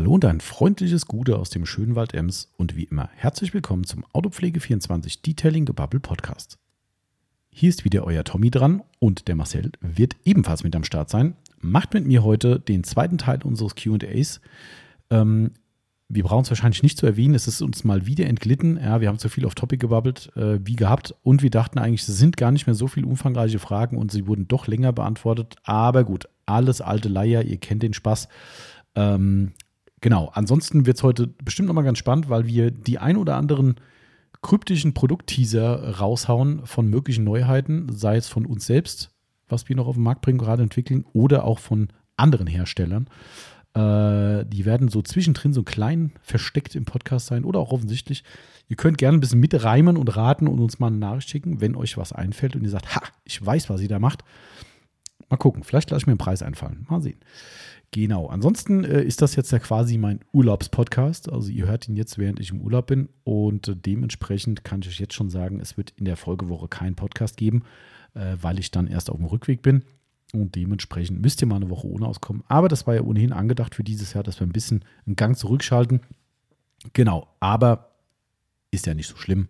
Hallo und ein freundliches Gute aus dem schönen Wald Ems und wie immer herzlich willkommen zum Autopflege24 Detailing Gebubble Podcast. Hier ist wieder euer Tommy dran und der Marcel wird ebenfalls mit am Start sein. Macht mit mir heute den zweiten Teil unseres QAs. Ähm, wir brauchen es wahrscheinlich nicht zu erwähnen, es ist uns mal wieder entglitten. Ja, wir haben zu viel auf Topic gebabbelt, äh, wie gehabt. Und wir dachten eigentlich, es sind gar nicht mehr so viele umfangreiche Fragen und sie wurden doch länger beantwortet. Aber gut, alles alte Leier, ihr kennt den Spaß. Ähm, genau, ansonsten wird es heute bestimmt nochmal ganz spannend, weil wir die ein oder anderen kryptischen Produktteaser raushauen von möglichen Neuheiten, sei es von uns selbst, was wir noch auf den Markt bringen, gerade entwickeln, oder auch von anderen Herstellern. Äh, die werden so zwischendrin so klein versteckt im Podcast sein oder auch offensichtlich. Ihr könnt gerne ein bisschen mitreimen und raten und uns mal eine Nachricht schicken, wenn euch was einfällt und ihr sagt, ha, ich weiß, was ihr da macht. Mal gucken, vielleicht lasse ich mir einen Preis einfallen. Mal sehen. Genau. Ansonsten äh, ist das jetzt ja quasi mein Urlaubspodcast. Also ihr hört ihn jetzt, während ich im Urlaub bin. Und äh, dementsprechend kann ich euch jetzt schon sagen, es wird in der Folgewoche keinen Podcast geben, äh, weil ich dann erst auf dem Rückweg bin. Und dementsprechend müsst ihr mal eine Woche ohne auskommen. Aber das war ja ohnehin angedacht für dieses Jahr, dass wir ein bisschen einen Gang zurückschalten. Genau. Aber ist ja nicht so schlimm.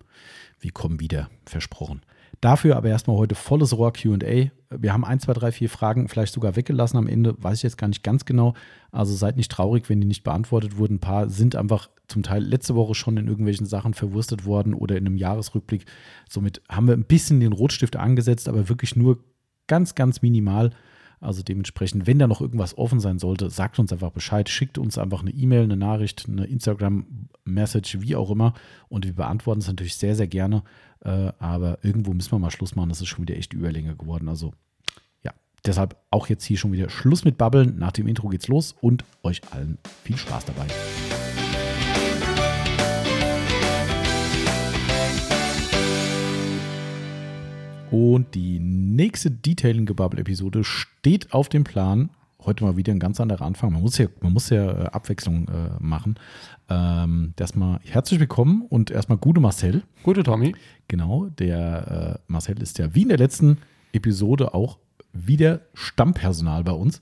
Wir kommen wieder, versprochen. Dafür aber erstmal heute volles Rohr QA. Wir haben ein, zwei, drei, vier Fragen vielleicht sogar weggelassen am Ende, weiß ich jetzt gar nicht ganz genau. Also seid nicht traurig, wenn die nicht beantwortet wurden. Ein paar sind einfach zum Teil letzte Woche schon in irgendwelchen Sachen verwurstet worden oder in einem Jahresrückblick. Somit haben wir ein bisschen den Rotstift angesetzt, aber wirklich nur ganz, ganz minimal. Also dementsprechend, wenn da noch irgendwas offen sein sollte, sagt uns einfach Bescheid, schickt uns einfach eine E-Mail, eine Nachricht, eine Instagram-Message, wie auch immer. Und wir beantworten es natürlich sehr, sehr gerne. Äh, aber irgendwo müssen wir mal Schluss machen. Das ist schon wieder echt Überlänge geworden. Also ja, deshalb auch jetzt hier schon wieder Schluss mit Babbeln. Nach dem Intro geht's los und euch allen viel Spaß dabei. Und die nächste Detailing-Gebubble-Episode steht auf dem Plan. Heute mal wieder ein ganz anderer Anfang. Man muss ja, man muss ja äh, Abwechslung äh, machen. Ähm, erstmal herzlich willkommen und erstmal gute Marcel. Gute Tommy. Genau, der äh, Marcel ist ja wie in der letzten Episode auch wieder Stammpersonal bei uns.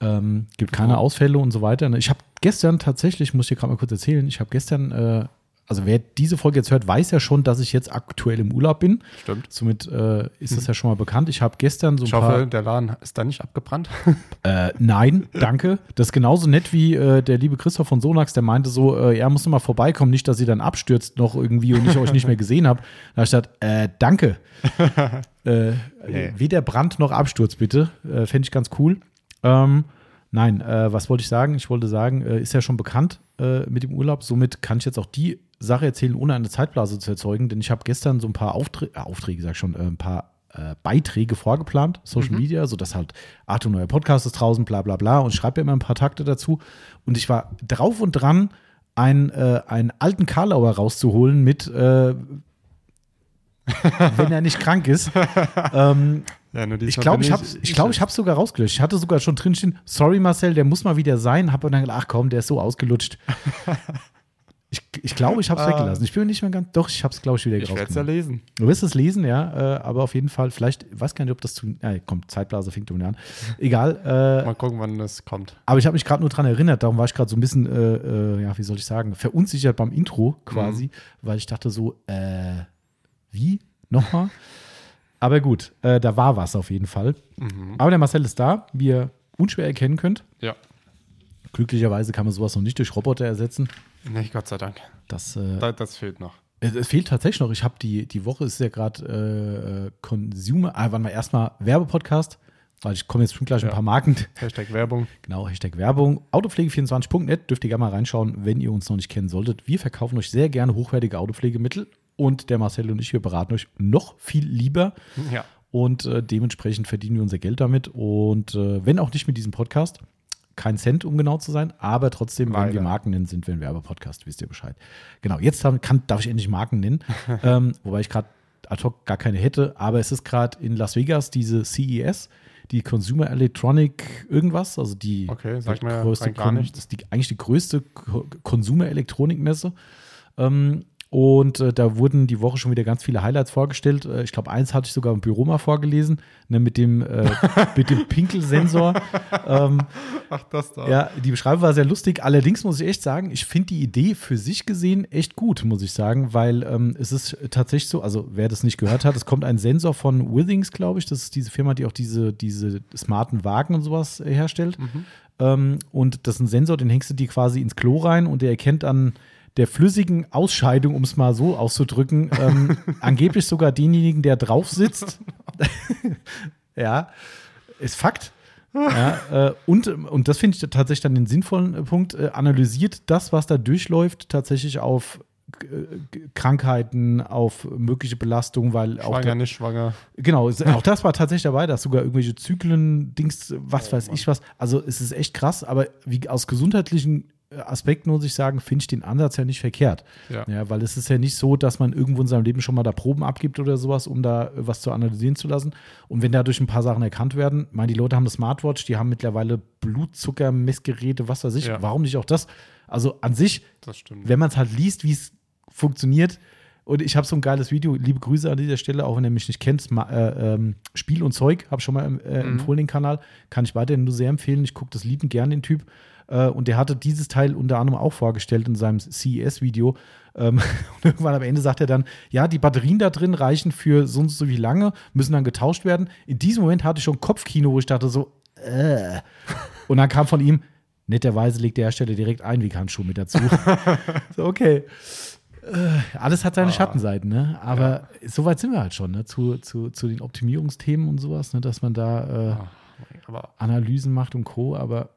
Ähm, gibt keine Ausfälle und so weiter. Ich habe gestern tatsächlich, muss ich dir gerade mal kurz erzählen, ich habe gestern äh, also wer diese Folge jetzt hört, weiß ja schon, dass ich jetzt aktuell im Urlaub bin. Stimmt. Somit äh, ist das ja schon mal bekannt. Ich habe gestern so ein Ich hoffe, paar. der Laden ist da nicht abgebrannt. Äh, nein, danke. Das ist genauso nett wie äh, der liebe Christoph von Sonax, der meinte so, äh, er muss noch mal vorbeikommen, nicht, dass ihr dann abstürzt noch irgendwie und ich euch nicht mehr gesehen habe. Da habe ich gesagt, äh, danke. äh, Nee. Weder Brand noch Absturz, bitte. Äh, Fände ich ganz cool. Ähm, nein, äh, was wollte ich sagen? Ich wollte sagen, äh, ist ja schon bekannt mit dem Urlaub. Somit kann ich jetzt auch die Sache erzählen, ohne eine Zeitblase zu erzeugen. Denn ich habe gestern so ein paar Aufträge, äh, Aufträge, sag ich schon, äh, ein paar äh, Beiträge vorgeplant, Social Media, sodass halt, Achtung, neuer Podcast ist draußen, bla bla bla. Und ich schreibe ja immer ein paar Takte dazu. Und ich war drauf und dran, einen, äh, einen alten Karlauer rauszuholen mit, äh, wenn er nicht krank ist. ähm, Ja, ich glaube, ich habe ich glaub, ich hab sogar rausgelöscht. Ich hatte sogar schon drinstehen, sorry Marcel, der muss mal wieder sein. Habe dann gedacht, ach komm, der ist so ausgelutscht. ich ich glaube, ich habe es Ah. weggelassen. Ich bin mir nicht mehr ganz, doch, ich habe es, glaube ich, wieder Ich werde es ja lesen. Du wirst es lesen, ja, äh, aber auf jeden Fall, vielleicht, ich weiß gar nicht, ob das zu, äh, kommt, Zeitblase fängt um an. Egal, äh, Mal gucken, wann das kommt. aber ich habe mich gerade nur dran erinnert, darum war ich gerade so ein bisschen, äh, äh, ja, wie soll ich sagen, verunsichert beim Intro quasi, weil ich dachte so, äh, wie? Nochmal? Aber gut, äh, da war was auf jeden Fall. Aber der Marcel ist da, wie ihr unschwer erkennen könnt. Ja. Glücklicherweise kann man sowas noch nicht durch Roboter ersetzen. Nee, Gott sei Dank. Das, äh, Da, das fehlt noch. es, fehlt tatsächlich noch. Ich habe die, die Woche ist ja gerade äh, Consumer, ah, warte mal, erstmal Werbepodcast, weil ich komme jetzt schon gleich ein Ja. paar Marken Hashtag Werbung. Genau, Hashtag Werbung. Autopflege24.net dürft ihr gerne mal reinschauen, wenn ihr uns noch nicht kennen solltet. Wir verkaufen euch sehr gerne hochwertige Autopflegemittel und der Marcel und ich, wir beraten euch noch viel lieber Ja. und äh, dementsprechend verdienen wir unser Geld damit und äh, wenn auch nicht mit diesem Podcast, kein Cent, um genau zu sein, aber trotzdem, wenn wir Leider. Marken nennen, sind wir ein Werbepodcast, wisst ihr Bescheid. Genau, jetzt haben, kann, darf ich endlich Marken nennen, ähm, wobei ich gerade ad hoc gar keine hätte, aber es ist gerade in Las Vegas diese CES, die Consumer Electronic irgendwas, also die Okay, mir größte gar nichts. das ist die, eigentlich die größte Consumer Elektronikmesse. Ähm, Und äh, da wurden die Woche schon wieder ganz viele Highlights vorgestellt. Äh, ich glaube, eins hatte ich sogar im Büro mal vorgelesen, ne, mit dem, äh, mit dem Pinkelsensor. ähm, Ach, das da. ja, die Beschreibung war sehr lustig. Allerdings muss ich echt sagen, ich finde die Idee für sich gesehen echt gut, muss ich sagen, weil ähm, es ist tatsächlich so, also wer das nicht gehört hat, es kommt ein Sensor von Withings, glaube ich. Das ist diese Firma, die auch diese, diese smarten Wagen und sowas äh, herstellt. Ähm, und das ist ein Sensor, den hängst du dir quasi ins Klo rein und der erkennt an der flüssigen Ausscheidung, um es mal so auszudrücken, ähm, angeblich sogar denjenigen, der drauf sitzt. ja, ist Fakt. Ja, äh, und, und das finde ich tatsächlich dann den sinnvollen äh, Punkt, äh, analysiert das, was da durchläuft, tatsächlich auf äh, Krankheiten, auf mögliche Belastungen, weil auch Schwanger, nicht schwanger. Genau, auch das war tatsächlich dabei, dass sogar irgendwelche Zyklen, Dings, was weiß ich was. Also es ist echt krass, aber wie aus gesundheitlichen Aspekten muss ich sagen, finde ich den Ansatz ja nicht verkehrt. Ja. Ja, weil es ist ja nicht so, dass man irgendwo in seinem Leben schon mal da Proben abgibt oder sowas, um da äh, was zu analysieren zu lassen. Und wenn dadurch ein paar Sachen erkannt werden, ich meine, die Leute haben eine Smartwatch, die haben mittlerweile Blutzuckermessgeräte, was weiß ich, Ja. warum nicht auch das? Also an sich wenn man es halt liest, wie es funktioniert. Und ich habe so ein geiles Video, liebe Grüße an dieser Stelle, auch wenn ihr mich nicht kennt, äh, ähm, Spiel und Zeug, habe schon mal äh, empfohlen den Kanal, kann ich weiterhin nur sehr empfehlen. Ich gucke das liebend gern, den Typ. Äh, und der hatte dieses Teil unter anderem auch vorgestellt in seinem CES-Video. Ähm, und irgendwann am Ende sagt er dann, ja, die Batterien da drin reichen für so und so wie lange, müssen dann getauscht werden. In diesem Moment hatte ich schon Kopfkino, wo ich dachte so, äh. Und dann kam von ihm, netterweise legt der Hersteller direkt Einweghandschuhe mit dazu. so, okay. Äh, alles hat seine Schattenseiten, ne? Aber so weit sind wir halt schon, ne? Zu, zu, zu den Optimierungsthemen und sowas, ne? Dass man da äh, Aber Analysen macht und Co. Aber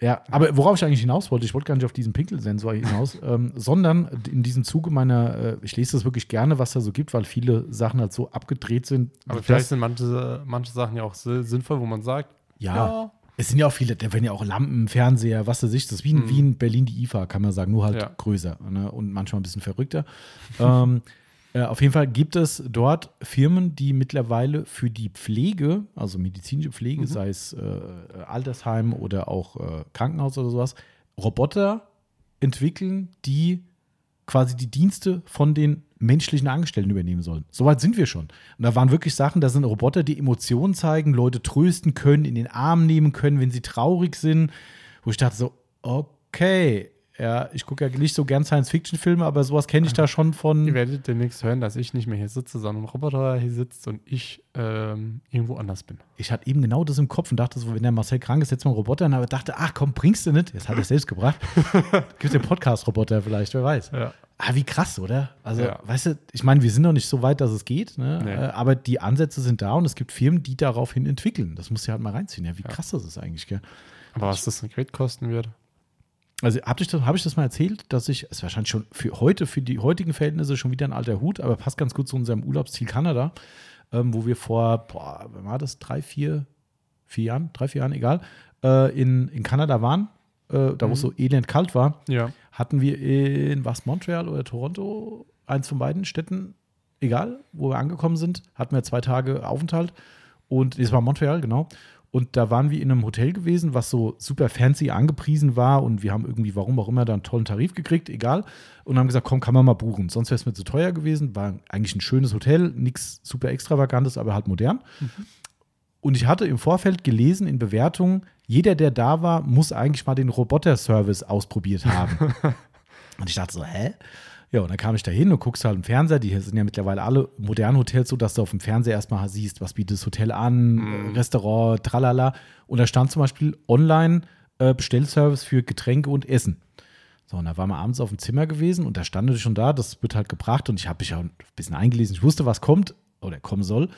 ja, aber worauf ich eigentlich hinaus wollte, ich wollte gar nicht auf diesen Pinkelsensor hinaus, ähm, sondern in diesem Zuge meiner, äh, ich lese das wirklich gerne, was da so gibt, weil viele Sachen halt so abgedreht sind. Aber vielleicht sind manche, manche Sachen ja auch si- sinnvoll, wo man sagt, ja, es sind ja auch viele, da werden ja auch Lampen, Fernseher, was weiß ich, das ist wie in, wie in Berlin die IFA, kann man sagen, nur halt Ja. größer ne? und manchmal ein bisschen verrückter. ähm, äh, auf jeden Fall gibt es dort Firmen, die mittlerweile für die Pflege, also medizinische Pflege, sei es äh, Altersheim oder auch äh, Krankenhaus oder sowas, Roboter entwickeln, die quasi die Dienste von den menschlichen Angestellten übernehmen sollen. Soweit sind wir schon. Und da waren wirklich Sachen, da sind Roboter, die Emotionen zeigen, Leute trösten können, in den Arm nehmen können, wenn sie traurig sind. Wo ich dachte so, okay, ja, ich gucke ja nicht so gern Science-Fiction-Filme, aber sowas kenne ich da schon von. ihr werdet demnächst hören, dass ich nicht mehr hier sitze, sondern ein Roboter hier sitzt und ich ähm, irgendwo anders bin. Ich hatte eben genau das im Kopf und dachte so, wenn der Marcel krank ist, setzt mal einen Roboter, aber dachte, ach komm, bringst du nicht. Jetzt hat er es selbst gebracht. Gibt es den Podcast-Roboter vielleicht, wer weiß. Ja. Ah, wie krass, oder? Also, Ja. weißt du, ich meine, wir sind noch nicht so weit, dass es geht, ne? Nee. Äh, aber die Ansätze sind da und es gibt Firmen, die daraufhin entwickeln. Das muss ja halt mal reinziehen. Ja, wie krass das ist eigentlich, gell? Aber was das konkret kosten wird, Also, habe ich, das- hab ich das mal erzählt, dass ich, es ist wahrscheinlich schon für heute, für die heutigen Verhältnisse schon wieder ein alter Hut, aber passt ganz gut zu unserem Urlaubsziel Kanada, ähm, wo wir vor, boah, wann war das, drei, vier, vier Jahren, drei, vier Jahren, egal, äh, in, in Kanada waren, äh, da wo es so elend kalt war, ja. hatten wir in was Montreal oder Toronto, eins von beiden Städten, egal, wo wir angekommen sind, hatten wir zwei Tage Aufenthalt und das war Montreal, genau. Und da waren wir in einem Hotel gewesen, was so super fancy angepriesen war und wir haben irgendwie, warum auch immer, da einen tollen Tarif gekriegt, egal. Und haben gesagt, komm, kann man mal buchen. Sonst wäre es mir zu teuer gewesen. War eigentlich ein schönes Hotel, nichts super extravagantes, aber halt modern. Und ich hatte im Vorfeld gelesen in Bewertungen, jeder, der da war, muss eigentlich mal den Roboter-Service ausprobiert haben. und ich dachte so, hä? Ja, und dann kam ich da hin und guckst halt im Fernseher. Die sind ja mittlerweile alle modernen Hotels so, dass du auf dem Fernseher erstmal siehst, was bietet das Hotel an, äh, Restaurant, tralala. Und da stand zum Beispiel online äh, Bestellservice für Getränke und Essen. So, und da waren wir abends auf dem Zimmer gewesen und da stand es schon da, das wird halt gebracht und ich habe mich auch ein bisschen eingelesen. Ich wusste, was kommt oder kommen soll.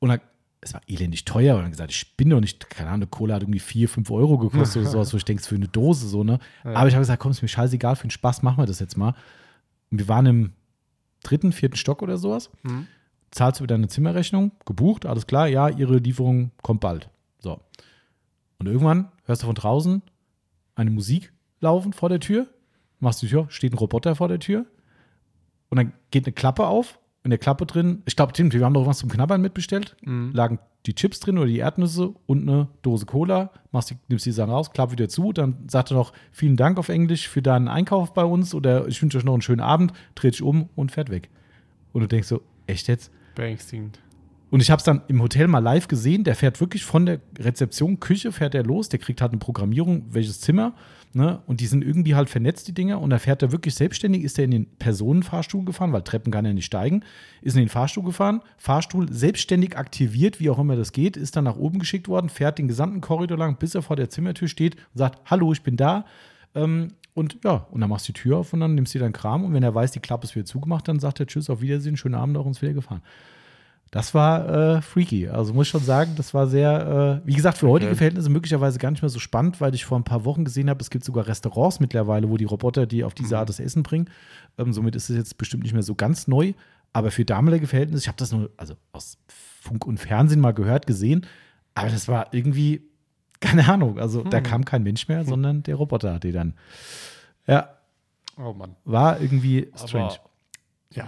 Und dann, es war elendig teuer und dann gesagt, ich bin doch nicht, keine Ahnung, eine Cola hat irgendwie 4, 5 Euro gekostet oder sowas, wo ich denke, für eine Dose so, ne? Aber ich habe gesagt, komm, ist mir scheißegal, für den Spaß machen wir das jetzt mal. Und wir waren im dritten, vierten Stock oder sowas. Zahlst du wieder eine Zimmerrechnung, gebucht, alles klar, ja, ihre Lieferung kommt bald. So. Und irgendwann hörst du von draußen eine Musik laufen vor der Tür, machst die Tür, steht ein Roboter vor der Tür und dann geht eine Klappe auf in der Klappe drin, ich glaube, wir haben doch was zum Knabbern mitbestellt, Mhm. lagen die Chips drin oder die Erdnüsse und eine Dose Cola, machst die, nimmst die Sachen raus, klapp wieder zu, dann sagt er noch vielen Dank auf Englisch für deinen Einkauf bei uns oder ich wünsche euch noch einen schönen Abend, dreht sich um und fährt weg. Und du denkst so, echt jetzt? Beängstigend. Und ich habe es dann im Hotel mal live gesehen. Der fährt wirklich von der Rezeption, Küche, fährt er los. Der kriegt halt eine Programmierung, welches Zimmer. Ne? Und die sind irgendwie halt vernetzt, die Dinger. Und da fährt er wirklich selbstständig, ist er in den Personenfahrstuhl gefahren, weil Treppen kann er nicht steigen. Ist in den Fahrstuhl gefahren, Fahrstuhl selbstständig aktiviert, wie auch immer das geht, ist dann nach oben geschickt worden, fährt den gesamten Korridor lang, bis er vor der Zimmertür steht und sagt: Hallo, ich bin da. Ähm, und ja, und dann machst du die Tür auf und dann nimmst du deinen Kram. Und wenn er weiß, die Klappe ist wieder zugemacht, dann sagt er Tschüss, auf Wiedersehen, schönen Abend, auch uns wieder gefahren. Das war äh, freaky. Also muss ich schon sagen, das war sehr, äh, wie gesagt, für heutige Okay. Verhältnisse möglicherweise gar nicht mehr so spannend, weil ich vor ein paar Wochen gesehen habe, es gibt sogar Restaurants mittlerweile, wo die Roboter, die auf diese Art das Essen bringen. Ähm, somit ist es jetzt bestimmt nicht mehr so ganz neu. Aber für damalige Verhältnisse, ich habe das nur, also aus Funk und Fernsehen mal gehört, gesehen, aber das war irgendwie, keine Ahnung, also da kam kein Mensch mehr, sondern der Roboter hat die dann. Ja, Oh Mann. war irgendwie strange. Aber, ja,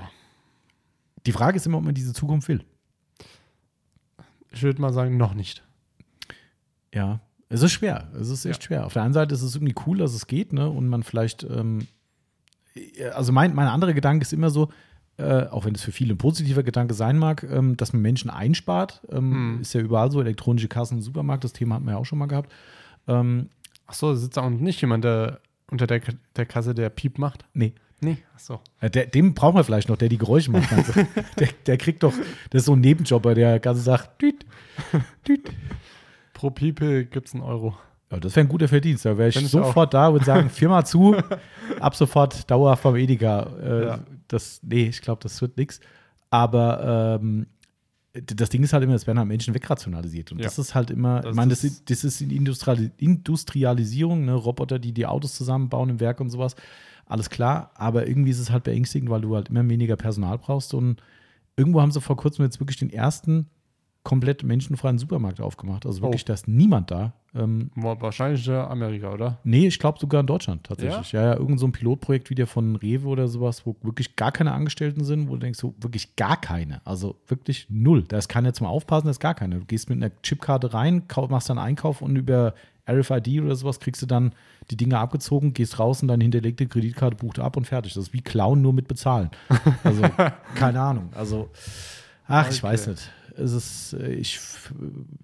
die Frage ist immer, ob man diese Zukunft will. Ich würde mal sagen, noch nicht. Ja, es ist schwer. Es ist echt schwer. Auf der einen Seite ist es irgendwie cool, dass es geht, ne? Und man vielleicht, ähm, also mein, mein anderer Gedanke ist immer so, äh, auch wenn es für viele ein positiver Gedanke sein mag, ähm, dass man Menschen einspart. Ähm, Hm. Ist ja überall so, elektronische Kassen im Supermarkt, das Thema hatten wir ja auch schon mal gehabt. Ähm, Achso, sitzt auch nicht jemand der, unter der, der Kasse, der Piep macht? nee. Nee, achso. Äh, Der, dem brauchen wir vielleicht noch, der die Geräusche macht. Also, der, der kriegt doch, das ist so ein Nebenjobber, der ganz sagt, düt, düt. Pro Piepe gibt es einen Euro. Ja, das wäre ein guter Verdienst. Da wäre ich ich sofort da und sagen, Firma zu, ab sofort dauerhaft vom Edeka. Äh, Ja. das, nee, ich glaube, das wird nichts. Aber ähm, das Ding ist halt immer, es werden halt Menschen wegrationalisiert. Und Ja. das ist halt immer, Das ich meine, das, ist- das ist die Industriali Industrialisierung, ne? Roboter, die die Autos zusammenbauen im Werk und sowas. Alles klar, aber irgendwie ist es halt beängstigend, weil du halt immer weniger Personal brauchst. Und irgendwo haben sie vor kurzem jetzt wirklich den ersten komplett menschenfreien Supermarkt aufgemacht. Also wirklich, Oh. da ist niemand da. Ähm, Wahrscheinlich Amerika, oder? Nee, ich glaube sogar in Deutschland tatsächlich. Ja, ja, irgend so ein Pilotprojekt wie der von Rewe oder sowas, wo wirklich gar keine Angestellten sind, wo du denkst, so wirklich gar keine. Also wirklich null. Da ist keiner zum Aufpassen, da ist gar keine. Du gehst mit einer Chipkarte rein, machst dann Einkauf und über RFID oder sowas kriegst du dann die Dinge abgezogen, gehst raus und deine hinterlegte Kreditkarte bucht ab und fertig. Das ist wie Klauen nur mit Bezahlen. Also keine Ahnung. Also, ach, ich Okay. weiß nicht. Es ist, äh, ich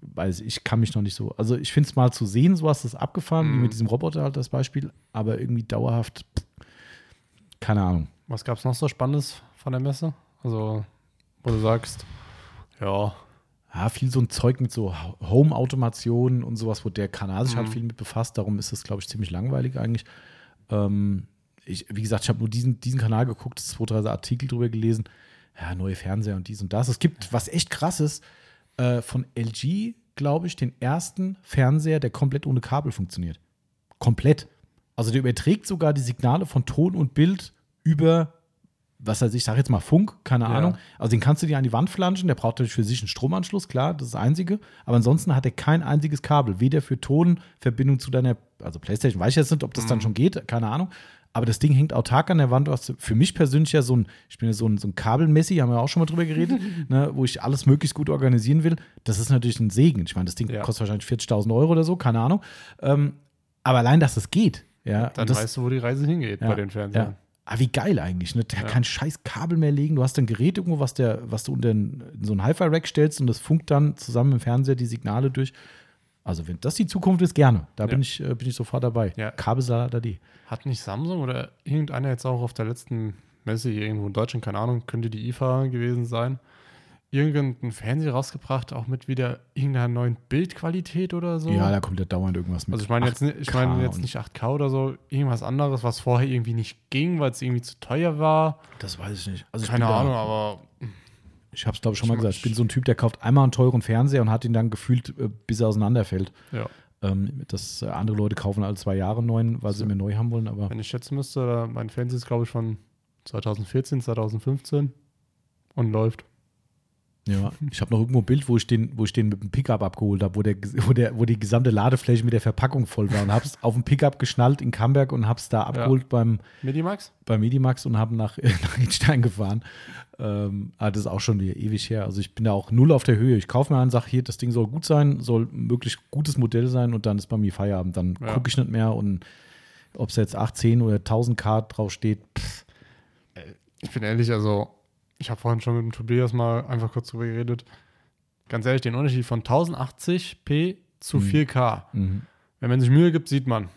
weiß, ich kann mich noch nicht so. Also ich finde es mal zu sehen, so hast du es abgefahren, wie Mhm. mit diesem Roboter halt das Beispiel, aber irgendwie dauerhaft, pff, keine Ahnung. Was gab es noch so Spannendes von der Messe? Also, wo du sagst, ja, Ja, viel so ein Zeug mit so Home-Automation und sowas, wo der Kanal sich halt Mhm. viel mit befasst. Darum ist es, glaube ich, ziemlich langweilig eigentlich. Ähm, ich, wie gesagt, ich habe nur diesen, diesen Kanal geguckt, zwei, drei Artikel drüber gelesen. Ja, neue Fernseher und dies und das. Es gibt was echt krasses äh, von LG, glaube ich, den ersten Fernseher, der komplett ohne Kabel funktioniert. Komplett. Also der überträgt sogar die Signale von Ton und Bild über, was weiß ich, sag jetzt mal Funk, keine Ja. Ahnung. Also den kannst du dir an die Wand flanschen, der braucht natürlich für sich einen Stromanschluss, klar, das ist das Einzige. Aber ansonsten hat er kein einziges Kabel, weder für Tonverbindung zu deiner, also Playstation, weiß ich jetzt nicht, ob das dann schon geht, keine Ahnung. Aber das Ding hängt autark an der Wand. Du hast für mich persönlich ja so ein, ich bin ja so ein, so ein Kabelmessi, haben wir auch schon mal drüber geredet, ne, wo ich alles möglichst gut organisieren will. Das ist natürlich ein Segen. Ich meine, das Ding Ja. kostet wahrscheinlich 40.000 Euro oder so, keine Ahnung. Ähm, aber allein, dass das geht, ja. dann das, weißt du, wo die Reise hingeht ja, bei den Fernsehern. Ja. Ah, wie geil eigentlich, ne? Der Ja. kann scheiß Kabel mehr legen. Du hast ein Gerät irgendwo, was, der, was du unter in so ein Hi-Fi-Rack stellst und das funkt dann zusammen im Fernseher die Signale durch. Also, wenn das die Zukunft ist, gerne. Da Ja. bin, ich, äh, bin ich sofort dabei. Ja. Kabelsalat.de. Hat nicht Samsung oder irgendeiner jetzt auch auf der letzten Messe hier irgendwo in Deutschland, keine Ahnung, könnte die IFA gewesen sein, irgendeinen Fernseher rausgebracht, auch mit wieder irgendeiner neuen Bildqualität oder so? Ja, da kommt ja dauernd irgendwas mit. also ich meine jetzt, nicht- ich meine jetzt nicht 8K oder so, irgendwas anderes, was vorher irgendwie nicht ging, weil es irgendwie zu teuer war. Das weiß ich nicht. Also Keine Ahnung, aber Ich habe es, glaube ich, schon mal Ich- gesagt. Ich bin so ein Typ, der kauft einmal einen teuren Fernseher und hat ihn dann gefühlt, äh, bis er auseinanderfällt. ja, Ähm, dass äh, andere Leute kaufen alle zwei Jahre einen neuen, weil sie So. mir neu haben wollen. Aber wenn ich schätzen müsste, mein Fernseher ist glaube ich von 2014, 2015 und läuft. Ja, ich habe noch irgendwo ein Bild, wo ich den, wo ich den mit dem Pickup abgeholt habe, wo, der, wo, der, wo die gesamte Ladefläche mit der Verpackung voll war und habe es auf dem Pickup geschnallt in Camberg und habe es da abgeholt beim, Medimax? bei Medimax und habe nach, nach Edstein gefahren. Ähm, aber das ist auch schon wieder ewig her. Also ich bin da auch null auf der Höhe. Ich kaufe mir an, sage hier, das Ding soll gut sein, soll möglichst gutes Modell sein und dann ist bei mir Feierabend. Dann Ja. gucke ich nicht mehr und ob es jetzt 8, 10 oder 1000 K drauf steht, pff, Ich bin ehrlich, also ich habe vorhin schon mit dem Tobias mal einfach kurz drüber geredet. Ganz ehrlich, den Unterschied von 1080p zu 4K. mhm. Wenn man sich Mühe gibt, sieht man.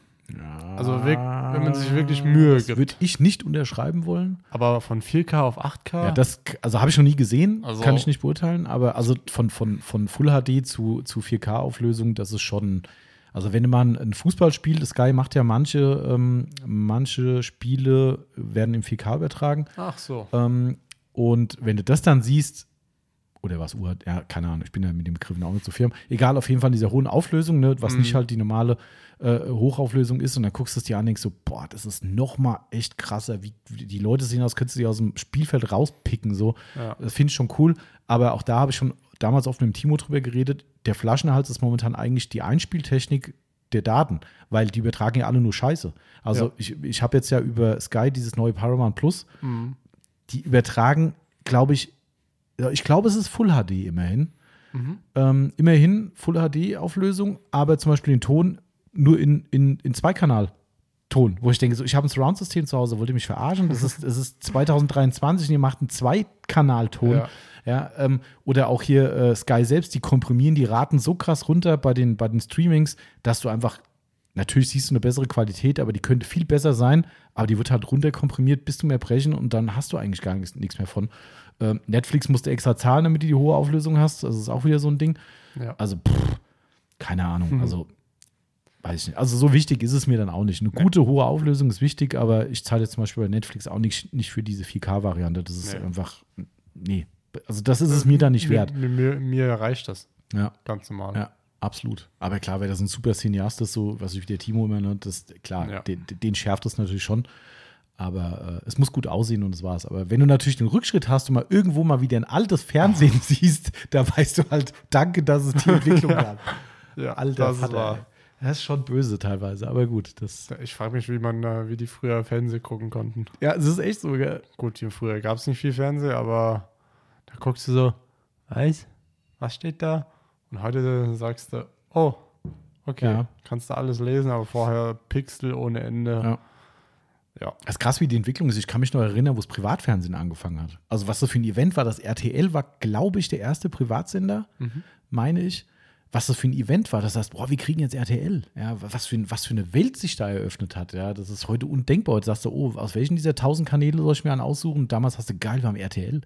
Also wirk- wenn man sich wirklich Mühe das gibt. würde ich nicht unterschreiben wollen. Aber von 4K auf 8K, Ja, das, also habe ich noch nie gesehen, Also- kann ich nicht beurteilen, aber also von, von, von Full HD zu, zu 4K-Auflösung, das ist schon, also wenn man ein Fußball spielt, Sky macht ja manche, ähm, manche Spiele werden im 4K übertragen ach so. ähm, und wenn du das dann siehst, oder was Uhr, ja, keine Ahnung, ich bin ja mit dem Begriff auch nicht so firm. Egal, auf jeden Fall in dieser hohen Auflösung, ne, was Mhm. nicht halt die normale äh, Hochauflösung ist. Und dann guckst du es dir an und denkst so, boah, das ist noch mal echt krasser. Wie, wie die Leute sehen aus, könntest du die aus dem Spielfeld rauspicken. So. Ja. Das finde ich schon cool. Aber auch da habe ich schon damals auf einem Timo drüber geredet. Der Flaschenhals ist momentan eigentlich die Einspieltechnik der Daten, weil die übertragen ja alle nur Scheiße. Also Ja. ich, ich habe jetzt ja über Sky dieses neue Paramount Plus Mhm. Die übertragen, glaube ich, ich glaube, es ist Full HD immerhin. Mhm. Ähm, immerhin Full HD-Auflösung, aber zum Beispiel den Ton nur in, in, in Zweikanal-Ton, wo ich denke, so, ich habe ein Surround-System zu Hause, wollt ihr mich verarschen? Das ist, es ist 2023 und ihr macht einen Zweikanal-Ton. Ja. Ja. ähm, oder auch hier äh, Sky selbst, die komprimieren die Raten so krass runter bei den, bei den Streamings, dass du einfach, natürlich siehst du eine bessere Qualität, aber die könnte viel besser sein, aber die wird halt runterkomprimiert bis zum Erbrechen und dann hast du eigentlich gar nichts, nichts mehr von. Ähm, Netflix musst du extra zahlen, damit du die hohe Auflösung hast. Das ist auch wieder so ein Ding. Ja. Also, pff, keine Ahnung. Mhm. Also, weiß ich nicht. Also, so wichtig ist es mir dann auch nicht. Eine gute, hohe Auflösung ist wichtig, aber ich zahle jetzt zum Beispiel bei Netflix auch nicht, nicht für diese 4K-Variante. Das ist Nee. einfach, nee. Also, das ist es mir dann nicht wert. Mir, mir, mir reicht das. Ja, Ganz normal. ja, absolut. Aber klar, wer das ein super Cineast ist, so, was ich wie der Timo immer nennt, das, klar, Ja. den, den schärft es natürlich schon. Aber äh, es muss gut aussehen und das war's. Aber wenn du natürlich den Rückschritt hast und mal irgendwo mal wieder ein altes Fernsehen siehst, da weißt du halt, danke, dass es die Entwicklung gab. Ja, Alter das Vater. war. Das ist schon böse teilweise, aber gut. Das, Ich frage mich, wie man, äh, wie die früher Fernsehen gucken konnten. ja, es ist echt so, gell? Gut, hier früher gab es nicht viel Fernsehen, aber da guckst du so, weiß, was steht da? Und heute sagst du, oh, okay, Ja. kannst du alles lesen, aber vorher Pixel ohne Ende. Ja. Ja. Das ist krass, wie die Entwicklung ist. Ich kann mich noch erinnern, wo das Privatfernsehen angefangen hat. Also, was das für ein Event war, das RTL war, glaube ich, der erste Privatsender, Mhm. meine ich. Was das für ein Event war, das heißt, boah, wir kriegen jetzt RTL. Ja, was für, was für eine Welt sich da eröffnet hat. Ja, das ist heute undenkbar. Heute sagst du, oh, aus welchen dieser tausend Kanäle soll ich mir einen aussuchen? Und damals hast du, geil, wir haben RTL.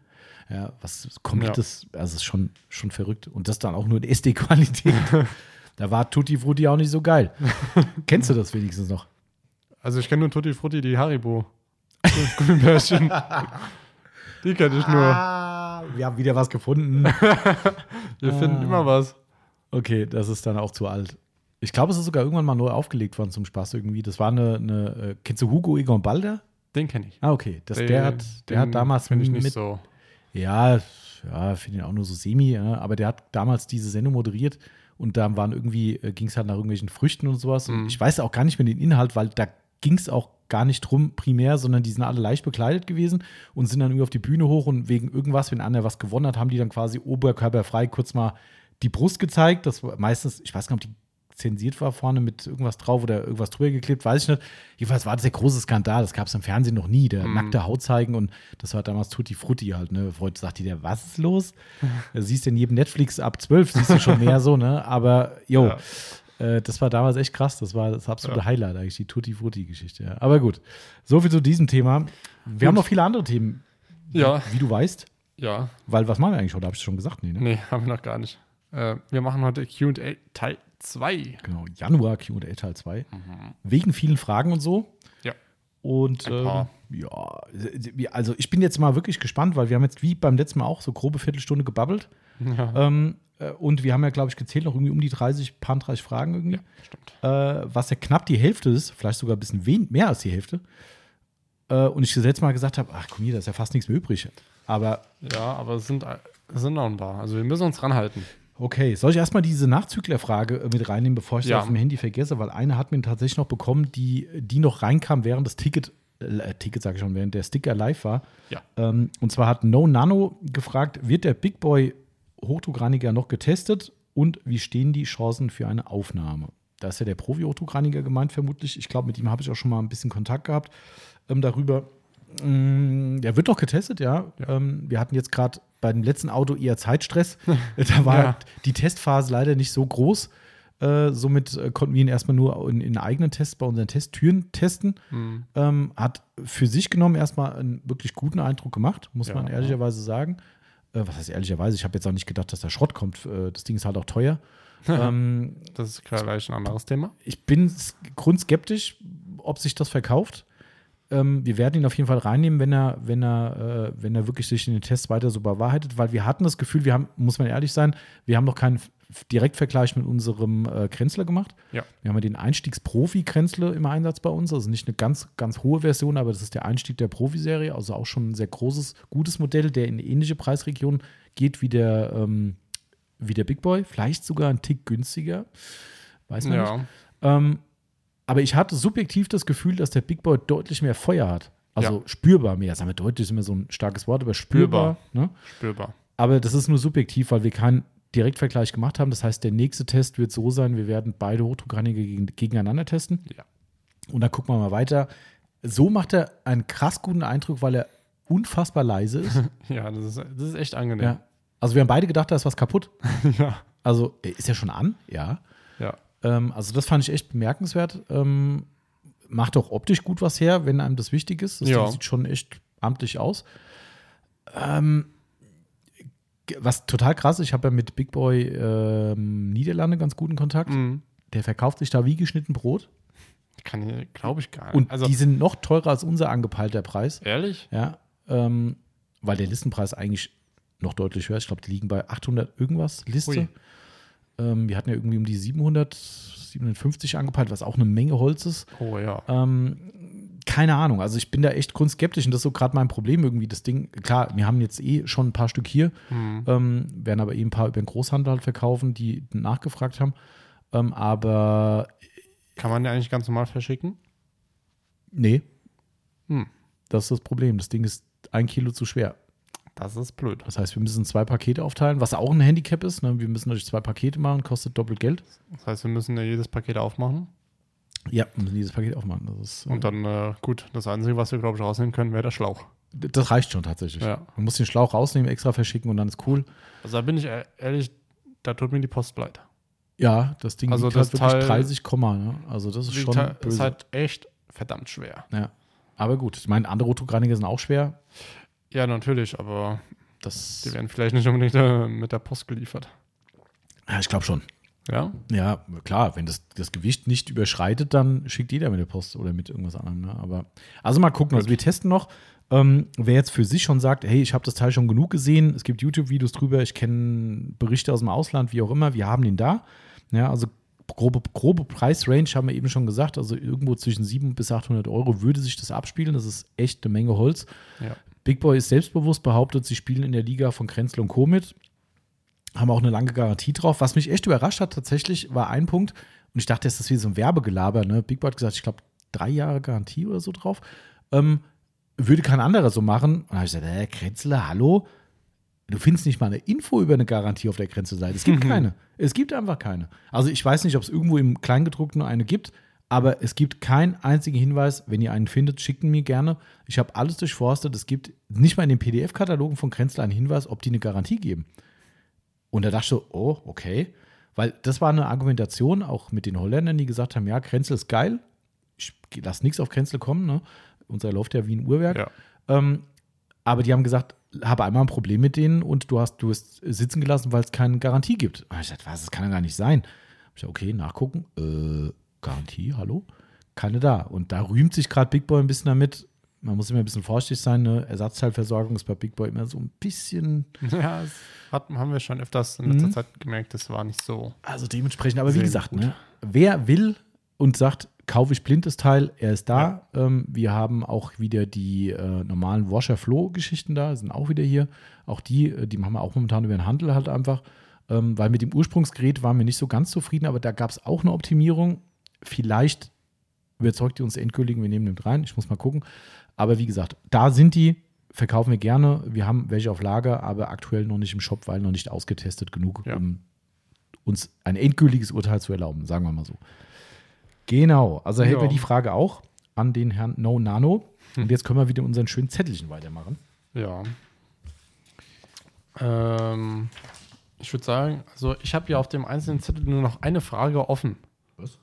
Ja, was komplettes, also es ist schon, schon verrückt. Und das dann auch nur in SD-Qualität. da war Tutti Frutti auch nicht so geil. Kennst du das wenigstens noch? Also ich kenne nur Tutti Frutti, die Haribo. Gummibärchen. die kenne ich nur. Ah, wir haben wieder was gefunden. Wir Ah. finden immer was. Okay, das ist dann auch zu alt. Ich glaube, es ist sogar irgendwann mal neu aufgelegt worden zum Spaß irgendwie. Das war eine, eine äh, kennst du Hugo Egon Balder? Den kenne ich. Ah, okay. Das, Den- der hat, der hat damals ich nicht mit, so. ja, ja, finde ihn auch nur so semi, ja, aber der hat damals diese Sendung moderiert und da waren irgendwie, äh, ging es halt nach irgendwelchen Früchten und sowas. Und Mhm. ich weiß auch gar nicht mehr den Inhalt, weil da ging es auch gar nicht drum primär, sondern die sind alle leicht bekleidet gewesen und sind dann irgendwie auf die Bühne hoch und wegen irgendwas, wenn einer was gewonnen hat, haben die dann quasi oberkörperfrei kurz mal die Brust gezeigt. Das war meistens, ich weiß gar nicht, ob die zensiert war vorne mit irgendwas drauf oder irgendwas drüber geklebt, weiß ich nicht. Jedenfalls war das der große Skandal. Das gab es im Fernsehen noch nie. Der Mhm. nackte Haut zeigen und das war damals Tutti Frutti halt. Ne? Heute sagt die der, was ist los? Da siehst du in jedem Netflix ab 12, siehst du schon mehr so, ne? Aber jo, Ja. äh, das war damals echt krass. Das war das absolute Ja. Highlight eigentlich, die Tutti Frutti-Geschichte. Ja. Aber gut, so viel zu diesem Thema. Wir haben noch viele andere Themen, Ja, wie du weißt. ja. Weil was machen wir eigentlich heute? Habe ich schon gesagt? Nee, ne? Nee, haben wir noch gar nicht. Äh, wir machen heute QA Teil 2. Genau, Januar QA Teil 2. Wegen vielen Fragen und so. Ja. Und ähm, ja, also ich bin jetzt mal wirklich gespannt, weil wir haben jetzt wie beim letzten Mal auch so grobe Viertelstunde gebabbelt. Ja, Ähm, äh, und wir haben ja, glaube ich, gezählt noch irgendwie um die 30, paar 30 Fragen irgendwie. stimmt. Äh, was ja knapp die Hälfte ist, vielleicht sogar ein bisschen wen mehr als die Hälfte. Äh, und ich das letzte Mal gesagt habe, ach komm hier, da ist ja fast nichts mehr übrig. Aber Ja, aber es sind, es sind noch ein paar. Also wir müssen uns ranhalten. Okay, soll ich erstmal diese Nachzüglerfrage äh, mit reinnehmen, bevor ich Ja. auf dem Handy vergesse? Weil eine hat mir tatsächlich noch bekommen, die, die noch reinkam, während das Ticket, äh, Ticket sage ich schon, während der Sticker live war. Ja. Ähm, und zwar hat No Nano gefragt, wird der Big Boy Hochdruckreiniger noch getestet und wie stehen die Chancen für eine Aufnahme? Da ist ja der Profi-Hochdruckreiniger gemeint, vermutlich. Ich glaube, mit ihm habe ich auch schon mal ein bisschen Kontakt gehabt ähm, darüber. Mm, Der wird doch getestet, ja. Ähm, wir hatten jetzt gerade bei dem letzten Auto eher Zeitstress. da war Ja. die Testphase leider nicht so groß. Äh, somit äh, konnten wir ihn erstmal nur in, in eigenen Tests bei unseren Testtüren testen. Hm. Ähm, hat für sich genommen erstmal einen wirklich guten Eindruck gemacht, muss Ja, man ja. ehrlicherweise sagen. Äh, was heißt ehrlicherweise? Ich habe jetzt auch nicht gedacht, dass der Schrott kommt. Äh, das Ding ist halt auch teuer. ähm, Das ist gleich ein anderes Thema. ich bin grundskeptisch, ob sich das verkauft. Ähm, wir werden ihn auf jeden Fall reinnehmen, wenn er, wenn er, äh, wenn er wirklich sich in den Tests weiter so bewahrheitet, weil wir hatten das Gefühl, wir haben, muss man ehrlich sein, wir haben noch keinen Direktvergleich mit unserem äh, Krenzler gemacht. Ja. Wir haben ja den Einstiegs-Profi-Krenzler im Einsatz bei uns, also nicht eine ganz, ganz hohe Version, aber das ist der Einstieg der Profiserie, also auch schon ein sehr großes, gutes Modell, der in ähnliche Preisregion geht wie der, ähm, wie der Big Boy, vielleicht sogar ein Tick günstiger, weiß man nicht. Ja. Ähm, aber ich hatte subjektiv das Gefühl, dass der Big Boy deutlich mehr Feuer hat. Also Ja. spürbar mehr. Sagen wir deutlich ist immer so ein starkes Wort, aber spürbar. Ne? Spürbar. Aber das ist nur subjektiv, weil wir keinen Direktvergleich gemacht haben. Das heißt, der nächste Test wird so sein, wir werden beide Hochdruckreiniger gegen, gegeneinander testen. Ja. Und dann gucken wir mal weiter. So macht er einen krass guten Eindruck, weil er unfassbar leise ist. Ja, das ist, das ist echt angenehm. ja. Also wir haben beide gedacht, da ist was kaputt. ja. Also äh, ist er schon an? Ja. Ja. Ähm, also das fand ich echt bemerkenswert. Ähm, macht auch optisch gut was her, wenn einem das wichtig ist. Das Ja. Sieht schon echt amtlich aus. Ähm, was total krass ist, ich habe ja mit Big Boy ähm, Niederlande ganz guten Kontakt. Mhm. Der verkauft sich da wie geschnitten Brot. Kann ich, glaube ich gar nicht. Und also, die sind noch teurer als unser angepeilter Preis. ehrlich? Ja, ähm, weil der Listenpreis eigentlich noch deutlich höher ist. Ich glaube, die liegen bei 800 irgendwas Liste. Ui. Ähm, wir hatten ja irgendwie um die 700, 750 angepeilt, was auch eine Menge Holz ist. Oh ja. Ähm, keine Ahnung. Also ich bin da echt grundskeptisch und das ist so gerade mein Problem irgendwie. Das Ding, klar, wir haben jetzt eh schon ein paar Stück hier, Mhm. ähm, werden aber eh ein paar über den Großhandel halt verkaufen, die nachgefragt haben. Ähm, aber Kann man den eigentlich ganz normal verschicken? nee, Hm. das ist das Problem. Das Ding ist ein Kilo zu schwer. Das ist blöd. Das heißt, wir müssen zwei Pakete aufteilen, was auch ein Handicap ist. Ne? Wir müssen natürlich zwei Pakete machen, kostet doppelt Geld. Das heißt, wir müssen ja jedes Paket aufmachen. Ja, wir müssen dieses Paket aufmachen. Das, ist, äh, Und dann, äh, gut, das Einzige, was wir, glaube ich, rausnehmen können, wäre der Schlauch. das reicht schon tatsächlich. Ja. Man muss den Schlauch rausnehmen, extra verschicken und dann ist cool. Also da bin ich e- ehrlich, da tut mir die Post leid. Ja, das Ding Also das halt wirklich Teil- 30 Komma. Ne? Also das ist schon Liegt- böse. ist halt echt verdammt schwer. ja. Aber gut, ich meine, andere Rotdruckreiniger sind auch schwer. Ja, natürlich, aber Das, die werden vielleicht nicht unbedingt äh, mit der Post geliefert. ja, ich glaube schon. Ja? Ja, klar, wenn das, das Gewicht nicht überschreitet, dann schickt jeder mit der Post oder mit irgendwas anderem. Ne? Aber also mal gucken. Also wir testen noch. Ähm, wer jetzt für sich schon sagt, hey, ich habe das Teil schon genug gesehen, es gibt YouTube-Videos drüber, ich kenne Berichte aus dem Ausland, wie auch immer, wir haben den da. Ja, also grobe, grobe Preisrange haben wir eben schon gesagt, also irgendwo zwischen 700 bis 800 Euro würde sich das abspielen. Das ist echt eine Menge Holz. Ja. Big Boy ist selbstbewusst, behauptet, sie spielen in der Liga von Krenzel und Co. mit. Haben auch eine lange Garantie drauf. Was mich echt überrascht hat, tatsächlich, war ein Punkt. Und ich dachte, das ist wie so ein Werbegelaber. Ne? Big Boy hat gesagt, ich glaube, drei Jahre Garantie oder so drauf. Ähm, würde kein anderer so machen. Und da habe ich gesagt, äh, Krenzler, hallo? Du findest nicht mal eine Info über eine Garantie auf der Grenze-Seite. Es gibt keine. Es gibt einfach keine. Also ich weiß nicht, ob es irgendwo im Kleingedruckten eine gibt, aber es gibt keinen einzigen Hinweis. Wenn ihr einen findet, schickt ihn mir gerne. Ich habe alles durchforstet. Es gibt nicht mal in den PDF-Katalogen von Krenzler einen Hinweis, ob die eine Garantie geben. Und da dachte ich so, oh, okay. Weil das war eine Argumentation auch mit den Holländern, die gesagt haben, ja, Kränzel ist geil. Ich lasse nichts auf Kränzel kommen. Ne? Unser läuft ja wie ein Uhrwerk. Ja. Ähm, aber die haben gesagt, habe einmal ein Problem mit denen und du hast, du hast sitzen gelassen, weil es keine Garantie gibt. Und ich dachte, was, das kann ja gar nicht sein. Ich dachte, okay, nachgucken. Äh, Garantie, hallo? Keine da. Und da rühmt sich gerade Big Boy ein bisschen damit. Man muss immer ein bisschen vorsichtig sein. Ne? Ersatzteilversorgung ist bei Big Boy immer so ein bisschen, Ja, das hat, haben wir schon öfters in letzter Mhm. Zeit gemerkt, das war nicht so. also dementsprechend. Aber wie gesagt, ne? wer will und sagt, kaufe ich blind das Teil, er ist da. Ähm, wir haben auch wieder die äh, normalen Washer-Flow-Geschichten da, sind auch wieder hier. Auch die, äh, die machen wir auch momentan über den Handel halt einfach. Ähm, weil mit dem Ursprungsgerät waren wir nicht so ganz zufrieden, aber da gab es auch eine Optimierung. Vielleicht überzeugt die uns endgültig, wir nehmen den rein. Ich muss mal gucken. Aber wie gesagt, da sind die, verkaufen wir gerne. Wir haben welche auf Lager, aber aktuell noch nicht im Shop, weil noch nicht ausgetestet genug, Ja. um uns ein endgültiges Urteil zu erlauben, sagen wir mal so. Genau, also hätten Ja. wir die Frage auch an den Herrn No Nano. Und jetzt können wir wieder unseren schönen Zettelchen weitermachen. Ja. Ähm, ich würde sagen, also ich habe ja auf dem einzelnen Zettel nur noch eine Frage offen. Was?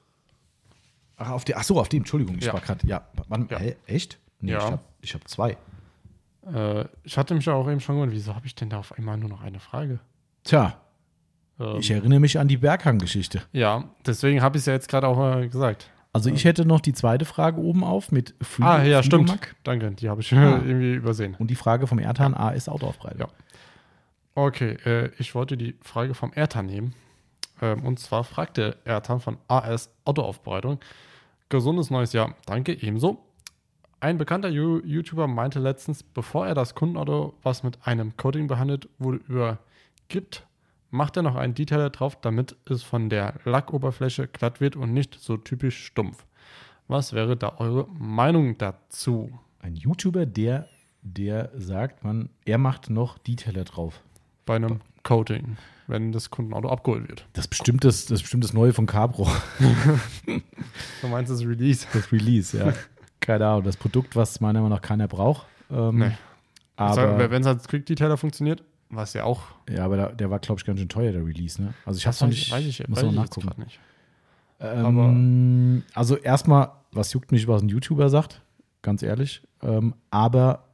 Ach, auf die, ach so, auf dem, Entschuldigung, ich Ja. war gerade, ja, wann, Ja. Hä, echt? Nee, Ja. ich habe ich hab zwei. Äh, ich hatte mich auch eben schon gewundert, wieso habe ich denn da auf einmal nur noch eine Frage? Tja, Ähm, ich erinnere mich an die Berghang-Geschichte. ja, deswegen habe ich es ja jetzt gerade auch äh, gesagt. Also ich hätte noch die zweite Frage oben auf mit Free ah, ja, stimmt. Danke, die habe ich Ah. irgendwie übersehen. Und die Frage vom Ertan AS Autoaufbreitung. Ja. Okay, äh, ich wollte die Frage vom Ertan nehmen. Ähm, und zwar fragte Ertan von AS Autoaufbereitung. Gesundes neues Jahr. Danke, ebenso. Ein bekannter YouTuber meinte letztens, bevor er das Kundenauto, was mit einem Coating behandelt wurde, übergibt, macht er noch einen Detailer drauf, damit es von der Lackoberfläche glatt wird und nicht so typisch stumpf. Was wäre da eure Meinung dazu? Ein YouTuber, der, der sagt, man, er macht noch Detailer drauf. Bei einem Coating, wenn das Kundenauto abgeholt wird. Das ist bestimmt das, das, ist bestimmt das Neue von Cabro. Du meinst das Release? Das Release, ja. Keine Ahnung, das Produkt, was meiner Meinung nach keiner braucht. Ähm, Nee. Aber, wenn es als Quick Detailer funktioniert, was ja auch. ja, aber der, der war, glaube ich, ganz schön teuer, der Release. Ne? Also ich habe das noch nicht, weiß ich, muss weiß noch nachgucken. nicht. Ähm, also erstmal, was juckt mich, was ein YouTuber sagt, ganz ehrlich. Ähm, aber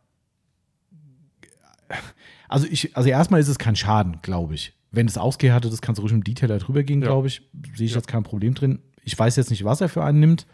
also ich, also erstmal ist es kein Schaden, glaube ich. Wenn es ausgehärtet ist, kannst du ruhig mit dem Detailer drüber gehen, Ja. glaube ich. Sehe ich Ja. jetzt kein Problem drin. Ich weiß jetzt nicht, was er für einen nimmt.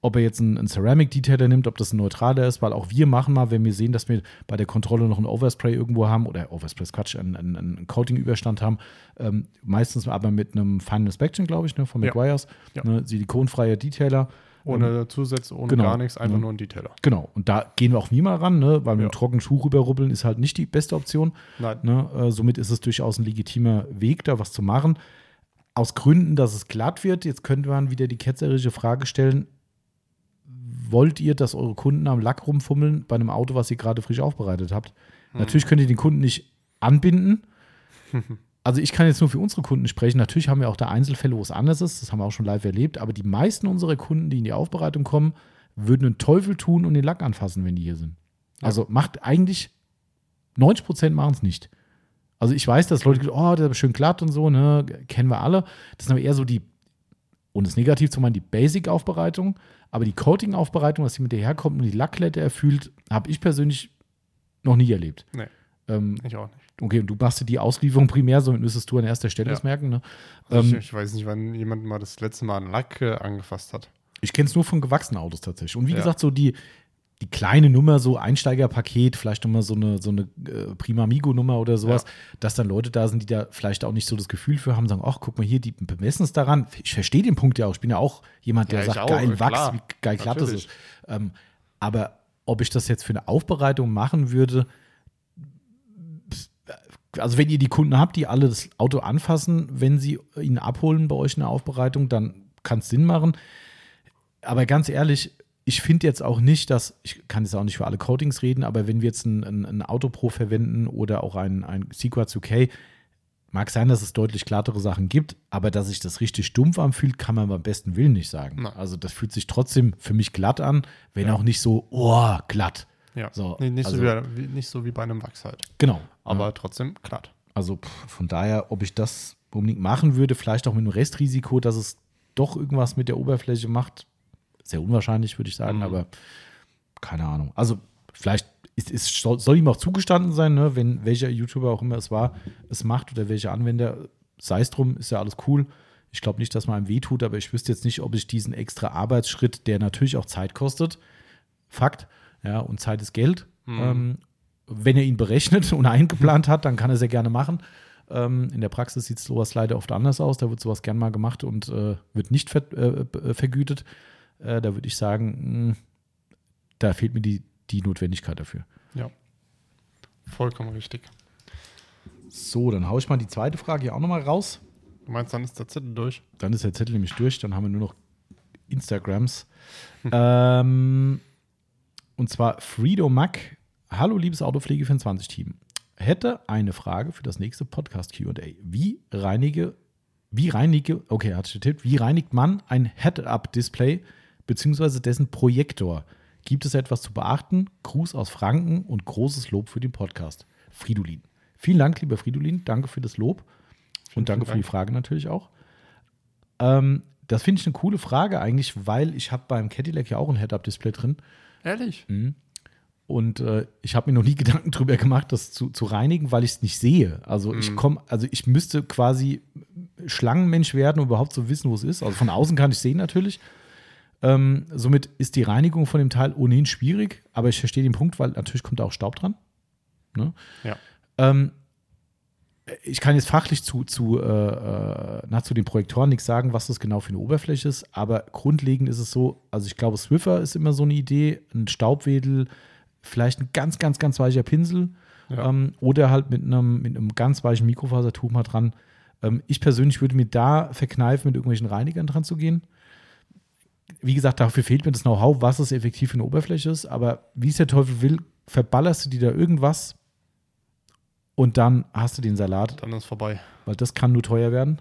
Ob er jetzt einen, einen Ceramic-Detailer nimmt, ob das ein neutraler ist, weil auch wir machen mal, wenn wir sehen, dass wir bei der Kontrolle noch ein Overspray irgendwo haben oder Overspray ist Quatsch, einen, einen, einen Coating-Überstand haben, ähm, meistens aber mit einem Final Inspection, glaube ich, ne, von. McGuire's, Ja. ne, silikonfreier Detailer. Ohne Zusätze, ohne genau. gar nichts, einfach Mhm. nur ein Detailer. Genau, und da gehen wir auch nie mal ran, ne? weil mit Ja. einem trockenen Tuch rüberrubbeln ist halt nicht die beste Option. Nein. Ne? Äh, somit ist es durchaus ein legitimer Weg, da was zu machen. Aus Gründen, dass es glatt wird, jetzt könnte man wieder die ketzerische Frage stellen: Wollt ihr, dass eure Kunden am Lack rumfummeln bei einem Auto, was ihr gerade frisch aufbereitet habt? Natürlich könnt ihr den Kunden nicht anbinden. Also ich kann jetzt nur für unsere Kunden sprechen. Natürlich haben wir auch da Einzelfälle, wo es anders ist. Das haben wir auch schon live erlebt. Aber die meisten unserer Kunden, die in die Aufbereitung kommen, würden einen Teufel tun und den Lack anfassen, wenn die hier sind. Also macht eigentlich 90 Prozent machen es nicht. Also ich weiß, dass Leute, oh, der ist schön glatt und so, ne, kennen wir alle. Das sind aber eher so die, und das negativ zu meinen, die Basic-Aufbereitung. Aber die Coating-Aufbereitung, dass die mit herkommt und die Lacklette erfüllt, habe ich persönlich noch nie erlebt. Nee. Ähm, Ich auch nicht. okay, und du machst dir die Auslieferung primär, somit müsstest du an erster Stelle Ja. das merken. Ne? Also Ähm, ich, ich weiß nicht, wann jemand mal das letzte Mal einen Lack äh, angefasst hat. Ich kenne es nur von gewachsenen Autos tatsächlich. Und wie Ja. gesagt, so die, die kleine Nummer, so Einsteigerpaket, vielleicht nochmal so eine, so eine äh, Prima Amigo-Nummer oder sowas, dass dann Leute da sind, die da vielleicht auch nicht so das Gefühl für haben, sagen, ach, guck mal hier, die bemessen es daran. Ich verstehe den Punkt ja auch. Ich bin ja auch jemand, der Ja, sagt, auch, geil Wachs, klar. wie geil glatt es Natürlich. ist. Ähm, aber ob ich das jetzt für eine Aufbereitung machen würde, also wenn ihr die Kunden habt, die alle das Auto anfassen, wenn sie ihn abholen bei euch in der Aufbereitung, dann kann es Sinn machen. Aber ganz ehrlich, ich finde jetzt auch nicht, dass, ich kann jetzt auch nicht für alle Coatings reden, aber wenn wir jetzt ein, ein, ein Autopro verwenden oder auch ein, ein Sequats UK, mag sein, dass es deutlich glattere Sachen gibt, aber dass sich das richtig stumpf anfühlt, kann man beim besten Willen nicht sagen. Nein. Also das fühlt sich trotzdem für mich glatt an, wenn Ja. auch nicht so, oh, glatt. Ja. So, nee, nicht, also- so wie, wie, nicht so wie bei einem Wachs halt. Genau. Aber Ja. trotzdem glatt. Also von daher, ob ich das unbedingt machen würde, vielleicht auch mit einem Restrisiko, dass es doch irgendwas mit der Oberfläche macht, sehr unwahrscheinlich, würde ich sagen, Mhm. aber keine Ahnung. Also vielleicht ist, ist, soll, soll ihm auch zugestanden sein, ne, wenn welcher YouTuber auch immer es war, es macht oder welcher Anwender, sei es drum, ist ja alles cool. Ich glaube nicht, dass man einem wehtut, aber ich wüsste jetzt nicht, ob ich diesen extra Arbeitsschritt, der natürlich auch Zeit kostet, Fakt, ja, und Zeit ist Geld. Mhm. Ähm, wenn er ihn berechnet und eingeplant hat, dann kann er sehr gerne machen. Ähm, in der Praxis sieht sowas leider oft anders aus. Da wird sowas gern mal gemacht und äh, wird nicht ver äh, äh, vergütet. Äh, da würde ich sagen, mh, da fehlt mir die, die Notwendigkeit dafür. Ja. Vollkommen richtig. So, dann haue ich mal die zweite Frage hier auch nochmal raus. Du meinst, dann ist der Zettel durch? Dann ist der Zettel nämlich durch, dann haben wir nur noch Instagrams. ähm, und zwar Frido Mack. Hallo, liebes Autopflege24-Team. Hätte eine Frage für das nächste Podcast QA. Wie reinige, wie reinige, okay, hat getippt, wie reinigt man ein Head-Up-Display beziehungsweise dessen Projektor? Gibt es etwas zu beachten? Gruß aus Franken und großes Lob für den Podcast. Fridolin. Vielen Dank, lieber Fridolin. Danke für das Lob. Und danke vielen für die Frage natürlich auch. Ähm, das finde ich eine coole Frage eigentlich, weil ich habe beim Cadillac ja auch ein Head-Up-Display drin. Ehrlich? Und äh, ich habe mir noch nie Gedanken drüber gemacht, das zu, zu reinigen, weil ich es nicht sehe. Also ich komme, also ich müsste quasi Schlangenmensch werden, um überhaupt zu wissen, wo es ist. Also von außen kann ich sehen natürlich. Ähm, somit ist die Reinigung von dem Teil ohnehin schwierig, aber ich verstehe den Punkt, weil natürlich kommt da auch Staub dran. Ne? Ja. Ähm, ich kann jetzt fachlich zu, zu, äh, äh, na, zu den Projektoren nichts sagen, was das genau für eine Oberfläche ist, aber grundlegend ist es so, also ich glaube, Swiffer ist immer so eine Idee, ein Staubwedel, vielleicht ein ganz, ganz, ganz weicher Pinsel Ja. ähm, oder halt mit einem, mit einem ganz weichen Mikrofasertuch mal dran. Ähm, ich persönlich würde mir da verkneifen, mit irgendwelchen Reinigern dran zu gehen. Wie gesagt, dafür fehlt mir das Know-how, was es effektiv für eine Oberfläche ist, aber wie es der Teufel will, verballerst du dir da irgendwas und dann hast du den Salat, Dann ist vorbei. Weil das kann nur teuer werden.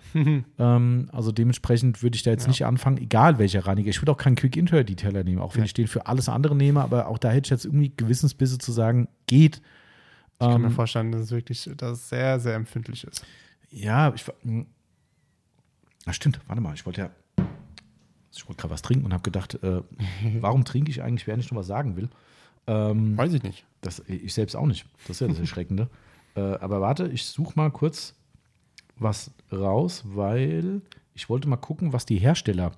ähm, also dementsprechend würde ich da jetzt Ja. nicht anfangen, egal welcher Reiniger. Ich würde auch keinen Quick Interior Detailer nehmen, auch wenn Nee. ich den für alles andere nehme, aber auch da hätte ich jetzt irgendwie Gewissensbisse zu sagen, geht. Ich kann mir Ähm, vorstellen, dass es wirklich dass es sehr, sehr empfindlich ist. Ja, ich war. hm. Na stimmt, warte mal, ich wollte ja. Ich wollte gerade was trinken und habe gedacht, äh, warum trinke ich eigentlich, während ich noch was sagen will? Ähm, Weiß ich nicht. das, ich selbst auch nicht. Das ist ja das Erschreckende. äh, aber warte, ich suche mal kurz was raus, weil ich wollte mal gucken, was die Hersteller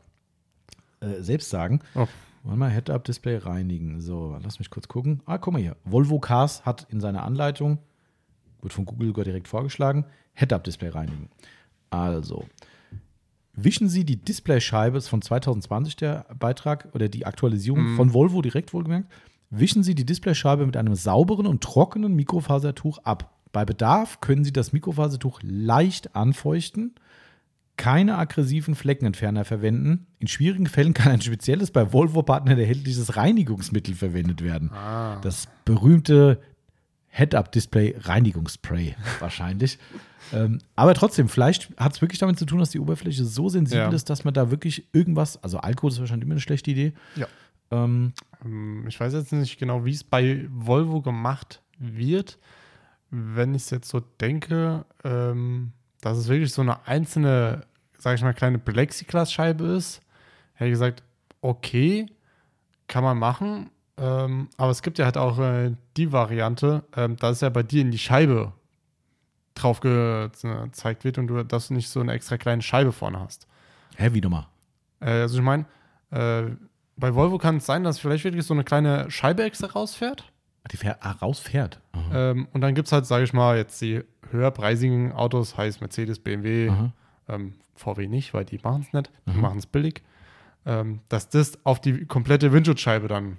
äh, selbst sagen. Oh. Warte mal, Head-Up-Display reinigen. So, lass mich kurz gucken. Ah, guck mal hier. Volvo Cars hat in seiner Anleitung, wird von Google sogar direkt vorgeschlagen, Head-Up-Display reinigen. Also, wischen Sie die Displayscheibe, ist von 2020 der Beitrag oder die Aktualisierung von Volvo direkt wohlgemerkt. Wischen Sie die Displayscheibe mit einem sauberen und trockenen Mikrofasertuch ab. Bei Bedarf können Sie das Mikrofasertuch leicht anfeuchten keine aggressiven Fleckenentferner verwenden. In schwierigen Fällen kann ein spezielles bei Volvo-Partnern erhältliches Reinigungsmittel verwendet werden. Ah. Das berühmte Head-Up-Display Reinigungsspray wahrscheinlich. ähm, aber trotzdem, vielleicht hat es wirklich damit zu tun, dass die Oberfläche so sensibel Ja. ist, dass man da wirklich irgendwas, also Alkohol ist wahrscheinlich immer eine schlechte Idee. Ja. Ähm, Ähm, Ich weiß jetzt nicht genau, wie es bei Volvo gemacht wird. Wenn ich es jetzt so denke, ähm, dass es wirklich so eine einzelne, sage ich mal, kleine Plexiglasscheibe ist, hätte ich gesagt, okay, kann man machen. Ähm, aber es gibt ja halt auch äh, die Variante, ähm, dass es ja bei dir in die Scheibe drauf gezeigt wird und du, dass du nicht so eine extra kleine Scheibe vorne hast. hä, wie nochmal? Äh, also ich meine, äh, bei Volvo kann es sein, dass vielleicht wirklich so eine kleine Scheibe extra rausfährt. Die fährt, ah, rausfährt. Aha. Ähm, und dann gibt es halt, sage ich mal, jetzt die höherpreisigen Autos, heißt Mercedes, BMW, Aha. ähm, VW nicht, weil die machen es nicht, die Mhm. machen es billig. Ähm, dass das auf die komplette Windschutzscheibe dann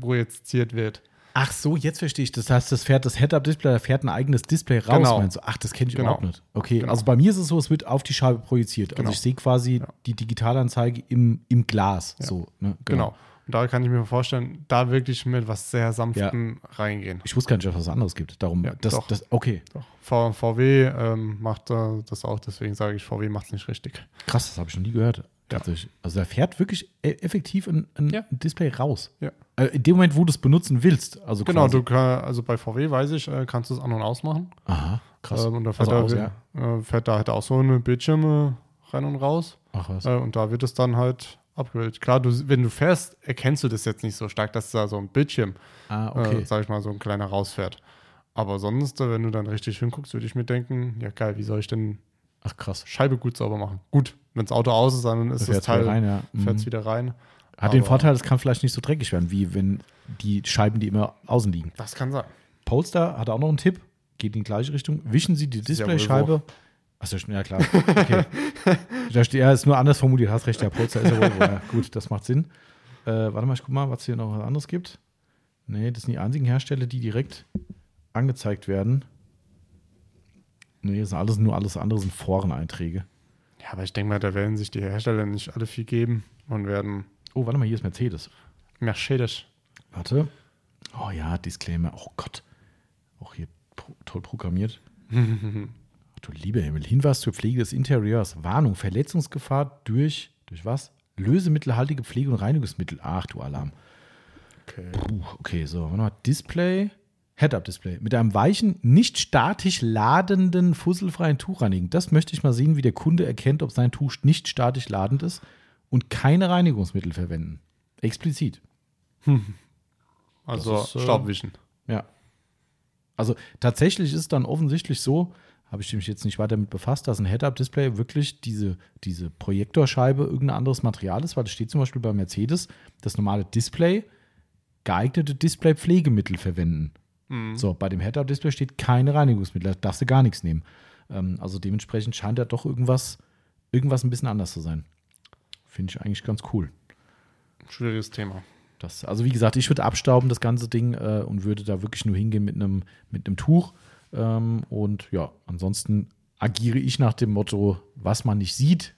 projiziert wird. Ach so, jetzt verstehe ich. Das heißt, das fährt das Head-Up-Display, da fährt ein eigenes Display raus, Genau. meinst du? Ach, das kenne ich Genau. überhaupt nicht. Okay, Genau. also bei mir ist es so, es wird auf die Scheibe projiziert. Genau. Also ich sehe quasi Ja. die Digitalanzeige im, im Glas. Ja. So, ne? Genau. Und da kann ich mir vorstellen, da wirklich mit was sehr Sanftem reingehen. Ich wusste gar nicht, dass es was anderes gibt. Darum, Ja, das, doch. das, okay, Doch. VW ähm, macht äh, das auch, deswegen sage ich, VW macht es nicht richtig. krass, das habe ich noch nie gehört. Tatsächlich. Also da fährt wirklich e- effektiv ein, ein Ja. Display raus. Ja. Äh, in dem Moment, wo du es benutzen willst. Also Genau, quasi. du kann, also bei VW weiß ich, äh, kannst du es an- und ausmachen. Aha, krass. Ähm, und da fährt, Also da, aus, äh, fährt da halt auch so eine Bildschirme rein und raus. Ach was. Und da wird es dann halt abgebildet. Klar, du, wenn du fährst, erkennst du das jetzt nicht so stark, dass da so ein Bildschirm, ah, okay. äh, sag ich mal, so ein kleiner rausfährt. Aber sonst, wenn du dann richtig hinguckst, würde ich mir denken, ja geil, wie soll ich denn Ach krass. Scheibe gut sauber machen? Gut, wenn das Auto aus ist, dann ist Da das fährt's Teil, rein, ja. fährt es Mhm. wieder rein. Hat den aber- Vorteil, es kann vielleicht nicht so dreckig werden, wie wenn die Scheiben, die immer außen liegen. Das kann sein. Polestar hat auch noch einen Tipp, geht in die gleiche Richtung. Wischen Sie die ist ja Displayscheibe Achso, ja klar. Okay. da steht, ja, ist nur anders formuliert, hast recht, der Polster ist ja wohl. Ja, gut, das macht Sinn. Äh, warte mal, ich guck mal, was hier noch was anderes gibt. Nee, das sind die einzigen Hersteller, die direkt angezeigt werden. Nee, das sind alles, nur alles andere sind Foreneinträge. Ja, aber ich denke mal, da werden sich die Hersteller nicht alle viel geben und werden Oh, warte mal, hier ist Mercedes. Mercedes. Warte. Oh ja, Disclaimer. Oh Gott. Auch hier toll programmiert. Du lieber Himmel. Hinweis zur Pflege des Interieurs. Warnung, Verletzungsgefahr durch, durch was? Lösemittelhaltige Pflege- und Reinigungsmittel. Ach du Alarm. Okay. Puh, okay, so. Warte mal. Display. Head-Up-Display. Mit einem weichen, nicht statisch ladenden, fusselfreien Tuch reinigen. Das möchte ich mal sehen, wie der Kunde erkennt, ob sein Tuch nicht statisch ladend ist und keine Reinigungsmittel verwenden. Explizit. Also Das ist, äh, Staubwischen. Ja. Also tatsächlich ist dann offensichtlich so, habe ich mich jetzt nicht weiter damit befasst, dass ein Head-Up-Display wirklich diese, diese Projektorscheibe irgendein anderes Material ist, weil es steht zum Beispiel bei Mercedes, das normale Display, geeignete Display-Pflegemittel verwenden. So, bei dem Head-Up-Display steht keine Reinigungsmittel, da darfst du gar nichts nehmen. Ähm, also dementsprechend scheint da doch irgendwas, irgendwas ein bisschen anders zu sein. Finde ich eigentlich ganz cool. Schwieriges Thema. Das, also wie gesagt, ich würde abstauben das ganze Ding äh, und würde da wirklich nur hingehen mit einem mit einem Tuch. Ähm, und ja, ansonsten agiere ich nach dem Motto, was man nicht sieht.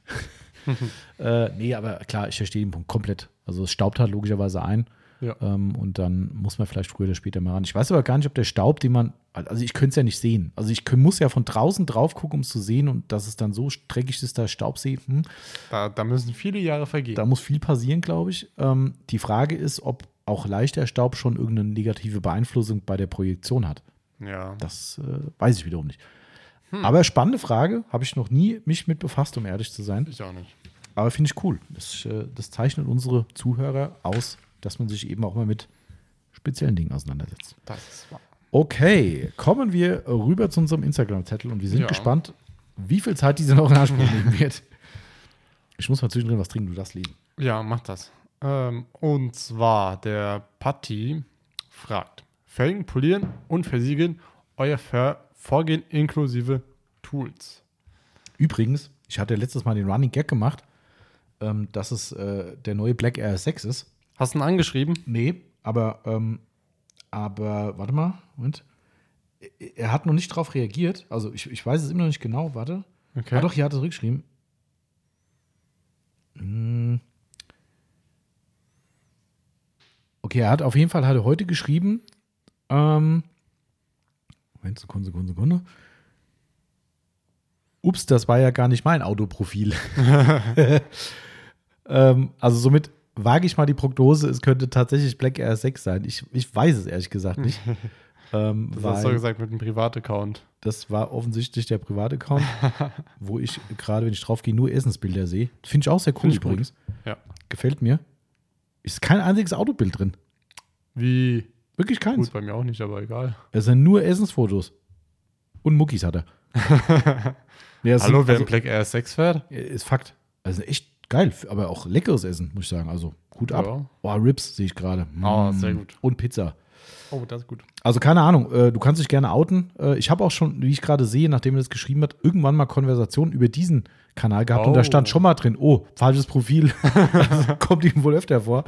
äh, nee, aber klar, ich verstehe den Punkt komplett. Also es staubt halt logischerweise ein. Ja. Ähm, und dann muss man vielleicht früher oder später mal ran. Ich weiß aber gar nicht, ob der Staub, den man, also ich könnte es ja nicht sehen. Also ich muss ja von draußen drauf gucken, um es zu sehen und dass es dann so dreckig ist, da Staub sehe. Hm. Da, da müssen viele Jahre vergehen. Da muss viel passieren, glaube ich. Ähm, die Frage ist, ob auch leichter Staub schon irgendeine negative Beeinflussung bei der Projektion hat. Ja. Das äh, weiß ich wiederum nicht. Aber spannende Frage, habe ich noch nie mich mit befasst, um ehrlich zu sein. Ich auch nicht. Aber finde ich cool. Das, äh, das zeichnet unsere Zuhörer aus, dass man sich eben auch mal mit speziellen Dingen auseinandersetzt. Das ist wahr. Okay, kommen wir rüber zu unserem Instagram-Zettel und wir sind Ja. gespannt, wie viel Zeit diese noch in Anspruch nehmen wird. Ich muss mal zwischendrin was trinken, du darfst lesen. Ja, mach das. Ähm, und zwar der Patti fragt: Felgen polieren und versiegeln, euer Vorgehen inklusive Tools. Übrigens, ich hatte letztes Mal den Running Gag gemacht, ähm, dass es äh, der neue Black Air 6 ist. Hast du ihn angeschrieben? Nee, aber, ähm, aber, warte mal, Moment. Er hat noch nicht drauf reagiert. Also ich, ich weiß es immer noch nicht genau, warte. Okay. Ah doch, hier hat er zurückgeschrieben. Hm. Okay, er hat auf jeden Fall hat er heute geschrieben. Ähm, Moment, Sekunde, Sekunde, Sekunde. Ups, das war ja gar nicht mein Autoprofil. ähm, also somit wage ich mal die Prognose, es könnte tatsächlich Black Air 6 sein. Ich, ich weiß es ehrlich gesagt nicht. ähm, Das hast du gesagt mit einem Privataccount. das war offensichtlich der Privataccount, wo ich gerade, wenn ich drauf gehe, nur Essensbilder sehe. Finde ich auch sehr cool gut. übrigens. Ja. Gefällt mir. Ist kein einziges Autobild drin. Wie? Wirklich keins. Gut, bei mir auch nicht, aber egal. Es sind nur Essensfotos. Und Muckis hat er. Ja, Hallo, sind- wer also, ein Black Air 6 fährt? Ist Fakt. Also echt geil, aber auch leckeres Essen, muss ich sagen. Also gut ab. Ja. Boah, Ribs sehe ich gerade. Ah, Mm. sehr gut. Und Pizza. Oh, das ist gut. Also keine Ahnung, äh, du kannst dich gerne outen. Äh, ich habe auch schon, wie ich gerade sehe, nachdem er das geschrieben hat, irgendwann mal Konversationen über diesen Kanal gehabt und da Oh. stand schon mal drin, oh, falsches Profil. also, kommt ihm wohl öfter vor.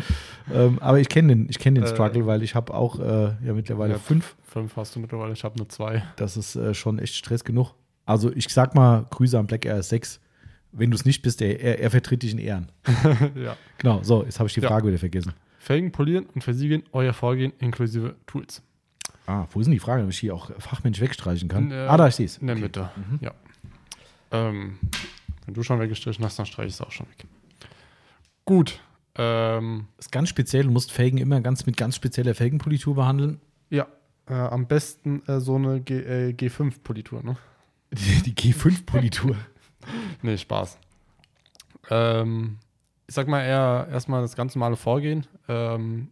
Ähm, aber ich kenne den, ich kenne den Äh. Struggle, weil ich habe auch äh, ja mittlerweile Ja. fünf. Fünf hast du mittlerweile, ich habe nur zwei. Das ist äh, schon echt Stress genug. Also ich sag mal, Grüße an Black Air 6. Wenn du es nicht bist, er, er, er vertritt dich in Ehren. ja. Genau, so, jetzt habe ich die Ja. Frage wieder vergessen. Felgen polieren und versiegeln, euer Vorgehen inklusive Tools. Ah, wo ist denn die Frage, ob ich hier auch fachmännisch wegstreichen kann? Äh, ah, da, ich sehe es. In der Mitte. Ja. Ähm, wenn du schon weggestrichen hast, dann streiche ich es auch schon weg. Gut. Ähm, ist ganz speziell, du musst Felgen immer ganz mit ganz spezieller Felgenpolitur behandeln. ja. Äh, am besten äh, so eine G, äh, G5-Politur, ne? Die, die G5-Politur. Nee, Spaß. Ähm, ich sag mal eher erstmal das ganz normale Vorgehen. Ähm,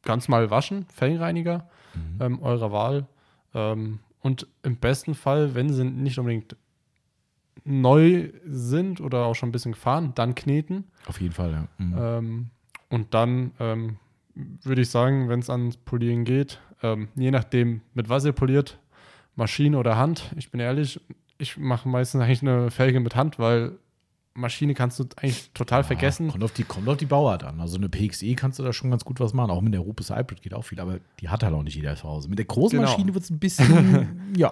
ganz mal waschen, Felgenreiniger ähm, eurer Wahl. Ähm, und im besten Fall, wenn sie nicht unbedingt neu sind oder auch schon ein bisschen gefahren, dann kneten. Auf jeden Fall, ja. Mhm. Ähm, und dann ähm, würde ich sagen, wenn es ans Polieren geht, ähm, je nachdem, mit was ihr poliert, Maschine oder Hand, ich bin ehrlich, ich mache meistens eigentlich eine Felge mit Hand, weil Maschine kannst du eigentlich total Ja, vergessen. Kommt auf, die, kommt auf die Bauart an. Also eine PXE kannst du da schon ganz gut was machen. Auch mit der Rupes Hybrid geht auch viel, aber die hat halt auch nicht jeder zu Hause. Mit der großen Genau. Maschine wird es ein bisschen, ja.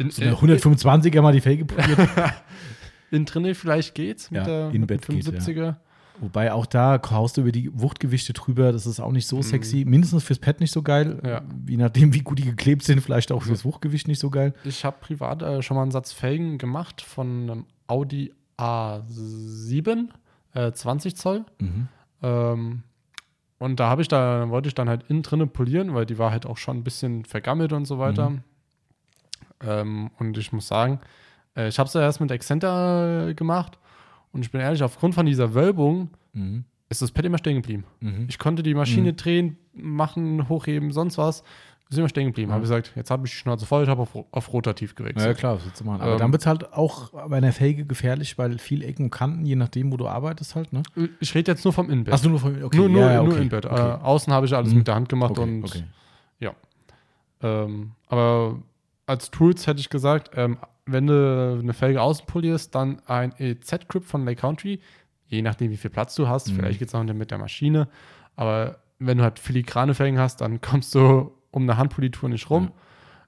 In, So eine 125er mal die Felge poliert. in drinne vielleicht geht's mit Ja, der in Bett dem geht, 75er. Wobei auch da haust du über die Wuchtgewichte drüber. Das ist auch nicht so sexy. Mindestens fürs Pad nicht so geil. Mhm. Ja. Je nachdem, wie gut die geklebt sind, vielleicht auch fürs Wuchtgewicht nicht so geil. Ich habe privat äh, schon mal einen Satz Felgen gemacht von einem Audi A7, äh, 20 Zoll. Mhm. Ähm, und da habe ich da, wollte ich dann halt innen drinne polieren, weil die war halt auch schon ein bisschen vergammelt und so weiter. Ähm, und ich muss sagen, äh, ich habe es ja erst mit Accenter äh, gemacht und ich bin ehrlich, aufgrund von dieser Wölbung Mhm. ist das Pad immer stehen geblieben. Mhm. Ich konnte die Maschine drehen, machen, hochheben, sonst was. Ist immer stehen geblieben. Ja. Habe gesagt, jetzt habe ich die Schnauze voll, ich habe auf, auf rotativ gewechselt. Ja, klar, das machen. Aber Ähm, dann wird es halt auch bei einer Felge gefährlich, weil viel Ecken und Kanten, je nachdem, wo du arbeitest, halt, ne? Ich rede jetzt nur vom Innenbett. Achso, nur von, okay. nur nur, ja, ja, nur okay. Innenbett. Okay. Äh, außen habe ich alles Mhm. mit der Hand gemacht okay, und okay. Ähm, aber als Tools hätte ich gesagt, ähm, wenn du eine Felge außen polierst, dann ein EZ-Grip von Lake Country, je nachdem, wie viel Platz du hast. Mhm. Vielleicht geht es auch mit der Maschine. Aber wenn du halt filigrane Felgen hast, dann kommst du um eine Handpolitur nicht rum.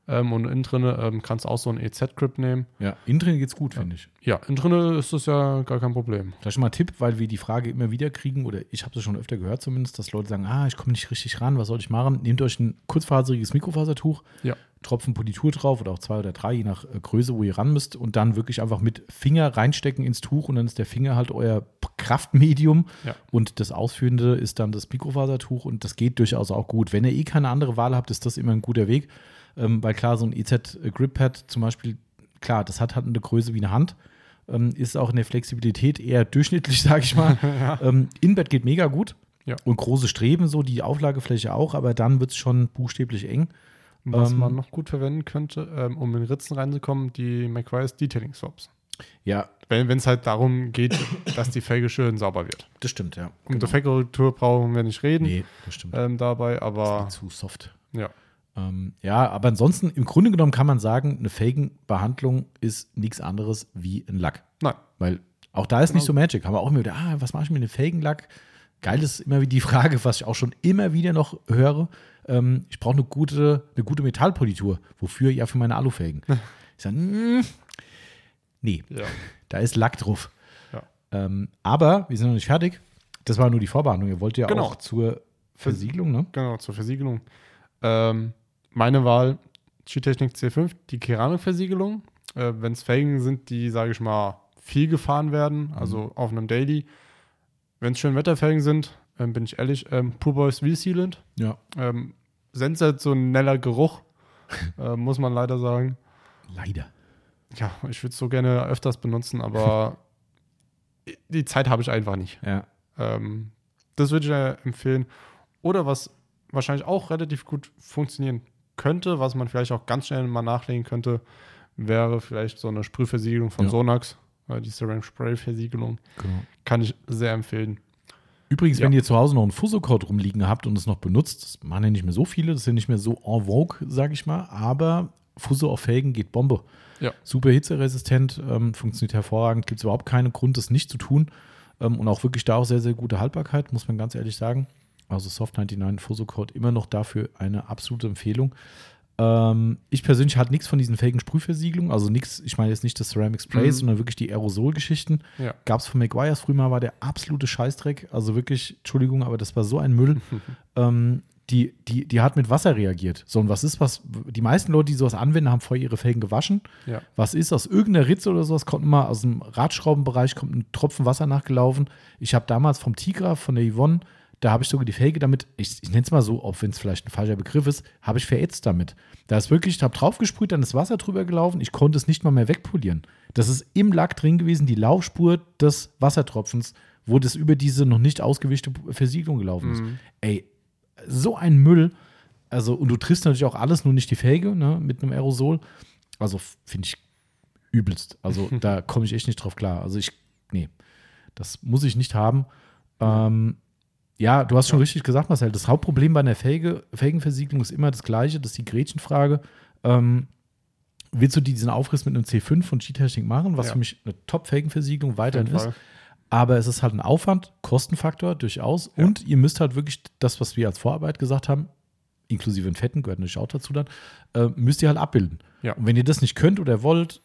Ähm, und innen drin ähm, kannst du auch so einen EZ-Grip nehmen. Ja, innen drin geht's gut, finde ich. Ja, innen drin ist das ja gar kein Problem. Vielleicht mal ein Tipp, weil wir die Frage immer wieder kriegen, oder ich habe es schon öfter gehört zumindest, dass Leute sagen, ah, ich komme nicht richtig ran, was soll ich machen? Nehmt euch ein kurzfaseriges Mikrofasertuch, Ja. Tropfen Politur drauf oder auch zwei oder drei, je nach äh, Größe, wo ihr ran müsst und dann wirklich einfach mit Finger reinstecken ins Tuch und dann ist der Finger halt euer Kraftmedium Ja. und das Ausführende ist dann das Mikrofasertuch und das geht durchaus auch gut. Wenn ihr eh keine andere Wahl habt, ist das immer ein guter Weg, ähm, weil klar, so ein EZ Grip Pad zum Beispiel, klar, das hat halt eine Größe wie eine Hand, ähm, ist auch in der Flexibilität eher durchschnittlich, sage ich mal. ähm, Inbett geht mega gut Ja. und große Streben, so die Auflagefläche auch, aber dann wird es schon buchstäblich eng. Was Ähm, man noch gut verwenden könnte, ähm, um in Ritzen reinzukommen, die McRae's Detailing Swaps. Ja, Wenn es halt darum geht, dass die Felge schön sauber wird. das stimmt, ja. Um die Fettkorrektur brauchen wir nicht reden Nee, das stimmt. ähm, dabei, aber zu soft. ja. Ähm, ja, aber ansonsten, im Grunde genommen kann man sagen, eine Felgenbehandlung ist nichts anderes wie ein Lack. Nein. Weil auch da ist nicht Genau. so Magic. Haben wir auch immer wieder, ah, was mache ich mit einem Felgenlack? Geil ist immer wieder die Frage, was ich auch schon immer wieder noch höre. Ähm, ich brauche eine gute, eine gute Metallpolitur. Wofür? Ja, für meine Alufelgen. ich sage, mm, nee, Ja. da ist Lack drauf. Ja. Ähm, aber wir sind noch nicht fertig. Das war nur die Vorbehandlung. Ihr wollt ja Genau. auch zur Versiegelung, ne? Genau, zur Versiegelung. Ähm, meine Wahl, Skitechnik C5, die Keramikversiegelung. Äh, Wenn es Felgen sind, die, sage ich mal, viel gefahren werden, also auf einem Daily. Wenn es schön Wetterfelgen sind, ähm, bin ich ehrlich, ähm, Pure Boys V-Sealant. Ja. Ähm, sendet so ein neller Geruch, äh, muss man leider sagen. Leider. Ja, ich würde es so gerne öfters benutzen, aber die Zeit habe ich einfach nicht. Ja. Ähm, das würde ich ja empfehlen. Oder was wahrscheinlich auch relativ gut funktionieren könnte, was man vielleicht auch ganz schnell mal nachlegen könnte, wäre vielleicht so eine Sprühversiegelung von Ja. Sonax, äh, die Ceramic Spray Versiegelung. Genau. Kann ich sehr empfehlen. Übrigens, Ja. wenn ihr zu Hause noch einen Fuso-Code rumliegen habt und es noch benutzt, das machen ja nicht mehr so viele, das sind nicht mehr so en vogue, sage ich mal, aber Fuso auf Felgen geht Bombe. Ja. Super hitzeresistent, ähm, funktioniert hervorragend, gibt es überhaupt keinen Grund, das nicht zu tun. Ähm, und auch wirklich da auch sehr, sehr gute Haltbarkeit, muss man ganz ehrlich sagen. Also Soft 99 Fuso-Code immer noch dafür eine absolute Empfehlung. Ähm, ich persönlich hatte nichts von diesen fähigen Sprühversiegelungen, also nichts, ich meine jetzt nicht das Ceramic Spray, Mhm. sondern wirklich die Aerosol-Geschichten. Ja. Gab es von McGuire's früher mal, war der absolute Scheißdreck. Also wirklich, Entschuldigung, aber das war so ein Müll. ähm, die, die, die hat mit Wasser reagiert. So, und was ist, was, die meisten Leute, die sowas anwenden, haben vorher ihre Felgen gewaschen. Ja. Was ist, aus irgendeiner Ritze oder sowas kommt mal aus dem Radschraubenbereich, kommt ein Tropfen Wasser nachgelaufen. Ich habe damals vom Tigra, von der Yvonne, da habe ich sogar die Felge damit, ich, ich nenne es mal so, auch wenn es vielleicht ein falscher Begriff ist, habe ich verätzt damit. Da ist wirklich, ich habe draufgesprüht, dann ist Wasser drüber gelaufen, ich konnte es nicht mal mehr wegpolieren. Das ist im Lack drin gewesen, die Laufspur des Wassertropfens, wo das über diese noch nicht ausgewischte Versiegelung gelaufen ist. Mhm. Ey, so ein Müll. Also, und du triffst natürlich auch alles, nur nicht die Felge, ne, mit einem Aerosol. Also, finde ich übelst. Also, da komme ich echt nicht drauf klar. Also, ich, nee, das muss ich nicht haben. Ähm, ja, du hast schon richtig gesagt, Marcel. Das Hauptproblem bei einer Felge, Felgenversiegelung ist immer das gleiche, das ist die Gretchenfrage. Ähm, willst du diesen Aufriss mit einem C5 von G-Technik machen, was Ja. für mich eine Top-Felgenversiegelung weiterhin ist. Aber es ist halt ein Aufwand, Kostenfaktor durchaus. Ja. Und ihr müsst halt wirklich das, was wir als Vorarbeit gesagt haben, inklusive den Fetten, gehört natürlich auch dazu dann, äh, müsst ihr halt abbilden. Ja. Und wenn ihr das nicht könnt oder wollt,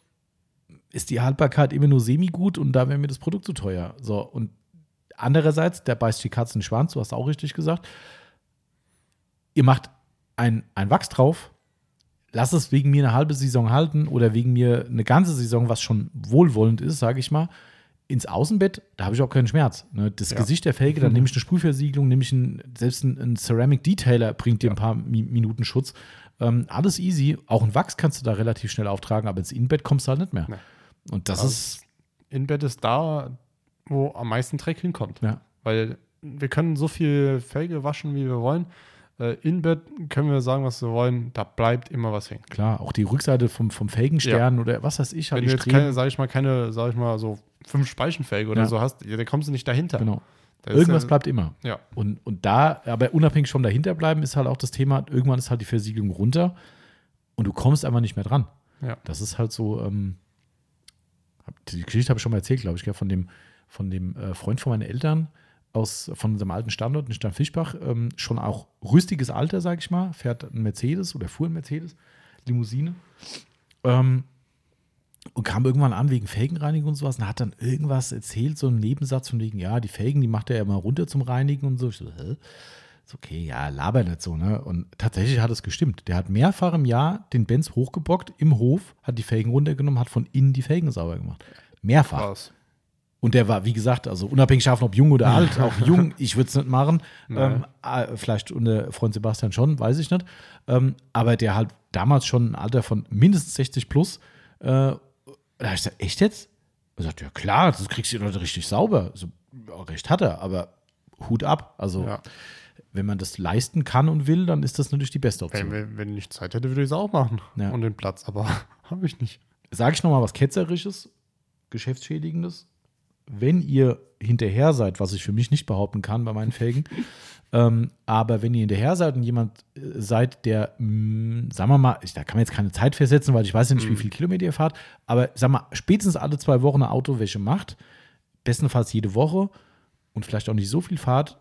ist die Haltbarkeit immer nur semi-gut und da wäre mir das Produkt zu teuer. So, und andererseits, der beißt die Katze in den Schwanz, du hast auch richtig gesagt. Ihr macht ein, ein Wachs drauf, lasst es wegen mir eine halbe Saison halten oder wegen mir eine ganze Saison, was schon wohlwollend ist, sage ich mal, ins Außenbett, da habe ich auch keinen Schmerz. Ne? Das Ja. Gesicht der Felge, dann nehme ich eine Sprühversiegelung, nehme ich einen, selbst ein, ein Ceramic Detailer bringt dir ein paar Mi Minuten Schutz. Ähm, alles easy. Auch ein Wachs kannst du da relativ schnell auftragen, aber ins Innenbett kommst du halt nicht mehr. Nee. Und das Also, ist, Inbett ist da, wo am meisten Dreck hinkommt. ja, Weil wir können so viel Felge waschen, wie wir wollen. Äh, Inbett können wir sagen, was wir wollen. Da bleibt immer was hängen. klar. Auch die Rückseite vom, vom Felgenstern oder was weiß ich, halt Wenn du jetzt Streben. keine, sag ich mal, keine, sag ich mal, so fünf Speichenfelge oder Ja. so hast, ja, da kommst du nicht dahinter. Genau. Da Irgendwas ja- bleibt immer. Ja, Und, und da, aber unabhängig vom dahinterbleiben, ist halt auch das Thema, irgendwann ist halt die Versiegelung runter und du kommst einfach nicht mehr dran. ja. Das ist halt so, ähm, die Geschichte habe ich schon mal erzählt, glaube ich, gell, von dem, von dem äh, Freund von meinen Eltern aus, von unserem alten Standort in Steinfischbach, ähm, schon auch rüstiges Alter, sage ich mal, fährt ein Mercedes oder fuhr ein Mercedes, Limousine. Ähm, und kam irgendwann an wegen Felgenreinigung und sowas und hat dann irgendwas erzählt, so einen Nebensatz von wegen, ja, die Felgen, die macht er ja immer runter zum Reinigen und so. Ich so, hä? Ist okay, ja, laber nicht so, ne? Und tatsächlich hat es gestimmt. Der hat mehrfach im Jahr den Benz hochgebockt im Hof, hat die Felgen runtergenommen, hat von innen die Felgen sauber gemacht. Mehrfach. Krass. Und der war, wie gesagt, also unabhängig davon, ob jung oder alt, auch jung, ich würde es nicht machen. Ähm, äh, vielleicht unter Freund Sebastian schon, weiß ich nicht. Ähm, aber der halt damals schon ein Alter von mindestens 60 plus. Äh, da hab ich gesagt, echt jetzt? Er sagt, ja klar, das kriegst du noch richtig sauber. So, ja, recht hat er, aber Hut ab. Also, Ja. wenn man das leisten kann und will, dann ist das natürlich die beste Option. Wenn, wenn ich Zeit hätte, würde ich es auch machen. Ja. Und den Platz, aber habe ich nicht. Sage ich noch mal was Ketzerisches, Geschäftsschädigendes. Wenn ihr hinterher seid, was ich für mich nicht behaupten kann bei meinen Felgen, ähm, aber wenn ihr hinterher seid und jemand äh, seid, der, mh, sagen wir mal, ich, da kann man jetzt keine Zeit festsetzen, weil ich weiß ja nicht, wie viel Kilometer ihr fahrt, aber sag mal, spätestens alle zwei Wochen eine Autowäsche macht, bestenfalls jede Woche und vielleicht auch nicht so viel fahrt,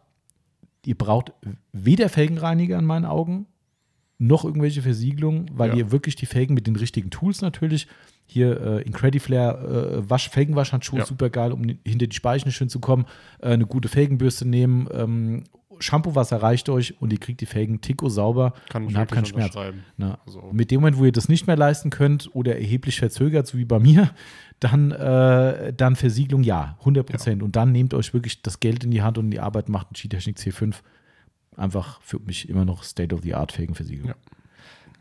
ihr braucht weder Felgenreiniger in meinen Augen, noch irgendwelche Versiegelungen, weil Ja. ihr wirklich die Felgen mit den richtigen Tools natürlich, hier äh, Incrediflare äh, Wasch, Felgenwaschhandschuhe, Ja. super geil, um hinter die Speichen schön zu kommen, äh, eine gute Felgenbürste nehmen, ähm, Shampoo-Wasser reicht euch und ihr kriegt die Felgen ticko sauber und habt keinen Schmerz. Na, Also- Mit dem Moment, wo ihr das nicht mehr leisten könnt oder erheblich verzögert, so wie bei mir, dann, äh, dann Versiegelung ja, 100 Prozent. Und dann nehmt euch wirklich das Geld in die Hand und die Arbeit macht ein Skitechnik C5. Einfach für mich immer noch State-of-the-Art Felgenversiegelung. Ja.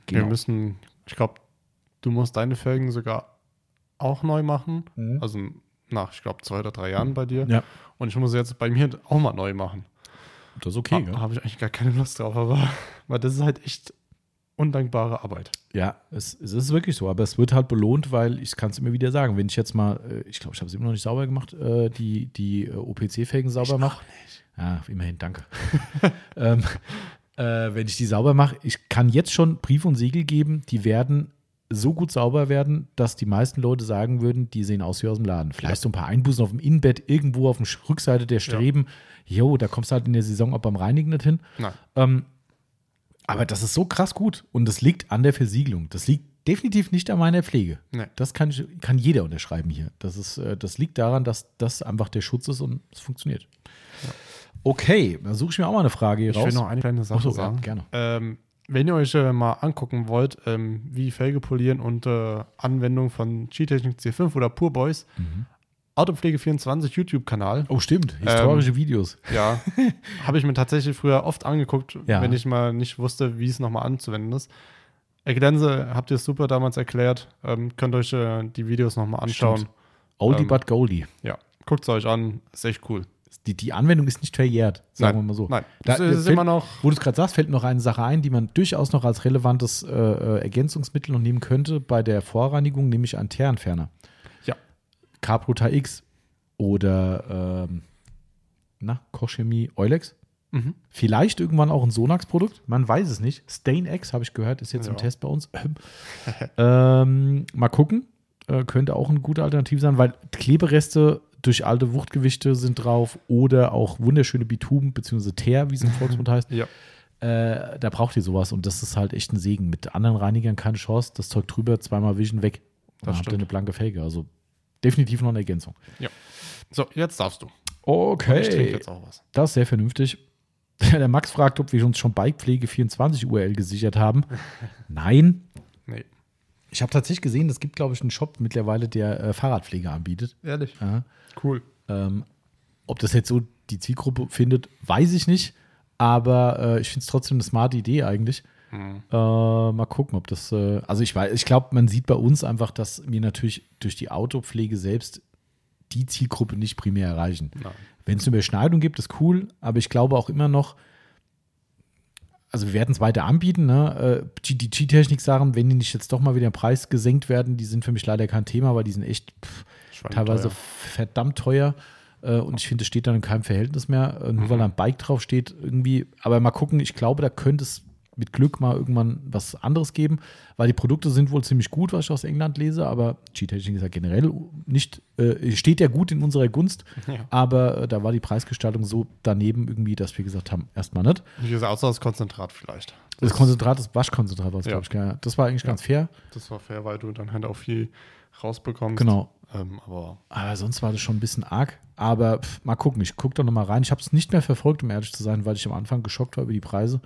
Genau. Wir müssen, ich glaube, du musst deine Felgen sogar auch neu machen. Mhm. Also nach, ich glaube, zwei oder drei Jahren bei dir. Ja, Und ich muss jetzt bei mir auch mal neu machen. das ist okay. da habe ich eigentlich gar keine Lust drauf, aber weil das ist halt echt undankbare Arbeit. Ja, es, es ist wirklich so, aber es wird halt belohnt, weil ich kann es immer wieder sagen, wenn ich jetzt mal, äh, ich glaube, ich habe es immer noch nicht sauber gemacht, äh, die, die äh, OPC-Felgen sauber mache. Ja, immerhin, danke. ähm, äh, wenn ich die sauber mache, ich kann jetzt schon Brief und Siegel geben, die werden so gut sauber werden, dass die meisten Leute sagen würden, die sehen aus wie aus dem Laden. Vielleicht so ein paar Einbußen auf dem Innenbett, irgendwo auf der Rückseite der Streben. Jo, da kommst du halt in der Saison auch beim Reinigen nicht hin. Ähm, aber das ist so krass gut und das liegt an der Versiegelung. Das liegt definitiv nicht an meiner Pflege. Nee. Das kann, ich, kann jeder unterschreiben hier. Das, ist, äh, das liegt daran, dass das einfach der Schutz ist und es funktioniert. Okay, dann suche ich mir auch mal eine Frage hier Ich raus. will noch eine kleine Sache Ach so, ja, sagen. gerne. Ähm, wenn ihr euch äh, mal angucken wollt, ähm, wie Felge polieren und äh, Anwendung von G-Technik C5 oder Pure Boys, Mhm. Autopflege24 YouTube-Kanal. Oh, stimmt. Historische Videos. Ja, habe ich mir tatsächlich früher oft angeguckt, Ja. wenn ich mal nicht wusste, wie es nochmal anzuwenden ist. Erklären Sie, habt ihr es super damals erklärt. Ähm, könnt euch äh, die Videos nochmal anschauen. Stimmt. Oldie Ähm, but Goldie. Ja, guckt es euch an, ist echt cool. Die, die Anwendung ist nicht verjährt, sagen Nein, wir mal so. Nein, Da- das ist fällt- immer noch. Wo du es gerade sagst, fällt noch eine Sache ein, die man durchaus noch als relevantes äh, äh, Ergänzungsmittel noch nehmen könnte bei der Vorreinigung, nämlich einen Teerentferner. Ja. Carpruta X oder ähm, na, Kochchemie Eulex. Vielleicht irgendwann auch ein Sonax-Produkt. Man weiß es nicht. Stain X, habe ich gehört, ist jetzt im Ja. Test bei uns. ähm, mal gucken. Äh, könnte auch eine gute Alternative sein, weil Klebereste durch alte Wuchtgewichte sind drauf oder auch wunderschöne Bitumen bzw. Teer, wie es im Volksmund heißt. Ja. Äh, da braucht ihr sowas und das ist halt echt ein Segen. Mit anderen Reinigern keine Chance. Das Zeug drüber, zweimal Wischen weg. Dann Das habt ihr eine blanke Felge. Also definitiv noch eine Ergänzung. So, jetzt darfst du. Okay. Ich trinke jetzt auch was. Das ist sehr vernünftig. Der Max fragt, ob wir uns schon Bikepflege 24 URL gesichert haben. Nein. Ich habe tatsächlich gesehen, es gibt, glaube ich, einen Shop mittlerweile, der äh, Fahrradpflege anbietet. Ehrlich? Ja. Cool. Ähm, ob das jetzt so die Zielgruppe findet, weiß ich nicht. Aber äh, ich finde es trotzdem eine smarte Idee eigentlich. Mhm. Äh, mal gucken, ob das. Äh, also ich weiß, ich glaube, man sieht bei uns einfach, dass wir natürlich durch die Autopflege selbst die Zielgruppe nicht primär erreichen. Wenn es eine Überschneidung gibt, ist cool, aber ich glaube auch immer noch, also wir werden es weiter anbieten, ne? Äh, die G-Technik-Sachen, wenn die nicht jetzt doch mal wieder im Preis gesenkt werden, die sind für mich leider kein Thema, weil die sind echt pff, teilweise Schweineteuer. verdammt teuer. Äh, Und ich finde, es steht dann in keinem Verhältnis mehr, äh, nur Mhm. weil da ein Bike drauf steht, irgendwie. Aber mal gucken, ich glaube, da könnte es mit Glück mal irgendwann was anderes geben, weil die Produkte sind wohl ziemlich gut, was ich aus England lese, aber G-Technik ist ja generell nicht, äh, steht ja gut in unserer Gunst, Ja. aber äh, da war die Preisgestaltung so daneben irgendwie, dass wir gesagt haben, erstmal nicht. Wie gesagt, außer das Konzentrat vielleicht. Das Konzentrat, das Waschkonzentrat war es, Ja. glaube ich, das war eigentlich Ja. ganz fair. Das war fair, weil du dann halt auch viel rausbekommst. Genau. Ähm, aber Aber sonst war das schon ein bisschen arg. Aber pff, mal gucken, ich gucke doch noch mal rein. Ich habe es nicht mehr verfolgt, um ehrlich zu sein, weil ich am Anfang geschockt war über die Preise.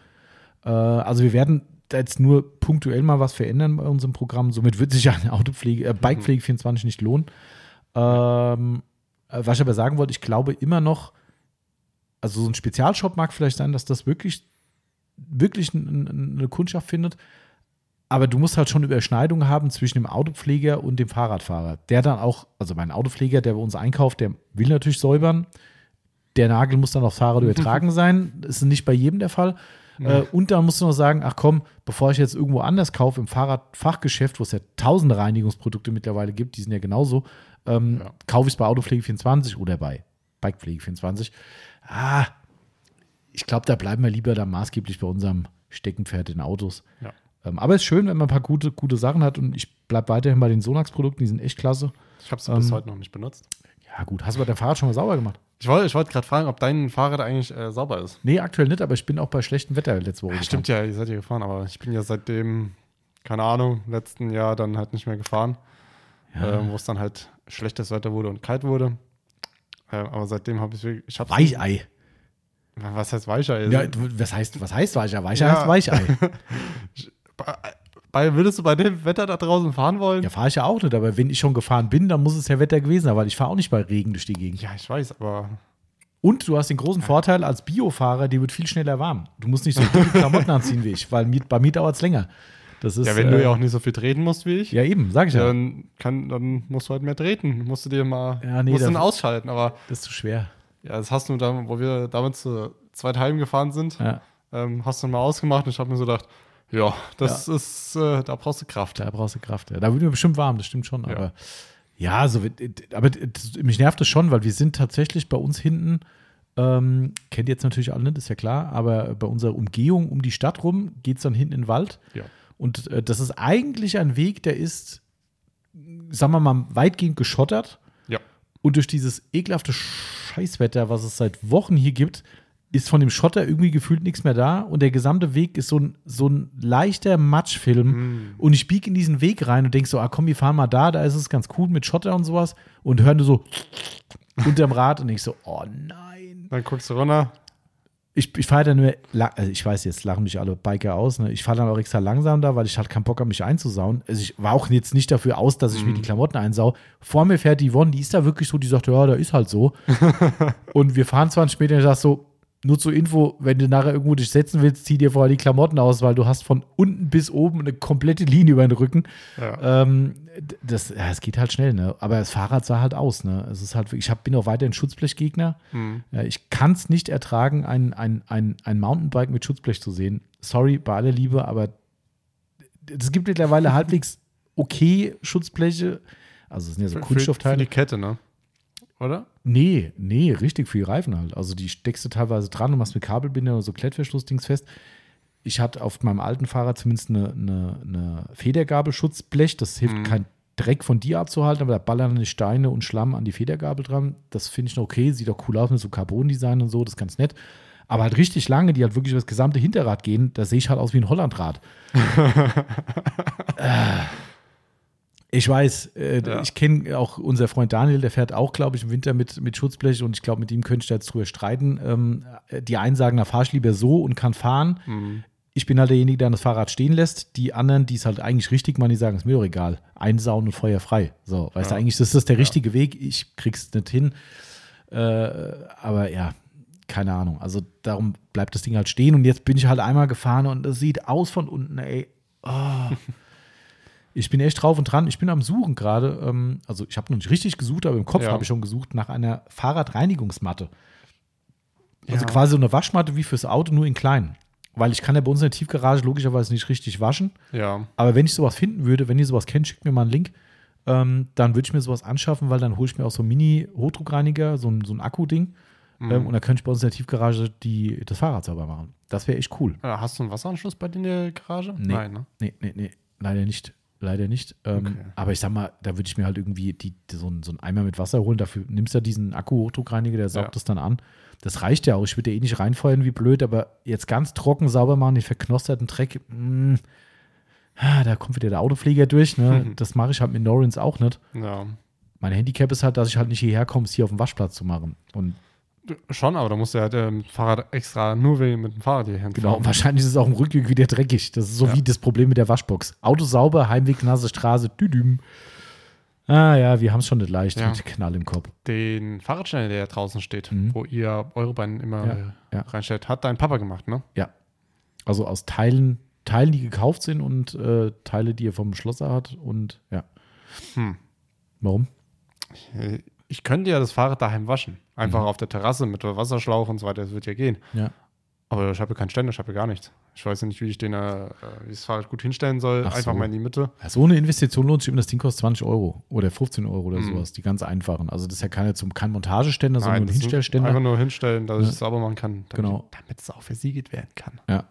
Äh, also wir werden jetzt nur punktuell mal was verändern bei unserem Programm. Somit wird sich eine Autopflege, äh, Bikepflege 24 nicht lohnen. Ähm, äh, was ich aber sagen wollte, ich glaube immer noch, also so ein Spezialshop mag vielleicht sein, dass das wirklich, wirklich eine Kundschaft findet. Aber du musst halt schon Überschneidungen haben zwischen dem Autopfleger und dem Fahrradfahrer. Der dann auch, also mein Autopfleger, der bei uns einkauft, der will natürlich säubern. Der Nagel muss dann aufs Fahrrad übertragen sein. Das ist nicht bei jedem der Fall. Äh, und dann musst du noch sagen, ach komm, bevor ich jetzt irgendwo anders kaufe, im Fahrradfachgeschäft, wo es ja tausende Reinigungsprodukte mittlerweile gibt, die sind ja genauso, ähm, Ja. kaufe ich es bei Autopflege 24 oder bei Bikepflege 24. Ah, ich glaube, da bleiben wir lieber da maßgeblich bei unserem Steckenpferd in Autos. Ja. Ähm, aber es ist schön, wenn man ein paar gute, gute Sachen hat und ich bleibe weiterhin bei den Sonax-Produkten, die sind echt klasse. ich habe sie bis Ähm, heute noch nicht benutzt. Ja, gut. Hast du bei deinem Fahrrad schon mal sauber gemacht? Ich wollte ich wollte gerade fragen, ob dein Fahrrad eigentlich äh, sauber ist. Nee, aktuell nicht, aber ich bin auch bei schlechtem Wetter letzte Woche. Ja, stimmt ja, ihr seid ja gefahren, aber ich bin ja seitdem, keine Ahnung, letzten Jahr dann halt nicht mehr gefahren, Ja. ähm, wo es dann halt schlechtes Wetter wurde und kalt wurde. Ähm, aber seitdem habe ich wirklich, Weichei. Was heißt Weicher? Ja, was heißt, was heißt Weicher? Weicher Ja. heißt Weichei. bei, würdest du bei dem Wetter da draußen fahren wollen? Ja, fahre ich ja auch nicht, aber wenn ich schon gefahren bin, dann muss es ja Wetter gewesen sein, weil ich fahre auch nicht bei Regen durch die Gegend. Ja, ich weiß, aber Und du hast den großen Vorteil als Biofahrer, dir wird viel schneller warm. Du musst nicht so dicke Klamotten anziehen wie ich, weil bei mir dauert es länger. Das ist, ja, wenn äh, du ja auch nicht so viel treten musst wie ich, Ja, eben, sag ich ja. dann, kann, dann musst du halt mehr treten. Musst du dir mal Ja, nee, musst du da- ihn ausschalten. Aber Das ist zu schwer. ja, das hast du da, wo wir damals zu zweit heimgefahren sind, Ja, ähm, hast du mal ausgemacht und ich habe mir so gedacht, ja, das ist, äh, da brauchst du Kraft. da brauchst du Kraft. Ja. Da wird mir bestimmt warm, das stimmt schon. Ja. Aber ja, so, aber mich nervt das schon, weil wir sind tatsächlich bei uns hinten, ähm, kennt ihr jetzt natürlich alle nicht, ist ja klar, aber bei unserer Umgehung um die Stadt rum geht es dann hinten in den Wald. Ja. Und äh, das ist eigentlich ein Weg, der ist, sagen wir mal, weitgehend geschottert. Ja. Und durch dieses ekelhafte Scheißwetter, was es seit Wochen hier gibt, ist von dem Schotter irgendwie gefühlt nichts mehr da. Und der gesamte Weg ist so ein, so ein leichter Matschfilm. Mm. Und ich biege in diesen Weg rein und denke so, ah komm, wir fahren mal da, da ist es ganz cool mit Schotter und sowas. Und hören du so unterm Rad und ich so, oh nein. Dann guckst du runter. Ich, ich fahre dann nur, also ich weiß, jetzt lachen mich alle Biker aus, ne? ich fahre dann auch extra langsam da, weil ich halt keinen Bock habe, mich einzusauen. Also ich war auch jetzt nicht dafür aus, dass ich mir die Klamotten einsau. Vor mir fährt die Yvonne, die ist da wirklich so, die sagt, ja, da ist halt so. und wir fahren 20 Meter und ich sag so, nur zur Info, wenn du nachher irgendwo dich setzen willst, zieh dir vorher die Klamotten aus, weil du hast von unten bis oben eine komplette Linie über den Rücken. Ja. Ähm, das, ja, es geht halt schnell, ne? Aber das Fahrrad sah halt aus, ne? Es ist halt, ich hab, bin auch weiterhin Schutzblechgegner. Mhm. Ja, ich kann es nicht ertragen, ein, ein, ein, ein Mountainbike mit Schutzblech zu sehen. Sorry, bei aller Liebe, aber es gibt mittlerweile halbwegs okay Schutzbleche. Also es sind ja so Für- Für, für Kunststoffteile. die Kette, ne? Oder? Nee, nee, richtig viel Reifen halt. Also die steckst du teilweise dran und machst mit Kabelbinder oder so Klettverschlussdings fest. Ich hatte auf meinem alten Fahrrad zumindest eine, eine, eine Federgabelschutzblech. Das hilft Mhm. kein Dreck von dir abzuhalten, aber da ballern die Steine und Schlamm an die Federgabel dran. Das finde ich noch okay. Sieht auch cool aus mit so Carbon-Design und so. Das ist ganz nett. Aber halt richtig lange, die halt wirklich über das gesamte Hinterrad gehen, da sehe ich halt aus wie ein Hollandrad. Äh, ich weiß, äh, Ja. ich kenne auch unser Freund Daniel, der fährt auch, glaube ich, im Winter mit, mit Schutzblech und ich glaube, mit ihm könnte ich da jetzt drüber streiten. Ähm, äh, die einen sagen, da fahre ich lieber so und kann fahren. Mhm. Ich bin halt derjenige, der das Fahrrad stehen lässt. Die anderen, die es halt eigentlich richtig machen, die sagen, ist mir doch egal. Einsauen und Feuer frei. So, weißt Ja. du, eigentlich das ist das der richtige Weg. Ich krieg's nicht hin. Äh, aber ja, keine Ahnung. Also darum bleibt das Ding halt stehen. Und jetzt bin ich halt einmal gefahren und es sieht aus von unten, ey. Oh. Ich bin echt drauf und dran. Ich bin am Suchen gerade. Ähm, also ich habe noch nicht richtig gesucht, aber im Kopf Ja. habe ich schon gesucht nach einer Fahrradreinigungsmatte. Also Ja. quasi so eine Waschmatte wie fürs Auto, nur in klein. Weil ich kann ja bei uns in der Tiefgarage logischerweise nicht richtig waschen. Ja. Aber wenn ich sowas finden würde, wenn ihr sowas kennt, schickt mir mal einen Link. Ähm, dann würde ich mir sowas anschaffen, weil dann hole ich mir auch so einen Mini-Hochdruckreiniger, so ein, so ein Akku-Ding. Mhm. Ähm, und dann könnte ich bei uns in der Tiefgarage die, das Fahrrad sauber machen. Das wäre echt cool. Äh, Hast du einen Wasseranschluss bei dir in der Garage? Nee. Nein, ne? Nee, nee, nee, leider nicht. Leider nicht. Ähm, Okay. Aber ich sag mal, da würde ich mir halt irgendwie die, die, so, einen, so einen Eimer mit Wasser holen. Dafür nimmst du ja diesen Akku-Hochdruckreiniger, der saugt Ja. das dann an. Das reicht ja auch. Ich würde ja eh nicht reinfeuern wie blöd, aber jetzt ganz trocken sauber machen, den verknosterten Dreck, mh, ah, da kommt wieder der Autopfleger durch. Ne? Das mache ich halt mit Norins auch nicht. Ja. Mein Handicap ist halt, dass ich halt nicht hierher komme, es hier auf dem Waschplatz zu machen. Und Schon, aber da musst du halt äh, dem Fahrrad extra nur wegen mit dem Fahrrad hier hinfahren. genau, und wahrscheinlich ist es auch im Rückweg wieder dreckig. Das ist so Ja. wie das Problem mit der Waschbox. Auto sauber, Heimweg, nasse Straße, düdüm. Ah ja, wir haben es schon nicht leicht Ja. mit Knall im Kopf. Den Fahrradständer, der draußen steht, Mhm. wo ihr eure beiden immer Ja, äh, ja. reinstellt, hat dein Papa gemacht, ne? Ja. Also aus Teilen, Teilen, die gekauft sind und äh, Teile, die er vom Schlosser hat. Und ja. Hm. Warum? Äh, Ich könnte ja das Fahrrad daheim waschen. Einfach Mhm. auf der Terrasse mit Wasserschlauch und so weiter. Das wird ja gehen. Ja. Aber ich habe ja keinen Ständer, ich habe ja gar nichts. Ich weiß ja nicht, wie ich den, äh, wie ich das Fahrrad gut hinstellen soll. Ach Einfach so. mal in die Mitte. Ja, So eine Investition lohnt sich immer, das Ding kostet 20 Euro oder 15 Euro oder Mhm. sowas. Die ganz einfachen. Also das ist ja keine, zum, kein Montageständer, sondern nur ein Hinstellständer. Einfach nur hinstellen, dass ich Ja. es sauber machen kann. Damit, Genau. Damit es auch versiegelt werden kann. Ja.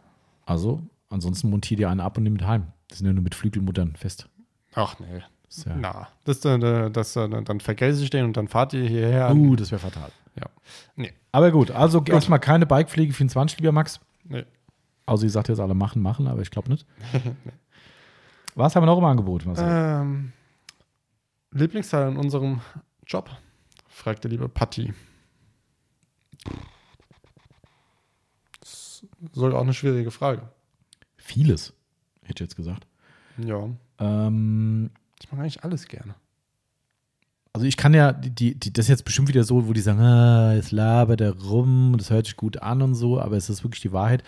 Also, ansonsten montiert ihr einen ab und nimm mit heim. Das sind ja nur mit Flügelmuttern fest. Ach nee. Das ja, Na, das, äh, das, äh, dann vergesse ich den und dann fahrt ihr hierher. uh, das wäre fatal. Ja. Nee. Aber gut, also erstmal keine Bikepflege 24, lieber Max. nee. Also ihr sagt jetzt alle machen, machen, aber ich glaube nicht. Was haben wir noch im Angebot? Marcel? Ähm, Lieblingsteil in unserem Job? fragt der liebe Patti. Das soll auch eine schwierige Frage. Vieles, hätte ich jetzt gesagt. Ja, Ähm, ich mag eigentlich alles gerne. also ich kann ja, die, die, die, das ist jetzt bestimmt wieder so, wo die sagen, ah, jetzt labert er rum, das hört sich gut an und so, aber es ist wirklich die Wahrheit.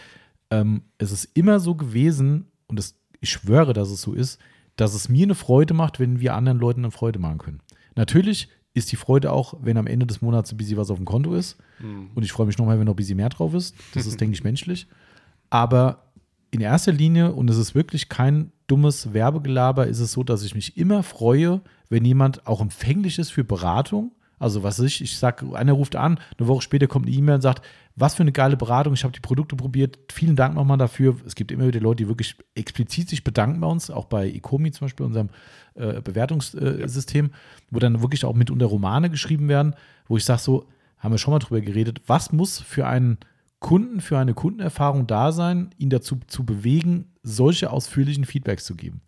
Ähm, es ist immer so gewesen, und das, ich schwöre, dass es so ist, dass es mir eine Freude macht, wenn wir anderen Leuten eine Freude machen können. Natürlich ist die Freude auch, wenn am Ende des Monats ein bisschen was auf dem Konto ist. Und ich freue mich nochmal, wenn noch ein bisschen mehr drauf ist. Das ist, denke ich, menschlich. Aber in erster Linie, und es ist wirklich kein dummes Werbegelaber, ist es so, dass ich mich immer freue, wenn jemand auch empfänglich ist für Beratung. Also was ich, ich sage, einer ruft an, eine Woche später kommt eine E-Mail und sagt, was für eine geile Beratung, ich habe die Produkte probiert, vielen Dank nochmal dafür. Es gibt immer wieder Leute, die wirklich explizit sich bedanken bei uns, auch bei Ecomi zum Beispiel, unserem äh, Bewertungssystem, wo dann wirklich auch mitunter Romane geschrieben werden, wo ich sage so, haben wir schon mal drüber geredet, was muss für einen Kunden, für eine Kundenerfahrung da sein, ihn dazu zu bewegen, solche ausführlichen Feedbacks zu geben.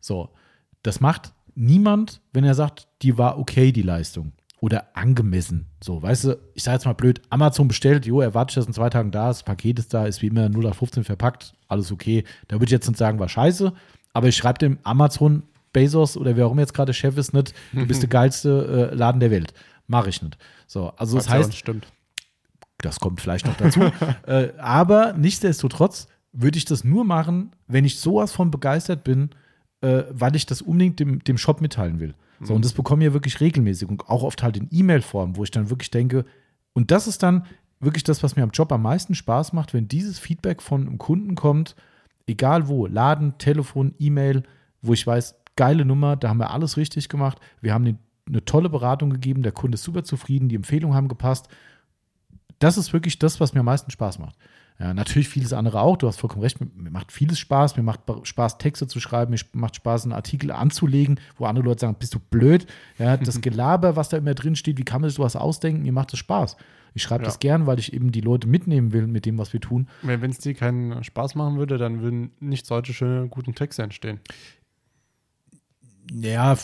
So, das macht niemand, wenn er sagt, die war okay, die Leistung. Oder angemessen. So, weißt du, ich sage jetzt mal blöd, Amazon bestellt, jo, erwarte ich, dass in zwei Tagen da ist, das Paket ist da, ist wie immer 0 auf 15 verpackt, alles okay. Da würde ich jetzt nicht sagen, war scheiße, aber ich schreibe dem Amazon Bezos oder wer auch immer jetzt gerade Chef ist, nicht, du bist der geilste äh, Laden der Welt. Mache ich nicht. So, also das auch heißt, stimmt. Das kommt vielleicht noch dazu. äh, aber nichtsdestotrotz würde ich das nur machen, wenn ich sowas von begeistert bin, äh, weil ich das unbedingt dem, dem Shop mitteilen will. So, und das bekomme ich ja wirklich regelmäßig und auch oft halt in E-Mail-Form, wo ich dann wirklich denke, und das ist dann wirklich das, was mir am Job am meisten Spaß macht, wenn dieses Feedback von einem Kunden kommt, egal wo, Laden, Telefon, E-Mail, wo ich weiß, geile Nummer, da haben wir alles richtig gemacht. Wir haben eine tolle Beratung gegeben, der Kunde ist super zufrieden, die Empfehlungen haben gepasst. Das ist wirklich das, was mir am meisten Spaß macht. Ja, natürlich vieles andere auch. Du hast vollkommen recht. Mir macht vieles Spaß. Mir macht Spaß, Texte zu schreiben. Mir macht Spaß, einen Artikel anzulegen, wo andere Leute sagen, bist du blöd? Ja, das Gelaber, was da immer drin steht, wie kann man sich sowas ausdenken? Mir macht das Spaß. Ich schreibe Ja. das gern, weil ich eben die Leute mitnehmen will mit dem, was wir tun. Wenn es dir keinen Spaß machen würde, dann würden nicht solche schöne, guten Texte entstehen. Ja,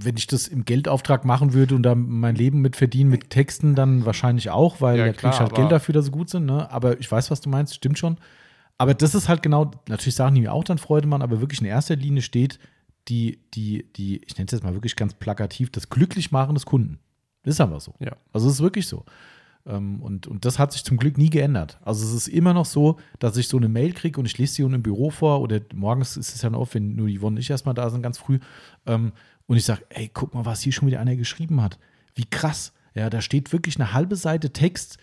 wenn ich das im Geldauftrag machen würde und da mein Leben mit verdienen mit Texten, dann wahrscheinlich auch, weil Ja, da kriege ich halt aber- Geld dafür, dass sie gut sind. Ne? Aber ich weiß, was du meinst, stimmt schon. Aber das ist halt genau, natürlich Sachen, die mir auch dann Freude machen, aber wirklich in erster Linie steht die, die, die, ich nenne es jetzt mal wirklich ganz plakativ, das Glücklichmachen des Kunden. Das ist einfach so. Ja. Also es ist wirklich so. Ähm, Und, und das hat sich zum Glück nie geändert. Also es ist immer noch so, dass ich so eine Mail kriege und ich lese sie unten im Büro vor oder morgens ist es ja noch oft, wenn nur die Yvonne und ich erstmal da sind, ganz früh. ähm, Und ich sage, ey, guck mal, was hier schon wieder einer geschrieben hat. Wie krass. Ja, da steht wirklich eine halbe Seite Text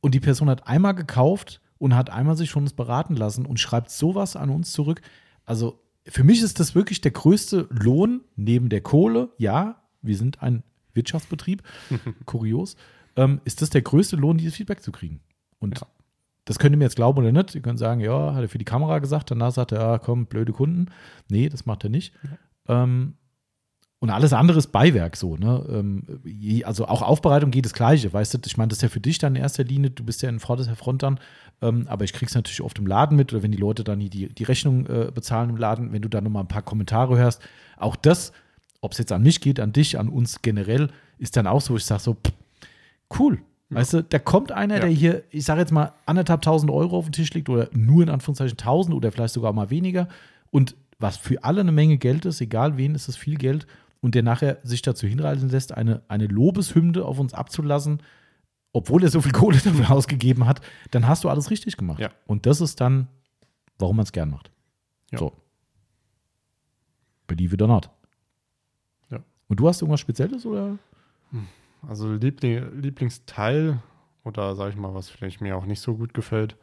und die Person hat einmal gekauft und hat einmal sich von uns beraten lassen und schreibt sowas an uns zurück. Also für mich ist das wirklich der größte Lohn neben der Kohle. Ja, wir sind ein Wirtschaftsbetrieb, kurios. Ähm, ist das der größte Lohn, dieses Feedback zu kriegen? Und Ja. das könnt ihr mir jetzt glauben oder nicht. Ihr könnt sagen, ja, hat er für die Kamera gesagt, danach sagt er, ja, komm, blöde Kunden. Nee, das macht er nicht. Ähm, und alles andere ist Beiwerk so, ne? Ähm, also auch Aufbereitung geht das Gleiche, weißt du? Ich meine, das ist ja für dich dann in erster Linie, du bist ja in vorderster Front dann, ähm, aber ich krieg's natürlich oft im Laden mit oder wenn die Leute dann die, die Rechnung äh, bezahlen im Laden, wenn du dann nochmal ein paar Kommentare hörst. Auch das, ob es jetzt an mich geht, an dich, an uns generell, ist dann auch so, ich sag so, pff, cool. Weißt du, da kommt einer, Ja. der hier, ich sage jetzt mal, anderthalb tausend Euro auf den Tisch legt oder nur in Anführungszeichen tausend oder vielleicht sogar mal weniger und was für alle eine Menge Geld ist, egal wen, ist es viel Geld und der nachher sich dazu hinreißen lässt, eine, eine Lobeshymne auf uns abzulassen, obwohl er so viel Kohle dafür ausgegeben hat, dann hast du alles richtig gemacht. Ja. Und das ist dann, warum man es gern macht. Ja. So. Believe it or not. Ja. Und du hast irgendwas Spezielles oder? Also Liebling, Lieblingsteil oder sage ich mal, was vielleicht mir auch nicht so gut gefällt.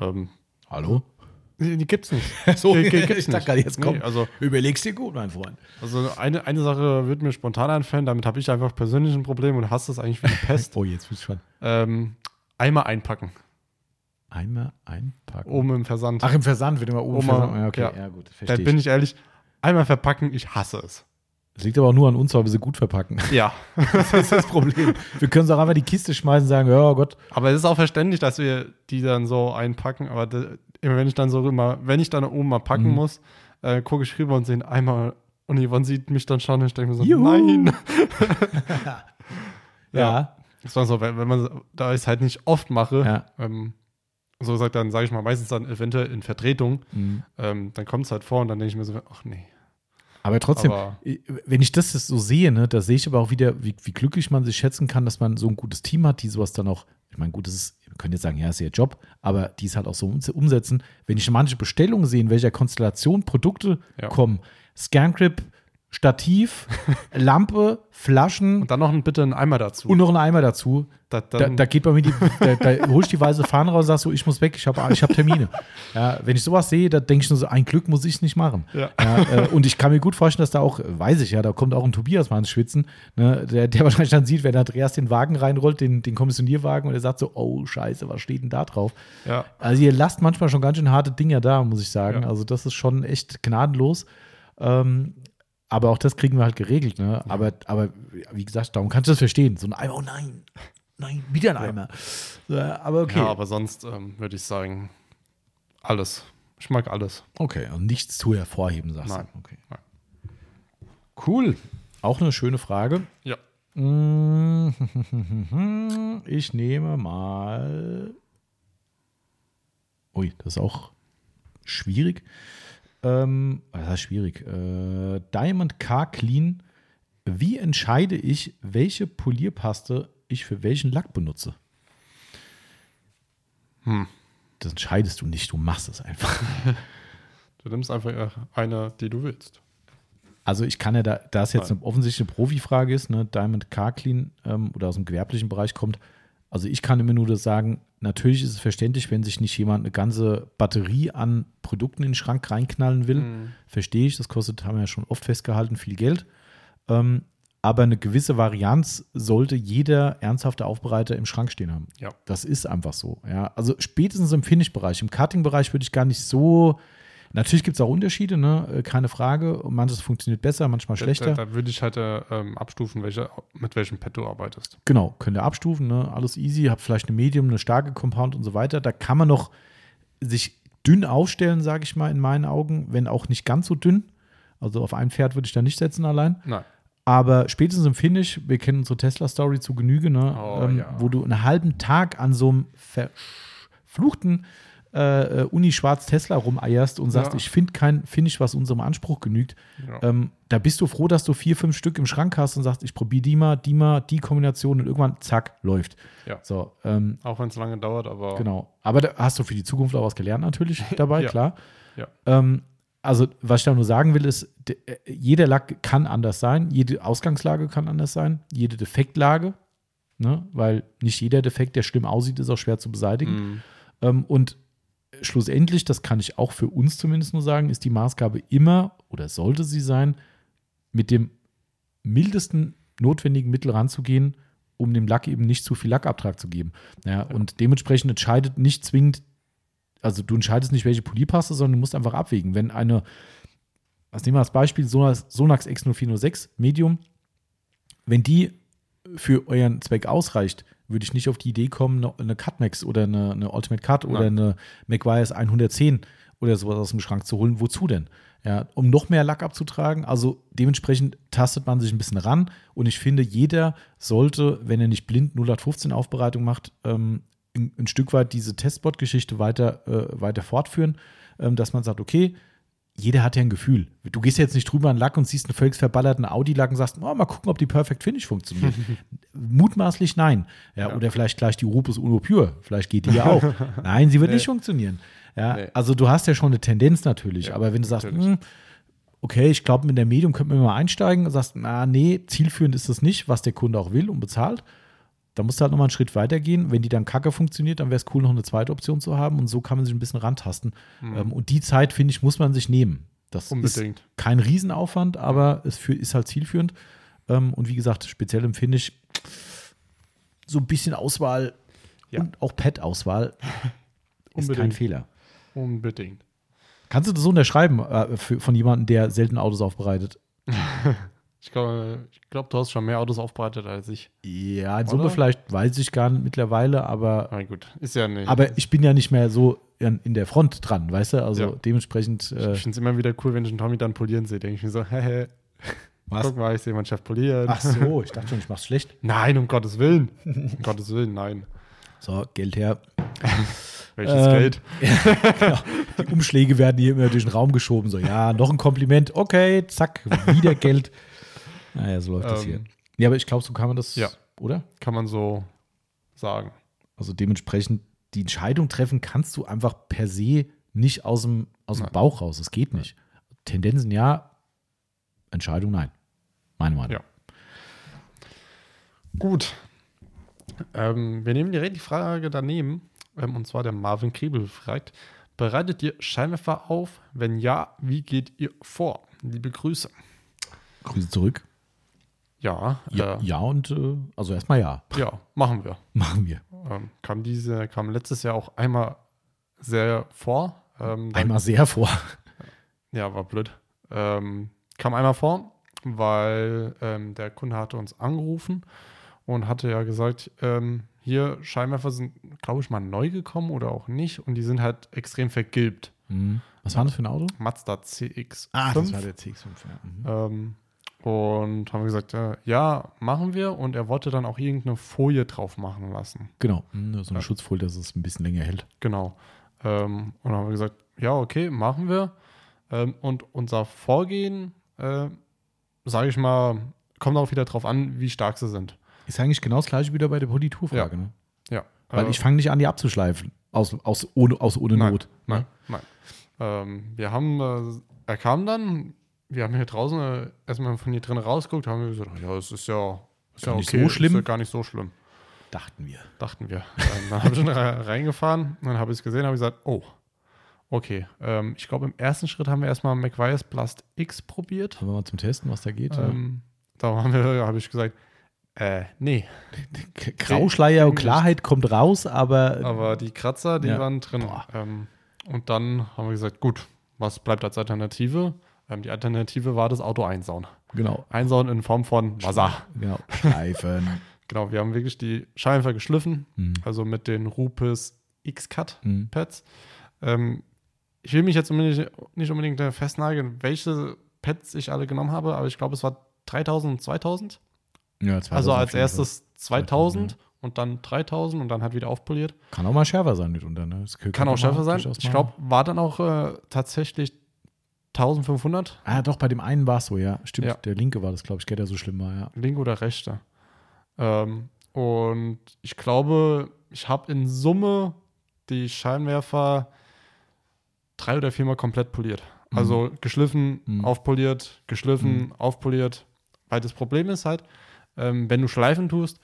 Ähm, Hallo? die, die gibt's nicht. So, Die- die gibt's ich dachte gerade, jetzt komm. Nee, also, Überlegst dir gut, mein Freund. also eine, eine Sache wird mir spontan einfallen, damit habe ich einfach persönlich ein Problem und hasse es eigentlich wie die Pest. Oh, jetzt bist du schon. ähm, Eimer einpacken, Einmal einpacken. oben im Versand. Ach, im Versand wird immer oben Oben, Versand. Ja, okay, ja. ja, gut, da verstehe bin ich. ich ehrlich, einmal verpacken, ich hasse es. Das liegt aber auch nur an uns, weil wir sie gut verpacken. Ja, Das ist das Problem. Wir können es auch einfach in die Kiste schmeißen und sagen, ja Gott, aber es ist auch verständlich, dass wir die dann so einpacken, aber de, immer wenn ich dann so immer, wenn ich dann oben mal packen Mhm. muss, äh, gucke ich rüber und sehe einmal und Yvonne sieht mich dann schon und ich denke mir so, Juhu. nein. ja. Das war so, wenn, wenn man, da ich es halt nicht oft mache, Ja. ähm, so sagt dann, sage ich mal, meistens dann eventuell in Vertretung, Mhm. ähm, dann kommt es halt vor und dann denke ich mir so, ach nee. Aber trotzdem, Aber- wenn ich das jetzt so sehe, ne, da sehe ich aber auch wieder, wie, wie glücklich man sich schätzen kann, dass man so ein gutes Team hat, die sowas dann auch, ich meine, gut, das ist, wir können jetzt sagen, ja, ist ihr Job, aber die es halt auch so ums- umsetzen. Wenn ich manche Bestellungen sehe, in welcher Konstellation Produkte Ja. kommen, Scangrip, Stativ, Lampe, Flaschen Und dann noch ein, bitte einen Eimer dazu. und noch ein Eimer dazu. da, Da, da geht bei mir die, da, da hol ich die weiße Fahne raus und sag so, ich muss weg, ich habe ich hab Termine. Ja, wenn ich sowas sehe, da denke ich nur so, ein Glück muss ich es nicht machen. Ja. äh, und ich kann mir gut vorstellen, dass da auch, weiß ich ja, da kommt auch ein Tobias mal ins Schwitzen, ne, der, der wahrscheinlich dann sieht, wenn Andreas den Wagen reinrollt, den, den Kommissionierwagen, und er sagt so, oh scheiße, was steht denn da drauf? ja, Also ihr lasst manchmal schon ganz schön harte Dinger da, muss ich sagen. Ja. Also das ist schon echt gnadenlos. Ähm, aber auch das kriegen wir halt geregelt. Ne? Aber, aber wie gesagt, darum kannst du das verstehen. So ein Eimer, oh nein, nein, wieder ein Eimer. Ja, aber okay. ja, aber sonst ähm, würde ich sagen, alles. Ich mag alles. okay, und nichts zu hervorheben, sagst Nein. du. Okay. Nein. Cool. Auch eine schöne Frage. Ja. Mm, Ich nehme mal. Ui, das ist auch schwierig. Ähm, was heißt schwierig? Äh, Diamond Car Clean. Wie entscheide ich, welche Polierpaste ich für welchen Lack benutze? Hm. Das entscheidest du nicht, du machst es einfach. Du nimmst einfach äh, eine, die du willst. Also ich kann ja da, da es jetzt Nein. eine offensichtliche Profifrage ist, ne, Diamond Car Clean ähm, oder aus dem gewerblichen Bereich kommt, also ich kann immer nur das sagen, natürlich ist es verständlich, wenn sich nicht jemand eine ganze Batterie an Produkten in den Schrank reinknallen will. Mhm. Verstehe ich, das kostet, haben wir ja schon oft festgehalten, viel Geld. Ähm, aber eine gewisse Varianz sollte jeder ernsthafte Aufbereiter im Schrank stehen haben. Ja. Das ist einfach so. Ja. Also spätestens im Finish-Bereich, im Cutting-Bereich würde ich gar nicht so. Natürlich gibt es auch Unterschiede, ne? Äh, keine Frage. Manches funktioniert besser, manchmal schlechter. Da, da würde ich halt äh, ähm, abstufen, welche, mit welchem Pad du arbeitest. Genau, könnt ihr abstufen, ne? alles easy, habt vielleicht eine Medium, eine starke Compound und so weiter. Da kann man noch sich dünn aufstellen, sage ich mal, in meinen Augen, wenn auch nicht ganz so dünn. Also auf ein Pferd würde ich da nicht setzen allein. Nein. Aber spätestens im Finish, wir kennen unsere Tesla-Story zu Genüge, ne? Oh, ähm, ja. wo du einen halben Tag an so einem verfluchten äh, äh, Uni-Schwarz-Tesla rumeierst und sagst, Ja. ich finde kein Finish, was unserem Anspruch genügt. Ja. Ähm, da bist du froh, dass du vier, fünf Stück im Schrank hast und sagst, ich probiere die mal, die mal, die Kombination und irgendwann, zack, läuft. Ja. So, ähm, Auch wenn es lange dauert, aber Genau. Aber da hast du für die Zukunft auch was gelernt natürlich dabei, klar. Ja. Ähm, also, was ich da nur sagen will, ist, äh, jeder Lack kann anders sein, jede Ausgangslage kann anders sein, jede Defektlage, ne? weil nicht jeder Defekt, der schlimm aussieht, ist auch schwer zu beseitigen. Mhm. Ähm, und schlussendlich, das kann ich auch für uns zumindest nur sagen, ist die Maßgabe immer oder sollte sie sein, mit dem mildesten notwendigen Mittel ranzugehen, um dem Lack eben nicht zu viel Lackabtrag zu geben. Ja, Und dementsprechend entscheidet nicht zwingend, also du entscheidest nicht, welche Polierpaste, sondern du musst einfach abwägen. Wenn eine, was nehmen wir als Beispiel, Sonax, Sonax X0406 Medium, wenn die für euren Zweck ausreicht, würde ich nicht auf die Idee kommen, eine- Cutmax oder eine, eine Ultimate Cut oder Nein. eine McGuire's 110 oder sowas aus dem Schrank zu holen. Wozu denn? Ja, um noch mehr Lack abzutragen. Also dementsprechend tastet man sich ein bisschen ran. Und ich finde, jeder sollte, wenn er nicht blind 0815 Aufbereitung macht, ähm, ein, ein Stück weit diese Testbot-Geschichte weiter, äh, weiter fortführen, ähm, dass man sagt, okay, jeder hat ja ein Gefühl. Du gehst jetzt nicht drüber an Lack und siehst einen völlig verballerten Audi-Lack und sagst, oh, mal gucken, ob die Perfect Finish funktioniert. Mutmaßlich nein. Ja, Oder vielleicht gleich die Rupus Uno Pure. Vielleicht geht die ja auch. nein, sie wird Nee. nicht funktionieren. Ja, Nee. Also du hast ja schon eine Tendenz natürlich. Ja, aber wenn du sagst, natürlich. hm, okay, ich glaube, mit der Medium könnten wir mal einsteigen und sagst, na, nee, zielführend ist das nicht, was der Kunde auch will und bezahlt. Da musst du halt nochmal einen Schritt weiter gehen. Wenn die dann kacke funktioniert, dann wäre es cool, noch eine zweite Option zu haben. Und so kann man sich ein bisschen rantasten. Ähm, und die Zeit, finde ich, muss man sich nehmen. Das Mhm. Unbedingt. ist kein Riesenaufwand, aber es für, ist halt zielführend. Ähm, und wie gesagt, speziell im Finish so ein bisschen Auswahl Ja. und auch Pad-Auswahl ist kein. Fehler. Unbedingt. Kannst du das so unterschreiben äh, für, von jemandem, der selten Autos aufbereitet? Ich glaube, ich glaub, du hast schon mehr Autos aufbereitet als ich. Ja, in Summe vielleicht weiß ich gar nicht mittlerweile, aber, Na gut, ist ja nicht. aber ich bin ja nicht mehr so in, in der Front dran, weißt du? Also Ja. dementsprechend. ich Äh, finde es immer wieder cool, wenn ich einen Tommy dann polieren sehe. Denke ich mir so, hehe, was? guck mal, ich sehe meinen Chef polieren. Ach so, ich dachte schon, ich mach's schlecht. Nein, um Gottes Willen. um Gottes Willen, nein. So, Geld her. Welches Ähm, Geld? genau. Die Umschläge werden hier immer durch den Raum geschoben. So, ja, noch ein Kompliment. Okay, zack, wieder Geld. Naja, so läuft das hier. Ähm, Ja, aber ich glaube, so kann man das, Ja. oder? Kann man so sagen. Also dementsprechend, die Entscheidung treffen kannst du einfach per se nicht aus dem, aus dem Nein. Bauch raus. Das geht nicht. Tendenzen ja, Entscheidung nein. Meine Meinung. Ja. Gut. Ähm, wir nehmen direkt die Frage daneben. Ähm, und zwar der Marvin Kriebel fragt: Bereitet ihr Scheinwerfer auf? Wenn ja, wie geht ihr vor? Liebe Grüße. Grüße zurück. Ja, Ja, äh, ja und äh, also erstmal ja. ja, machen wir. Machen wir. Ähm, kam diese, kam letztes Jahr auch einmal sehr vor. Ähm, dann- Einmal sehr vor. Ja, war blöd. Ähm, kam einmal vor, weil ähm, der Kunde hatte uns angerufen und hatte ja gesagt, ähm, hier Scheinwerfer sind, glaube ich, mal neu gekommen oder auch nicht und die sind halt extrem vergilbt. Mhm. Was war das für ein Auto? Mazda CX. der CX5. Ja. Mhm. Und haben wir gesagt, äh, ja, machen wir. Und er wollte dann auch irgendeine Folie drauf machen lassen. Genau. Mhm, So eine Ja. Schutzfolie, dass es ein bisschen länger hält. Genau. Ähm, und dann haben wir gesagt, ja, okay, machen wir. Ähm, und unser Vorgehen, äh, sage ich mal, kommt auch wieder drauf an, wie stark sie sind. Ist eigentlich genau das gleiche wieder bei der Politurfrage, ne? Ja. Weil Äh, ich fange nicht an, die abzuschleifen. Aus, aus, ohne, aus ohne Nein, Not. Nein, ne? nein. Ähm, wir haben, äh, er kam dann, wir haben hier draußen äh, erstmal von hier drin rausgeguckt, haben wir gesagt, ach ja, es ist ja, ist Gar ja nicht okay, so schlimm. Ist ja gar nicht so schlimm, Dachten wir. dachten wir. dann habe ich schon re- reingefahren, dann habe ich es gesehen, habe ich gesagt, oh, okay. Ähm, ich glaube, im ersten Schritt haben wir erstmal McVias Blast X probiert. Haben wir mal zum Testen, was da geht? ja. Ähm, da haben wir, habe ich gesagt, äh, nee. Grauschleier und Klarheit kommt raus, aber. Aber die Kratzer, die Ja. waren drin. Ähm, und dann haben wir gesagt, gut, was bleibt als Alternative? Ähm, die Alternative war das Auto einsauen. Genau. Einsauen in Form von Wasser. Genau. Schleifen. Genau, wir haben wirklich die Scheinwerfer geschliffen, Mhm. also mit den Rupes X-Cut Mhm. Pads. Ähm, ich will mich jetzt unbedingt, nicht unbedingt festnageln, welche Pads ich alle genommen habe, aber ich glaube, es war 3000 und 2000. Ja, 2000 Also als erstes 2000 2000, und dann 3000 und dann halt wieder aufpoliert. Kann auch mal schärfer sein mitunter. Ne? Kann könnte auch schärfer sein. Ich glaube, war dann auch äh, tatsächlich 1500, Ah, doch, bei dem einen war es so, ja. Stimmt, Ja. der linke war das, glaube ich, der so schlimm war, ja. linke oder rechte. Ähm, und ich glaube, ich habe in Summe die Scheinwerfer drei oder viermal komplett poliert. Also geschliffen, Mhm. aufpoliert, geschliffen, aufpoliert. Weil das Problem ist halt, ähm, wenn du Schleifen tust,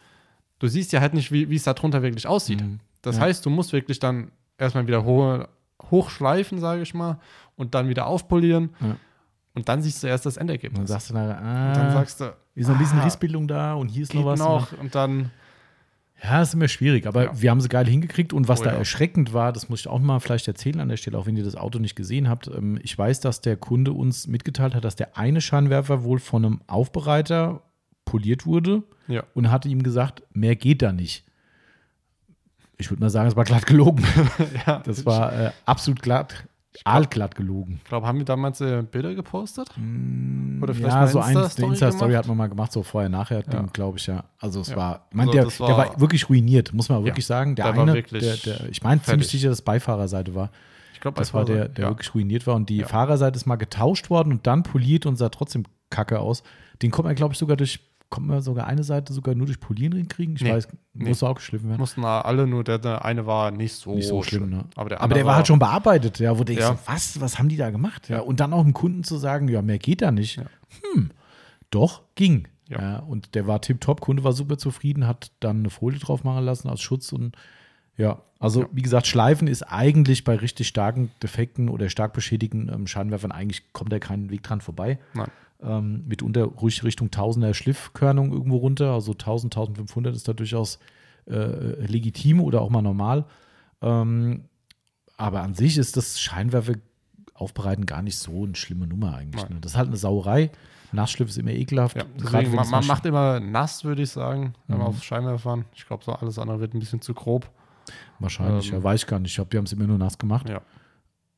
du siehst ja halt nicht, wie es da drunter wirklich aussieht. Mhm. Das Ja. heißt, du musst wirklich dann erstmal wieder hoch, hochschleifen, sage ich mal, und dann wieder aufpolieren. Ja. Und dann siehst du erst das Und dann Endergebnis. sagst du nachher, Und ah, dann sagst du, ist noch ein bisschen ah, Rissbildung da und hier ist noch was. noch. Und dann, Ja, das ist immer schwierig, aber Ja. wir haben sie geil hingekriegt und was Oh da ja. erschreckend war, das muss ich auch mal vielleicht erzählen an der Stelle, auch wenn ihr das Auto nicht gesehen habt. Ähm, Ich weiß, dass der Kunde uns mitgeteilt hat, dass der eine Scheinwerfer wohl von einem Aufbereiter poliert wurde ja. und hatte ihm gesagt, mehr geht da nicht. Ich würde mal sagen, es war glatt gelogen. ja. Das war äh, absolut glatt, aalglatt gelogen. Ich glaube, haben wir damals äh, Bilder gepostet? Oder vielleicht Ja, so ein, Insta-Story gemacht? hat man mal gemacht, so vorher-nachher, Ja. glaube ich, ja. Also es Ja. war, ich meine, Also der, das der war- war wirklich ruiniert, muss man wirklich sagen. Der, der war eine, wirklich der, der, ich meine ziemlich sicher, dass Beifahrerseite war. Ich glaube, Das war der, der wirklich ruiniert war. Und die. Fahrerseite ist mal getauscht worden und dann poliert und sah trotzdem kacke aus. Den kommt man, glaube ich, sogar durch, kommt man sogar eine Seite sogar nur durch Polieren hinkriegen. Ich Nee. weiß, Nee. muss auch geschliffen werden. mussten alle nur, der, der eine war nicht so, Nicht so schlimm, ne? Aber der, Aber der war halt schon bearbeitet, ja, wo Ja. so, was, was haben die da gemacht? Ja. Ja. Und dann auch dem Kunden zu sagen, ja, mehr geht da nicht. Ja. Hm, doch, ging. Ja. Ja. und der war tipptopp, Kunde war super zufrieden, hat dann eine Folie drauf machen lassen als Schutz und ja, also Ja. wie gesagt, Schleifen ist eigentlich bei richtig starken Defekten oder stark beschädigten ähm, Scheinwerfern eigentlich kommt da keinen Weg dran vorbei. Nein. Ähm, mitunter ruhig Richtung Tausender Schliffkörnung irgendwo runter, also 1000, 1500 ist da durchaus äh, legitim oder auch mal normal. Ähm, aber an sich ist das Scheinwerfer aufbereiten gar nicht so eine schlimme Nummer eigentlich. Ne? Das ist halt eine Sauerei. Nassschliff ist immer ekelhaft. Ja, deswegen, man, man macht immer nass, würde ich sagen, wenn man Mhm. auf Scheinwerfern. Ich glaube, so alles andere wird ein bisschen zu grob. Wahrscheinlich, Ähm, ja, weiß ich gar nicht. Ich glaube, die haben es immer nur nass gemacht. Ja.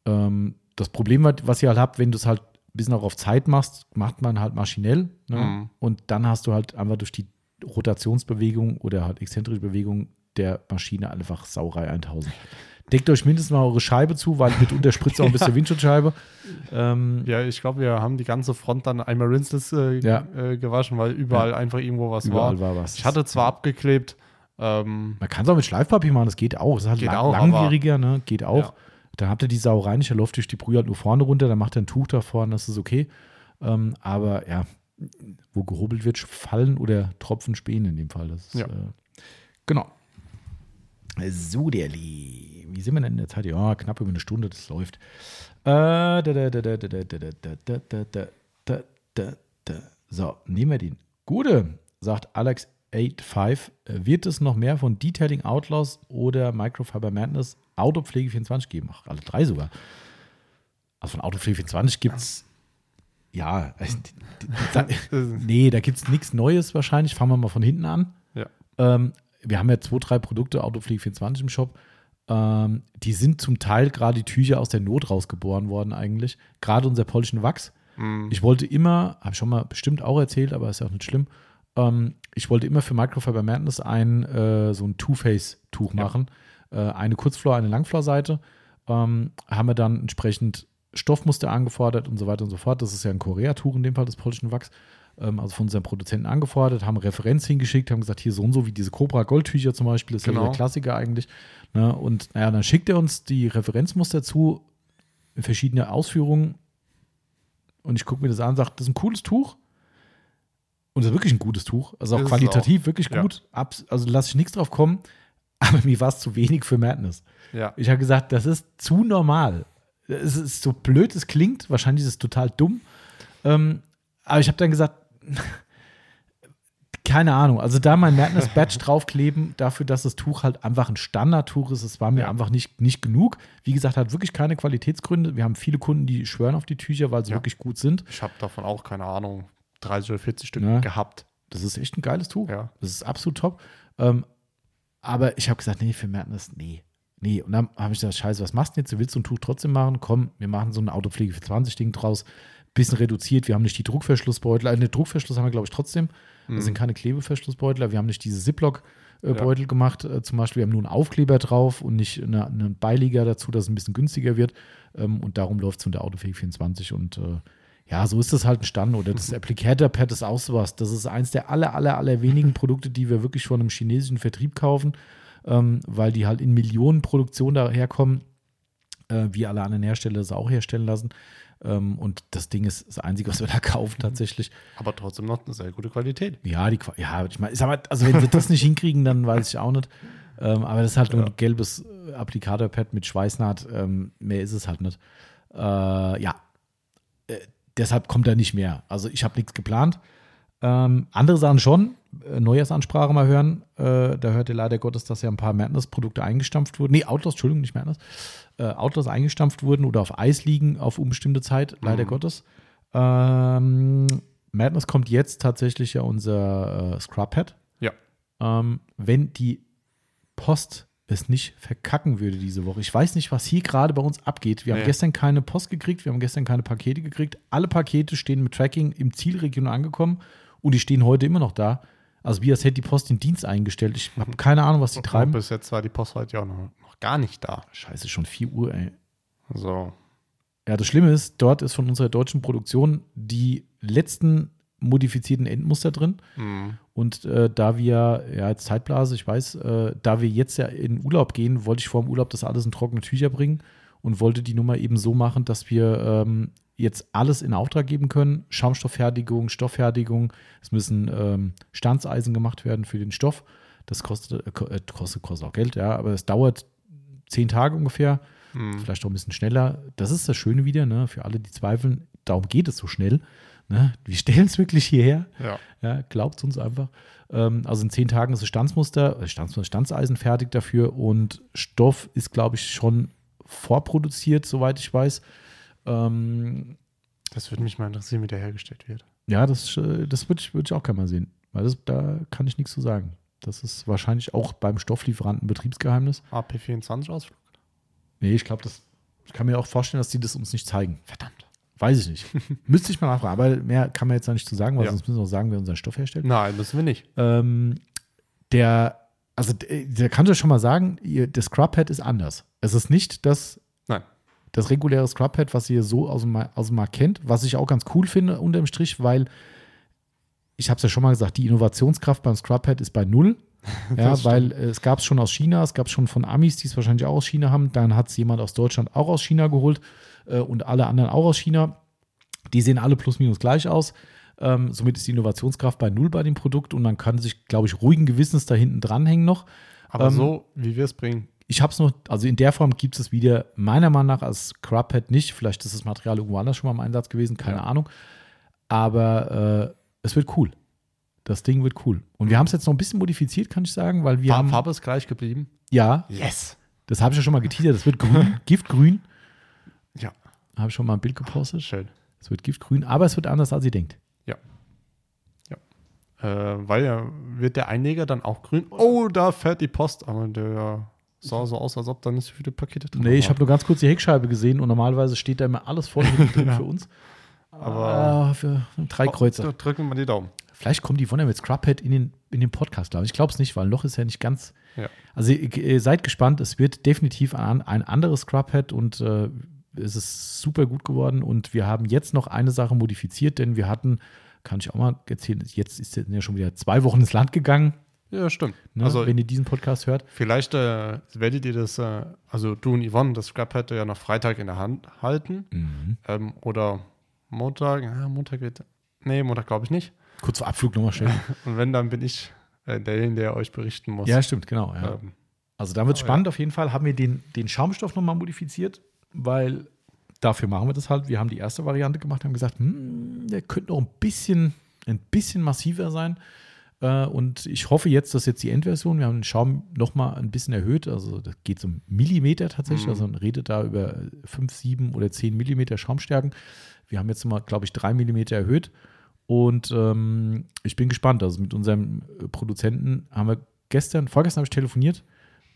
Ähm, das Problem, was ihr halt habt, wenn du es halt bisschen auch auf Zeit machst, macht man halt maschinell. Ne? Mhm. Und dann hast du halt einfach durch die Rotationsbewegung oder halt exzentrische Bewegung der Maschine einfach Sauerei 1000. Deckt euch mindestens mal eure Scheibe zu, weil mitunter spritzt auch ein bisschen Windschutzscheibe. Ähm, Ja, ich glaube, wir haben die ganze Front dann einmal rinseless äh, Ja. äh, gewaschen, weil überall einfach irgendwo was überall war. war was. Ich hatte zwar abgeklebt, ähm, Man kann es auch mit Schleifpapier machen, das geht auch. Das ist halt Geht lang, auch, langwieriger, ne? geht auch. Da habt ihr die saureinische Luft durch die Brühe halt nur vorne runter, dann macht ihr ein Tuch da vorne, das ist okay. Ähm, aber ja, wo gehobelt wird, fallen oder Tropfen spähen in dem Fall. Das ist, ja. Äh, genau. So, der Lee. Wie sind wir denn in der Zeit? Ja, knapp über eine Stunde, das läuft. So, nehmen wir den. Gute, sagt Alex Alex85. Wird es noch mehr von Detailing Outlaws oder Microfiber Madness Autopflege 24 geben? Ach, alle drei sogar. Also von Autopflege 24 gibt es. Ja, also, da, nee, da gibt es nichts Neues wahrscheinlich. Fangen wir mal von hinten an. ja. Ähm, wir haben ja zwei, drei Produkte, Autopflege 24 im Shop. Ähm, die sind zum Teil gerade die Tücher aus der Not rausgeboren worden eigentlich. Gerade unser polnischen Wachs. Mhm. Ich wollte immer, habe ich schon mal bestimmt auch erzählt, aber ist ja auch nicht schlimm. Ähm, ich wollte immer für Microfiber Madness ein äh, so ein Two-Face-Tuch Ja. machen. Äh, eine Kurzflor, eine Langflorseite. Ähm, haben wir dann entsprechend Stoffmuster angefordert und so weiter und so fort. Das ist ja ein Korea-Tuch in dem Fall des polnischen Wachs. Ähm, also von unseren Produzenten angefordert, haben Referenz hingeschickt, haben gesagt, hier so und so wie diese Cobra Goldtücher zum Beispiel, das ist ja Genau. der Klassiker eigentlich. Ne? Und naja, dann schickt er uns die Referenzmuster zu, in verschiedene Ausführungen. Und ich gucke mir das an und sage, das ist ein cooles Tuch. Und das ist wirklich ein gutes Tuch. Also auch Ist es qualitativ wirklich Ja. gut. Abs also lasse ich nichts drauf kommen. Aber mir war es zu wenig für Madness. ja. Ich habe gesagt, das ist zu normal. Es ist so blöd, es klingt. Wahrscheinlich ist es total dumm. Ähm, aber ich habe dann gesagt, keine Ahnung. Also da mein Madness Badge draufkleben, dafür, dass das Tuch halt einfach ein Standardtuch ist, es war mir Ja. einfach nicht, nicht genug. Wie gesagt, hat wirklich keine Qualitätsgründe. Wir haben viele Kunden, die schwören auf die Tücher, weil sie Ja. wirklich gut sind. Ich habe davon auch, keine Ahnung, 30 oder 40 Stück Ja. gehabt. Das ist echt ein geiles Tuch. Ja. Das ist absolut top. Ähm, aber ich habe gesagt, nee, für Madness, nee. Nee, und dann habe ich gesagt, scheiße, was machst du jetzt? Du willst so ein Tuch trotzdem machen? Komm, wir machen so ein Autopflege für 20 Ding draus. Bisschen reduziert. Wir haben nicht die Druckverschlussbeutel. Eine Druckverschluss haben wir, glaube ich, trotzdem. Das sind keine Klebeverschlussbeutel. Wir haben nicht diese Ziploc-Beutel gemacht. Äh, zum Beispiel, wir haben nur einen Aufkleber drauf und nicht eine, einen Beiliger dazu, dass es ein bisschen günstiger wird. Ähm, und darum läuft es von der Autopflege 24. Und äh, ja, so ist das halt entstanden. Oder das Applicator-Pad ist auch sowas. Das ist eins der aller, aller, aller wenigen Produkte, die wir wirklich von einem chinesischen Vertrieb kaufen, ähm, weil die halt in Millionen Produktion daherkommen, äh, wie alle anderen Hersteller das auch herstellen lassen. Ähm, und das Ding ist das Einzige, was wir da kaufen tatsächlich. Aber trotzdem noch eine sehr gute Qualität. Ja, die, Qua- ja, ich meine, mal, also wenn sie das nicht hinkriegen, dann weiß ich auch nicht. Ähm, aber das ist halt nur Ja. ein gelbes äh, Applikatorpad mit Schweißnaht. Ähm, mehr ist es halt nicht. Äh, ja, äh, deshalb kommt da nicht mehr. Also ich habe nichts geplant. Ähm, andere Sachen schon. Äh, Neujahrsansprache mal hören. Äh, da hört ihr leider Gottes, dass ja ein paar Madness-Produkte eingestampft wurden. Nee, Outlaws, Entschuldigung, nicht Madness. Äh, Outlaws eingestampft wurden oder auf Eis liegen auf unbestimmte Zeit, leider Mhm. Gottes. Ähm, Madness kommt jetzt tatsächlich ja unser äh, Scrub-Pad. Ja. Ähm, wenn die Post es nicht verkacken würde diese Woche. Ich weiß nicht, was hier gerade bei uns abgeht. Wir haben gestern keine Post gekriegt, wir haben gestern keine Pakete gekriegt. Alle Pakete stehen mit Tracking im Zielregion angekommen und die stehen heute immer noch da. Also wie als hätte die Post den Dienst eingestellt. Ich habe keine Ahnung, was die treiben. bis jetzt war die Post heute ja auch noch, noch gar nicht da. Scheiße, schon 4 Uhr, ey. So. Ja, das Schlimme ist, dort ist von unserer deutschen Produktion die letzten modifizierten Endmuster drin. Mhm. Und äh, da wir, ja, jetzt Zeitblase, ich weiß, äh, da wir jetzt ja in Urlaub gehen, wollte ich vor dem Urlaub das alles in trockene Tücher bringen und wollte die Nummer eben so machen, dass wir ähm, jetzt alles in Auftrag geben können. Schaumstofffertigung, Stofffertigung. Es müssen ähm, Standseisen gemacht werden für den Stoff. Das kostet, äh, äh, kostet, kostet auch Geld, ja, aber es dauert zehn Tage ungefähr Mhm. vielleicht auch ein bisschen schneller. Das ist das Schöne wieder, ne? für alle, die zweifeln, darum geht es so schnell. Ne? Wir stellen es wirklich hierher. Ja. Ja, glaubt uns einfach. Ähm, also in zehn Tagen ist das Standsmuster, äh, Standsmuster, Standseisen fertig dafür und Stoff ist, glaube ich, schon vorproduziert, soweit ich weiß. Ähm, Das würde mich mal interessieren, wie der hergestellt wird. ja, das, äh, das würde ich, würd ich auch gerne mal sehen, weil das, da kann ich nichts zu sagen. Das ist wahrscheinlich auch beim Stofflieferanten Betriebsgeheimnis. AP24 Ausflug. Nee, ich glaube, das ich kann mir auch vorstellen, dass die das uns nicht zeigen. Verdammt. Weiß ich nicht. Müsste ich mal nachfragen. Aber mehr kann man jetzt noch nicht zu sagen, weil Ja. sonst müssen wir auch sagen, wer unseren Stoff herstellt. Nein, müssen wir nicht. Ähm, der, also d- der kann ja schon mal sagen, ihr, das Scrub-Pad ist anders. Es ist nicht das, Nein. das reguläre Scrub-Pad, was ihr so aus dem, aus dem Markt kennt, was ich auch ganz cool finde unterm Strich, weil ich habe es ja schon mal gesagt, die Innovationskraft beim Scrub-Pad ist bei null. Ja, weil äh, es gab es schon aus China, es gab es schon von Amis, die es wahrscheinlich auch aus China haben. Dann hat es jemand aus Deutschland auch aus China geholt äh, und alle anderen auch aus China. Die sehen alle plus minus gleich aus. Ähm, somit ist die Innovationskraft bei null bei dem Produkt und man kann sich, glaube ich, ruhigen Gewissens da hinten dranhängen noch. Aber Ähm, so, wie wir es bringen. Ich habe es noch, also in der Form gibt es wieder meiner Meinung nach als Scrub-Pad nicht. Vielleicht ist das Material irgendwo anders schon mal im Einsatz gewesen, keine Ja. Ahnung. Aber äh, es wird cool. Das Ding wird cool. Und wir haben es jetzt noch ein bisschen modifiziert, kann ich sagen, weil wir Farbe, haben. Farbe ist gleich geblieben. Ja, Yes. das habe ich ja schon mal geteasert. Das wird grün, Giftgrün. Ja, Habe ich schon mal ein Bild gepostet. schön. Es wird Giftgrün, aber es wird anders, als ihr denkt. Äh, weil ja wird der Einleger dann auch grün. Oh, da fährt die Post. Aber der sah so aus, als ob da nicht so viele Pakete drin Nee, ich waren. habe nur ganz kurz die Heckscheibe gesehen und normalerweise steht da immer alles voll drin Ja. für uns. Aber- Ah, für drei Kreuze. Oh, drücken wir mal die Daumen. Vielleicht kommt die Wonder mit Scrubhead in den, in den Podcast, glaube ich. Ich glaube es nicht, weil noch ist ja nicht ganz. Ja. Also seid gespannt, es wird definitiv ein, ein anderes Scrubhead und äh, es ist super gut geworden. Und wir haben jetzt noch eine Sache modifiziert, denn wir hatten, kann ich auch mal erzählen, jetzt ist ja schon wieder zwei Wochen ins Land gegangen, Ja, stimmt. ne, also wenn ihr diesen Podcast hört. vielleicht äh, werdet ihr das, äh, also du und Yvonne, das Scrap ja noch Freitag in der Hand halten. Mhm. Ähm, oder Montag. Ja, Montag wird. Nee, Montag glaube ich nicht. Kurz vor Abflug nochmal schnell. Und wenn, dann bin ich äh, derjenige, der euch berichten muss. ja, stimmt, genau. Ja. Ähm, Also da wird Aber spannend auf jeden Fall. Haben wir den, den Schaumstoff nochmal modifiziert, weil dafür machen wir das halt. Wir haben die erste Variante gemacht, haben gesagt, hm, der könnte noch ein bisschen, ein bisschen massiver sein. Äh, und ich hoffe jetzt, dass jetzt die Endversion, wir haben den Schaum nochmal ein bisschen erhöht, also das geht so um Millimeter tatsächlich, Mhm. also man redet da über 5, 7 oder 10 Millimeter Schaumstärken. Wir haben jetzt mal, glaube ich, 3 Millimeter erhöht und ähm, ich bin gespannt. Also mit unserem Produzenten haben wir gestern, vorgestern habe ich telefoniert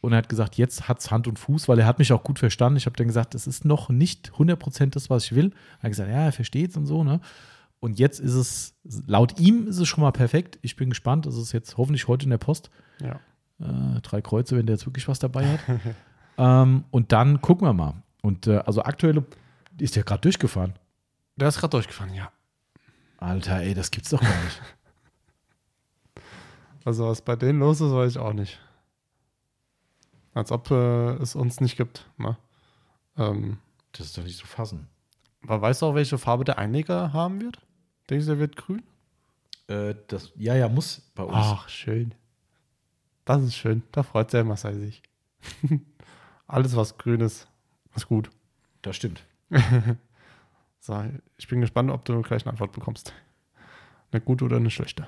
und er hat gesagt, jetzt hat es Hand und Fuß, weil er hat mich auch gut verstanden. Ich habe dann gesagt, es ist noch nicht 100% das, was ich will. Er hat gesagt, ja, er versteht es und so, ne? Und jetzt ist es, laut ihm ist es schon mal perfekt. Ich bin gespannt. Es ist jetzt hoffentlich heute in der Post. Ja. Äh, drei Kreuze, wenn der jetzt wirklich was dabei hat. ähm, und dann gucken wir mal. Und äh, also aktuell ist der gerade durchgefahren. Der ist gerade durchgefahren, ja. Alter, ey, das gibt's doch gar nicht. Also was bei denen los ist, weiß ich auch nicht. Als ob äh, es uns nicht gibt. Ne? Ähm, Das ist doch nicht zu fassen. aber weißt du auch, welche Farbe der Einleger haben wird? Denkst du, der wird grün? Äh, das, ja, ja, muss bei uns. Ach, schön. Das ist schön. Da freut der Marcel sich. Alles, was grün ist, ist gut. Das stimmt. So, ich bin gespannt, ob du gleich eine Antwort bekommst. Eine gute oder eine schlechte.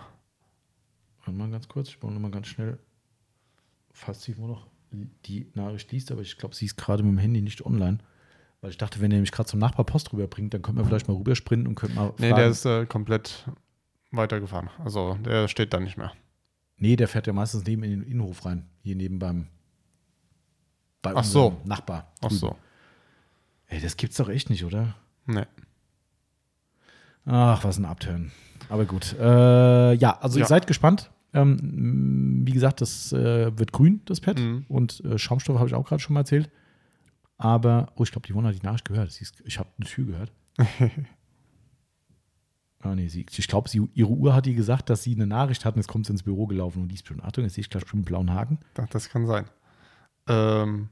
Warte mal ganz kurz, ich brauche noch mal ganz schnell, falls sie wohl noch die Nachricht liest, aber ich glaube, sie ist gerade mit dem Handy nicht online. Weil ich dachte, wenn er nämlich gerade zum Nachbar Post rüberbringt, dann könnte man vielleicht mal rübersprinten und könnte mal Nee, fragen. der ist äh, komplett weitergefahren. Also der steht da nicht mehr. nee, der fährt ja meistens neben in den Innenhof rein. Hier neben beim bei Ach so. Nachbar. Ach so. Ey, das gibt's doch echt nicht, oder? Nee. Ach, was ein Abturn. Aber gut. Äh, ja, also ihr Ja. seid gespannt. Ähm, wie gesagt, das äh, wird grün, das Pad. Mhm. Und äh, Schaumstoff habe ich auch gerade schon mal erzählt. Aber, oh, ich glaube, die Wunde hat die Nachricht gehört. Ist, ich habe eine Tür gehört. ah, nee, sie, ich glaube, ihre Uhr hat ihr gesagt, dass sie eine Nachricht hat und jetzt kommt sie ins Büro gelaufen und liest schon. Achtung, jetzt sehe ich gleich schon einen blauen Haken. Das, das kann sein. Ähm,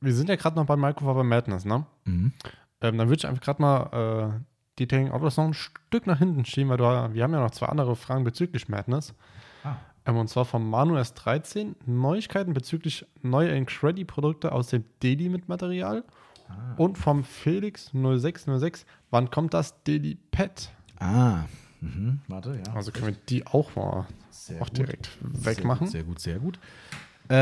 wir sind ja gerade noch bei Microfiber Madness, ne? Mhm. Ähm, dann würde ich einfach gerade mal äh, Detailing Outlaws noch ein Stück nach hinten schieben, weil du, wir haben ja noch zwei andere Fragen bezüglich Madness. Ah. Ähm, und zwar vom Manu S13 Neuigkeiten bezüglich neuer Incredi-Produkte aus dem Daily mit Material. Ah. Und vom Felix 0606, wann kommt das Daily Pad? Ah, mhm. warte, ja. Also können wir die auch mal Sehr auch gut. direkt wegmachen. Sehr gut, sehr gut. Sehr gut. Äh,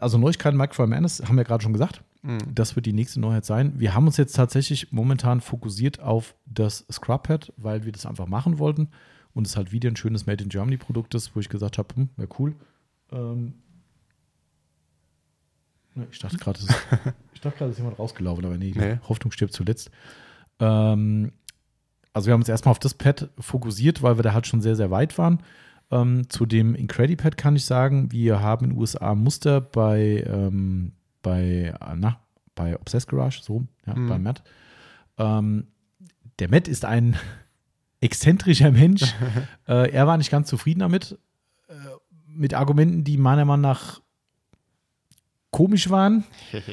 also Neuigkeiten Microfiber Madness haben wir gerade schon gesagt. Mhm. Das wird die nächste Neuheit sein. Wir haben uns jetzt tatsächlich momentan fokussiert auf das Scrub Pad, weil wir das einfach machen wollten und es halt wieder ein schönes Made in Germany Produkt ist, wo ich gesagt habe, hm, wäre cool. Ähm, ne, ich dachte gerade, es ist- ich dachte gerade, es ist jemand rausgelaufen, aber nee, die Nee. Hoffnung stirbt zuletzt. Ähm, also wir haben uns erstmal auf das Pad fokussiert, weil wir da halt schon sehr, sehr weit waren. Ähm, zu dem Incredipad kann ich sagen, wir haben in den USA Muster bei, ähm, bei, äh, na, bei Obsess Garage, so, ja, Mhm. bei Matt. Ähm, der Matt ist ein exzentrischer Mensch. äh, er war nicht ganz zufrieden damit, äh, mit Argumenten, die meiner Meinung nach komisch waren.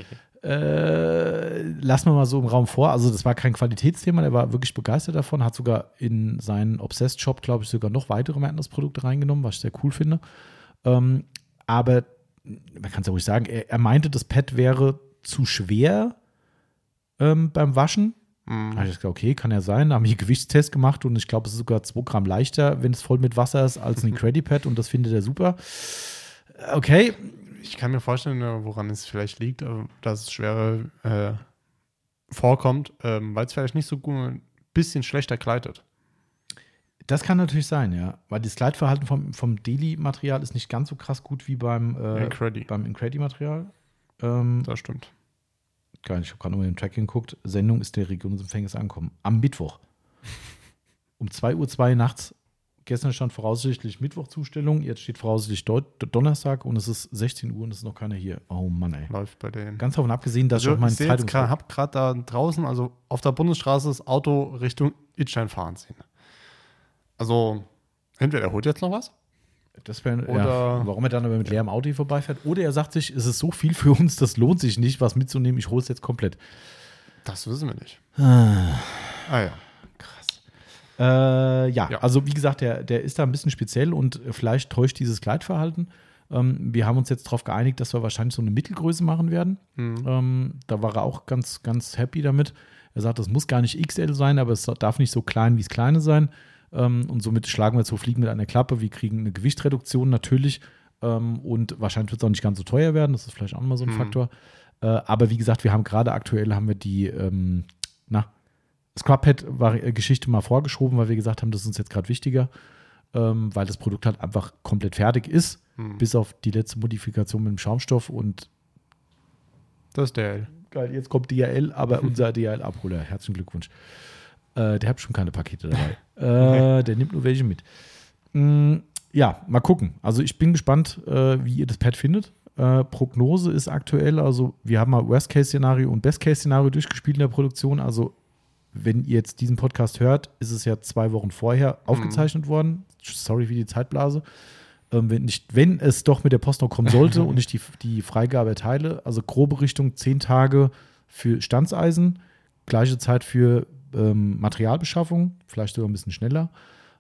Äh, lassen wir mal so im Raum vor. Also, das war kein Qualitätsthema, der war wirklich begeistert davon, hat sogar in seinen Obsessed-Shop, glaube ich, sogar noch weitere Madness-Produkte reingenommen, was ich sehr cool finde. Ähm, aber man kann es ja ruhig sagen, er, er meinte, das Pad wäre zu schwer ähm, beim Waschen. Mhm. Da habe ich gesagt, okay, kann ja sein. Da haben wir Gewichtstest gemacht und ich glaube, es ist sogar 2 Gramm leichter, wenn es voll mit Wasser ist, als ein Credipad und das findet er super. Okay, Ich kann mir vorstellen, äh, woran es vielleicht liegt, äh, dass es schwerer äh, vorkommt, ähm, weil es vielleicht nicht so gut, ein bisschen schlechter gleitet. Das kann natürlich sein, ja. Weil das Gleitverhalten vom, vom Deli-Material ist nicht ganz so krass gut wie beim, äh, Incredi. beim Incredi-Material. Ähm, Das stimmt. Geil, ich habe gerade nochmal im Tracking geguckt. Sendung ist der Regionsempfängnis angekommen. Am Mittwoch. um 2.02 Uhr nachts. Gestern stand voraussichtlich Mittwochzustellung. Jetzt steht voraussichtlich Deu- Donnerstag und es ist 16 Uhr und es ist noch keiner hier. Oh Mann, ey. Läuft bei denen. Ganz davon abgesehen, dass Also, ich auch meine ich Zeitung. grad, hab gerade da draußen, also auf der Bundesstraße, das Auto Richtung Itstein fahren sehen. Also, entweder er holt jetzt noch was. Das wär, ja, Oder- warum er dann aber mit leerem Auto hier vorbeifährt. Oder er sagt sich, es ist so viel für uns, das lohnt sich nicht, was mitzunehmen. Ich hole es jetzt komplett. Das wissen wir nicht. Ah. Ah ja. Äh, ja, Ja. also wie gesagt, der, der ist da ein bisschen speziell und vielleicht täuscht dieses Gleitverhalten. Ähm, wir haben uns jetzt darauf geeinigt, dass wir wahrscheinlich so eine Mittelgröße machen werden. Hm. Ähm, da war er auch ganz, ganz happy damit. Er sagt, das muss gar nicht XL sein, aber es darf nicht so klein wie es kleine sein. Ähm, und somit schlagen wir so Fliegen mit einer Klappe. Wir kriegen eine Gewichtsreduktion natürlich. Ähm, und wahrscheinlich wird es auch nicht ganz so teuer werden. Das ist vielleicht auch mal so ein Mhm. Faktor. Äh, aber wie gesagt, wir haben gerade aktuell haben wir die ähm, na, Scrubhead-Geschichte mal vorgeschoben, weil wir gesagt haben, das ist uns jetzt gerade wichtiger, ähm, weil das Produkt halt einfach komplett fertig ist, Hm. bis auf die letzte Modifikation mit dem Schaumstoff und Das ist der. geil, jetzt kommt DHL, aber unser DHL-Abholer, herzlichen Glückwunsch. Äh, der hat schon keine Pakete dabei. äh, der nimmt nur welche mit. Mm, ja, mal gucken. Also ich bin gespannt, äh, wie ihr das Pad findet. Äh, Prognose ist aktuell, also wir haben mal Worst-Case-Szenario und Best-Case-Szenario durchgespielt in der Produktion. Also wenn ihr jetzt diesen Podcast hört, ist es ja zwei Wochen vorher aufgezeichnet worden. Sorry für die Zeitblase. Ähm, wenn, nicht, wenn es doch mit der Post noch kommen sollte und ich die, die Freigabe erteile, also grobe Richtung zehn Tage für Standseisen, gleiche Zeit für ähm, Materialbeschaffung, vielleicht sogar ein bisschen schneller.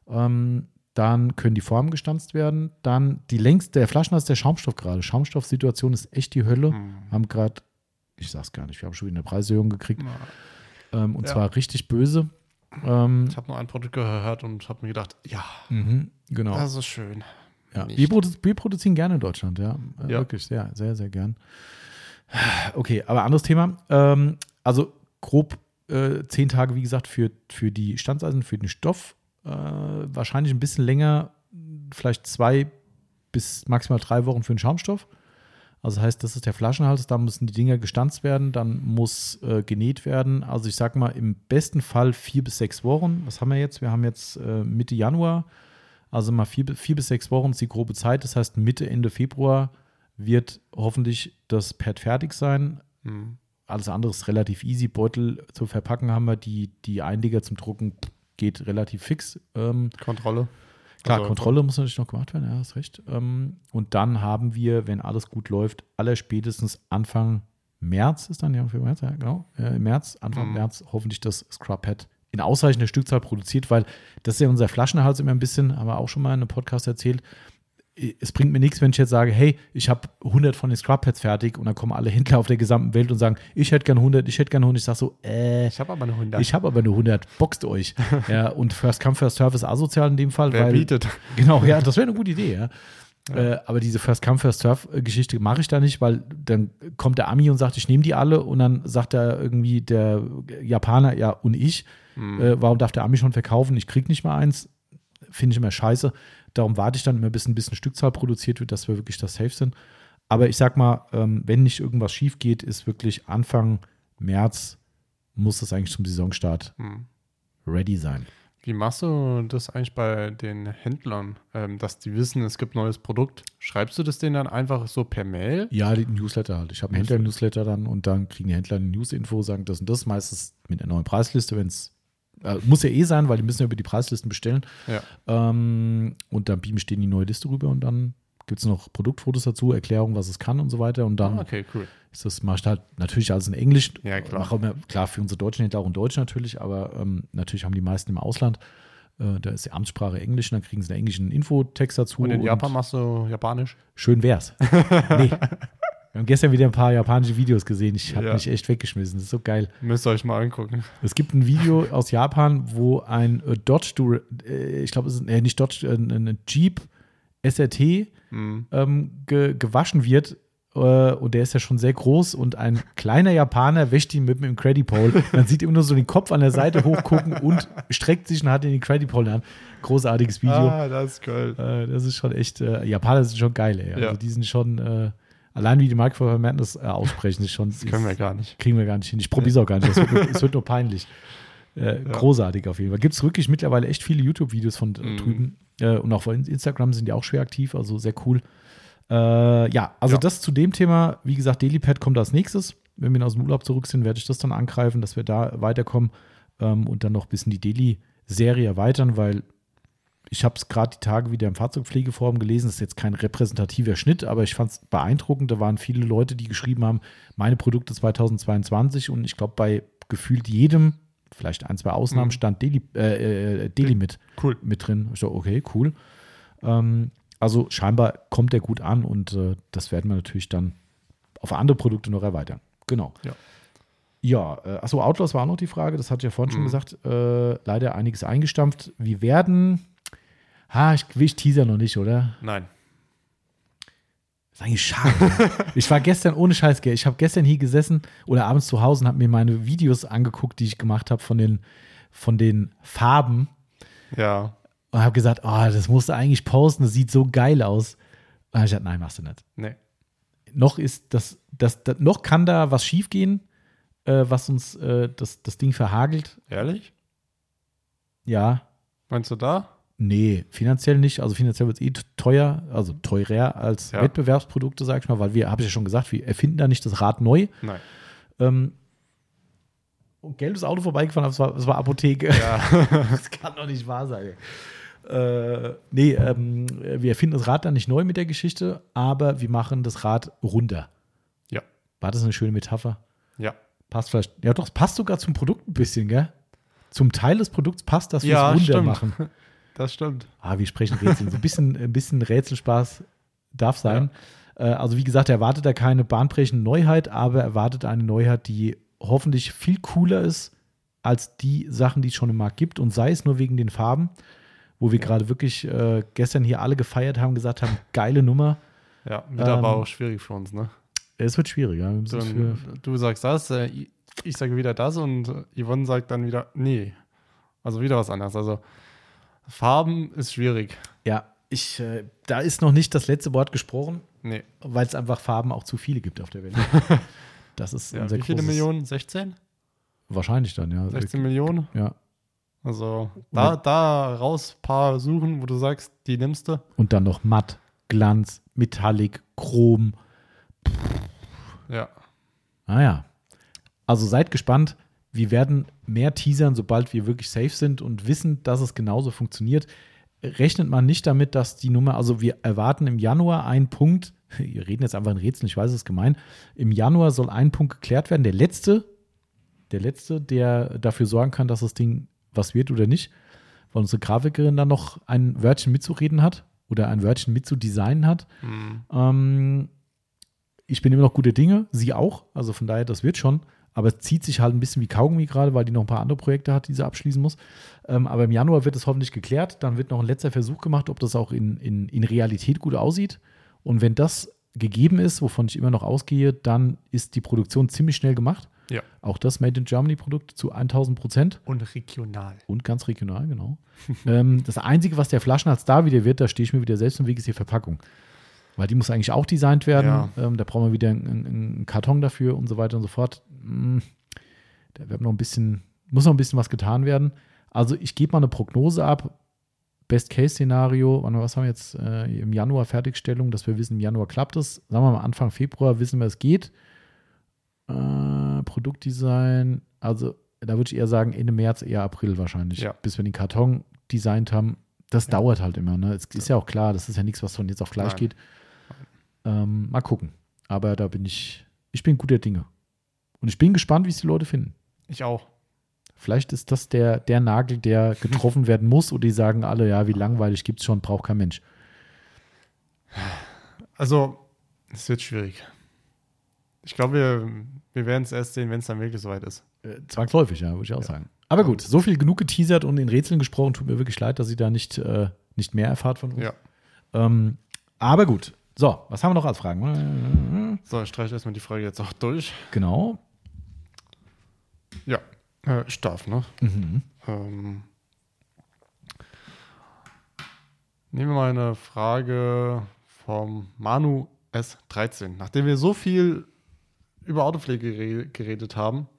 Ähm, dann können die Formen gestanzt werden. Dann die längste, der Flaschenhals der Schaumstoff gerade. Schaumstoffsituation ist echt die Hölle. Hm. Haben gerade, ich sag's gar nicht, wir haben schon wieder eine Preiserhöhung gekriegt. Na, Ähm, und Ja. zwar richtig böse. Ähm, Ich habe nur ein Produkt gehört und habe mir gedacht, ja, mhm, genau. das ist schön. Ja, wir, produ wir produzieren gerne in Deutschland, ja. Äh, Ja. Wirklich, sehr, sehr, sehr gern. Okay, aber anderes Thema. Ähm, also grob äh, zehn Tage, wie gesagt, für, für die Standseisen, für den Stoff. Äh, wahrscheinlich ein bisschen länger, vielleicht zwei bis maximal drei Wochen für den Schaumstoff. Also heißt, das ist der Flaschenhals, da müssen die Dinger gestanzt werden, dann muss äh, genäht werden. Also ich sag mal, im besten Fall vier bis sechs Wochen. Was haben wir jetzt? Wir haben jetzt äh, Mitte Januar. Also mal vier, vier bis sechs Wochen ist die grobe Zeit. Das heißt, Mitte, Ende Februar wird hoffentlich das Pad fertig sein. Hm. Alles andere ist relativ easy. Beutel zu verpacken haben wir. Die, die Einleger zum Drucken geht relativ fix. Ähm, Kontrolle. klar, Also- Kontrolle muss natürlich noch gemacht werden, ja, hast recht. Ähm, und dann haben wir, wenn alles gut läuft, allerspätestens Anfang März ist dann, ja, für März, ja, genau, äh, im März, Anfang Mhm. März hoffentlich das Scrub Pad in ausreichender Stückzahl produziert, weil das ist ja unser Flaschenhals immer ein bisschen, haben wir auch schon mal in einem Podcast erzählt. Es bringt mir nichts, wenn ich jetzt sage, hey, ich habe 100 von den Scrub Pads fertig und dann kommen alle Händler auf der gesamten Welt und sagen, ich hätte gern 100, ich hätte gern 100. Ich sage so, äh, Ich habe aber eine 100. ich habe aber nur 100, boxt euch. ja, und First Come, First Serve ist asozial in dem Fall, Wer weil bietet? Genau, ja, das wäre eine gute Idee, ja. Äh, aber diese First Come, First Serve-Geschichte mache ich da nicht, weil dann kommt der Ami und sagt, ich nehme die alle und dann sagt er irgendwie der Japaner, ja, und ich, Hm. äh, warum darf der Ami schon verkaufen? Ich krieg nicht mal eins. Finde ich immer scheiße. Darum warte ich dann immer, bis ein bisschen Stückzahl produziert wird, dass wir wirklich das safe sind. Aber ich sag mal, ähm, wenn nicht irgendwas schief geht, ist wirklich Anfang März muss das eigentlich zum Saisonstart Hm. ready sein. Wie machst du das eigentlich bei den Händlern, ähm, dass die wissen, es gibt neues Produkt? Schreibst du das denen dann einfach so per Mail? Ja, die Newsletter halt. Ich habe einen Händler-Newsletter dann und dann kriegen die Händler eine News-Info, sagen das und das, meistens mit einer neuen Preisliste, wenn es muss ja eh sein, weil die müssen ja über die Preislisten bestellen. Ja. Ähm, und dann beamen denen die neue Liste rüber und dann gibt es noch Produktfotos dazu, Erklärung, was es kann und so weiter. Und dann Ah, okay, cool. ist das, mache ich halt natürlich alles in Englisch. Ja, klar. Immer, klar, für unsere deutschen Händler auch in Deutsch natürlich, aber ähm, natürlich haben die meisten im Ausland. Äh, da ist die Amtssprache Englisch und dann kriegen sie einen englischen Infotext dazu. Und in Japan machst du Japanisch? Schön wär's. nee. Wir haben gestern wieder ein paar japanische Videos gesehen. Ich habe Ja. mich echt weggeschmissen. Das ist so geil. Müsst ihr euch mal angucken. Es gibt ein Video aus Japan, wo ein äh, Dodge, äh, ich glaube, es ist äh, nicht Dodge, ein Jeep SRT Hm. ähm, ge gewaschen wird. Und der ist ja schon sehr groß und ein kleiner Japaner wäscht ihn mit dem Credipole. Man sieht immer nur so den Kopf an der Seite hochgucken und streckt sich und hat den Credipole an. Großartiges Video. Ah, das ist geil. Das ist schon echt, Japaner sind schon geil, ey. Also Ja. die sind schon, allein wie die Microphone Madness äh, aussprechen, ist schon. Das können wir gar nicht. Kriegen wir gar nicht hin. Ich probiere es auch gar nicht. Es wird, wird nur peinlich. Äh, Ja. Großartig auf jeden Fall. Gibt es wirklich mittlerweile echt viele YouTube-Videos von äh, Mhm. drüben. Äh, und auch auf Instagram sind die auch schwer aktiv, also sehr cool. Äh, ja, also Ja. das zu dem Thema. Wie gesagt, DailyPad kommt als nächstes. Wenn wir aus dem Urlaub zurück sind, werde ich das dann angreifen, dass wir da weiterkommen ähm, und dann noch ein bisschen die Daily-Serie erweitern, weil ich habe es gerade die Tage wieder im Fahrzeugpflegeforum gelesen. Das ist jetzt kein repräsentativer Schnitt, aber ich fand es beeindruckend. Da waren viele Leute, die geschrieben haben, meine Produkte 2022 und ich glaube, bei gefühlt jedem, vielleicht ein, zwei Ausnahmen, Mhm. stand Daily, äh, äh, Daily mit, Cool. mit drin. Ich so, okay, cool. Ähm, also scheinbar kommt der gut an und äh, das werden wir natürlich dann auf andere Produkte noch erweitern. Genau. Ja. Ja, äh, achso, Outlaws war auch noch die Frage, das hatte ich ja vorhin schon Mhm. gesagt. Äh, leider einiges eingestampft. Wir werden. Ha, ich, ich teaser noch nicht, oder? Nein. Das ist eigentlich schade. ne? ich war gestern ohne Scheiß, ich habe gestern hier gesessen oder abends zu Hause und habe mir meine Videos angeguckt, die ich gemacht habe von den, von den Farben Ja. und habe gesagt, oh, das musst du eigentlich posten, das sieht so geil aus. Und dann hab ich gesagt, nein, machst du nicht. Nee. Noch ist das, das, das noch kann da was schiefgehen, äh, was uns äh, das, das Ding verhagelt. Ehrlich? Ja, Meinst du da? Nee, finanziell nicht. Also finanziell wird es eh teuer, also teurer als Ja. Wettbewerbsprodukte, sag ich mal, weil wir, habe ich ja schon gesagt, wir erfinden da nicht das Rad neu. Nein. Ähm, und gelbes Auto vorbeigefahren, aber es war, es war Apotheke. Ja. das kann doch nicht wahr sein. Äh, nee, ähm, wir erfinden das Rad dann nicht neu mit der Geschichte, aber wir machen das Rad runter. Ja. War das eine schöne Metapher? Ja. Passt vielleicht. Ja, doch, es passt sogar zum Produkt ein bisschen, gell? Zum Teil des Produkts passt, dass wir Ja, es runter stimmt. machen. Das stimmt. Ah, wir sprechen Rätsel. So ein bisschen, ein bisschen Rätselspaß darf sein. Äh, also, wie gesagt, er erwartet da keine bahnbrechende Neuheit, aber er erwartet eine Neuheit, die hoffentlich viel cooler ist als die Sachen, die es schon im Markt gibt. Und sei es nur wegen den Farben, wo wir gerade wirklich äh, gestern hier alle gefeiert haben, gesagt haben: geile Nummer. Ja, wird Ähm, aber auch schwierig für uns, ne? Es wird schwieriger. Wir müssen Du, sagst das, äh, ich sage wieder das und Yvonne sagt dann wieder, nee. Also wieder was anderes. Also Farben ist schwierig. ja, ich, äh, da ist noch nicht das letzte Wort gesprochen, Nee. weil es einfach Farben auch zu viele gibt auf der Welt. Das ist Ja, wie viele Millionen? 16? Wahrscheinlich dann, ja. 16 Millionen? Ja. Also da, da raus paar suchen, wo du sagst, die nimmst du. Und dann noch matt, Glanz, Metallic, Chrom. Ja. Naja. Also seid gespannt. Wir werden mehr teasern, sobald wir wirklich safe sind und wissen, dass es genauso funktioniert. Rechnet man nicht damit, dass die Nummer, also wir erwarten im Januar einen Punkt, wir reden jetzt einfach in Rätseln, ich weiß es ist gemein, im Januar soll ein Punkt geklärt werden. Der letzte, der letzte, der dafür sorgen kann, dass das Ding was wird oder nicht, weil unsere Grafikerin dann noch ein Wörtchen mitzureden hat oder ein Wörtchen mitzudesignen hat. Hm. Ähm, ich bin immer noch gute Dinge, sie auch. Also von daher, das wird schon. Aber es zieht sich halt ein bisschen wie Kaugummi gerade, weil die noch ein paar andere Projekte hat, die sie abschließen muss. Ähm, aber im Januar wird es hoffentlich geklärt. Dann wird noch ein letzter Versuch gemacht, ob das auch in, in, in Realität gut aussieht. Und wenn das gegeben ist, wovon ich immer noch ausgehe, dann ist die Produktion ziemlich schnell gemacht. Ja. Auch das Made in Germany Produkt zu 1000 Prozent. Und regional. Und ganz regional, genau. ähm, das Einzige, was der Flaschenhals da wieder wird, da stehe ich mir wieder selbst im Weg, ist die Verpackung. Weil die muss eigentlich auch designt werden. Ja. Ähm, da brauchen wir wieder einen, einen Karton dafür und so weiter und so fort. Mm, Da wird noch ein bisschen, muss noch ein bisschen was getan werden. Also ich gebe mal eine Prognose ab. Best-Case-Szenario, was haben wir jetzt äh, im Januar Fertigstellung, dass wir wissen, im Januar klappt es. Sagen wir mal Anfang Februar wissen wir, es geht. Äh, Produktdesign, also da würde ich eher sagen Ende März, eher April wahrscheinlich, Ja. bis wir den Karton designt haben. Das dauert halt immer. Ne? Es ist ja auch klar, das ist ja nichts, was von jetzt auf gleich Nein. geht. Ähm, mal gucken. Aber da bin ich, ich bin guter Dinge. Und ich bin gespannt, wie es die Leute finden. Ich auch. Vielleicht ist das der, der Nagel, der getroffen werden muss, und die sagen alle, ja, wie langweilig gibt es schon, braucht kein Mensch. Also, es wird schwierig. Ich glaube, wir, wir werden es erst sehen, wenn es dann wirklich soweit ist. Äh, zwangsläufig, ja, würde ich auch Ja. sagen. Aber gut, so viel genug geteasert und in Rätseln gesprochen. Tut mir wirklich leid, dass ihr da nicht, äh, nicht mehr erfahrt von uns. Ja. Ähm, aber gut. So, was haben wir noch als Fragen? So, ich streiche erstmal die Frage jetzt auch durch. Genau. Ja. Äh, ich darf, ne? Mhm. Ähm, nehmen wir mal eine Frage vom Manu S13. Nachdem wir so viel über Autopflege gere- geredet haben,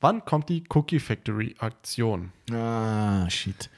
wann kommt die Cookie Factory Aktion? Ah, shit.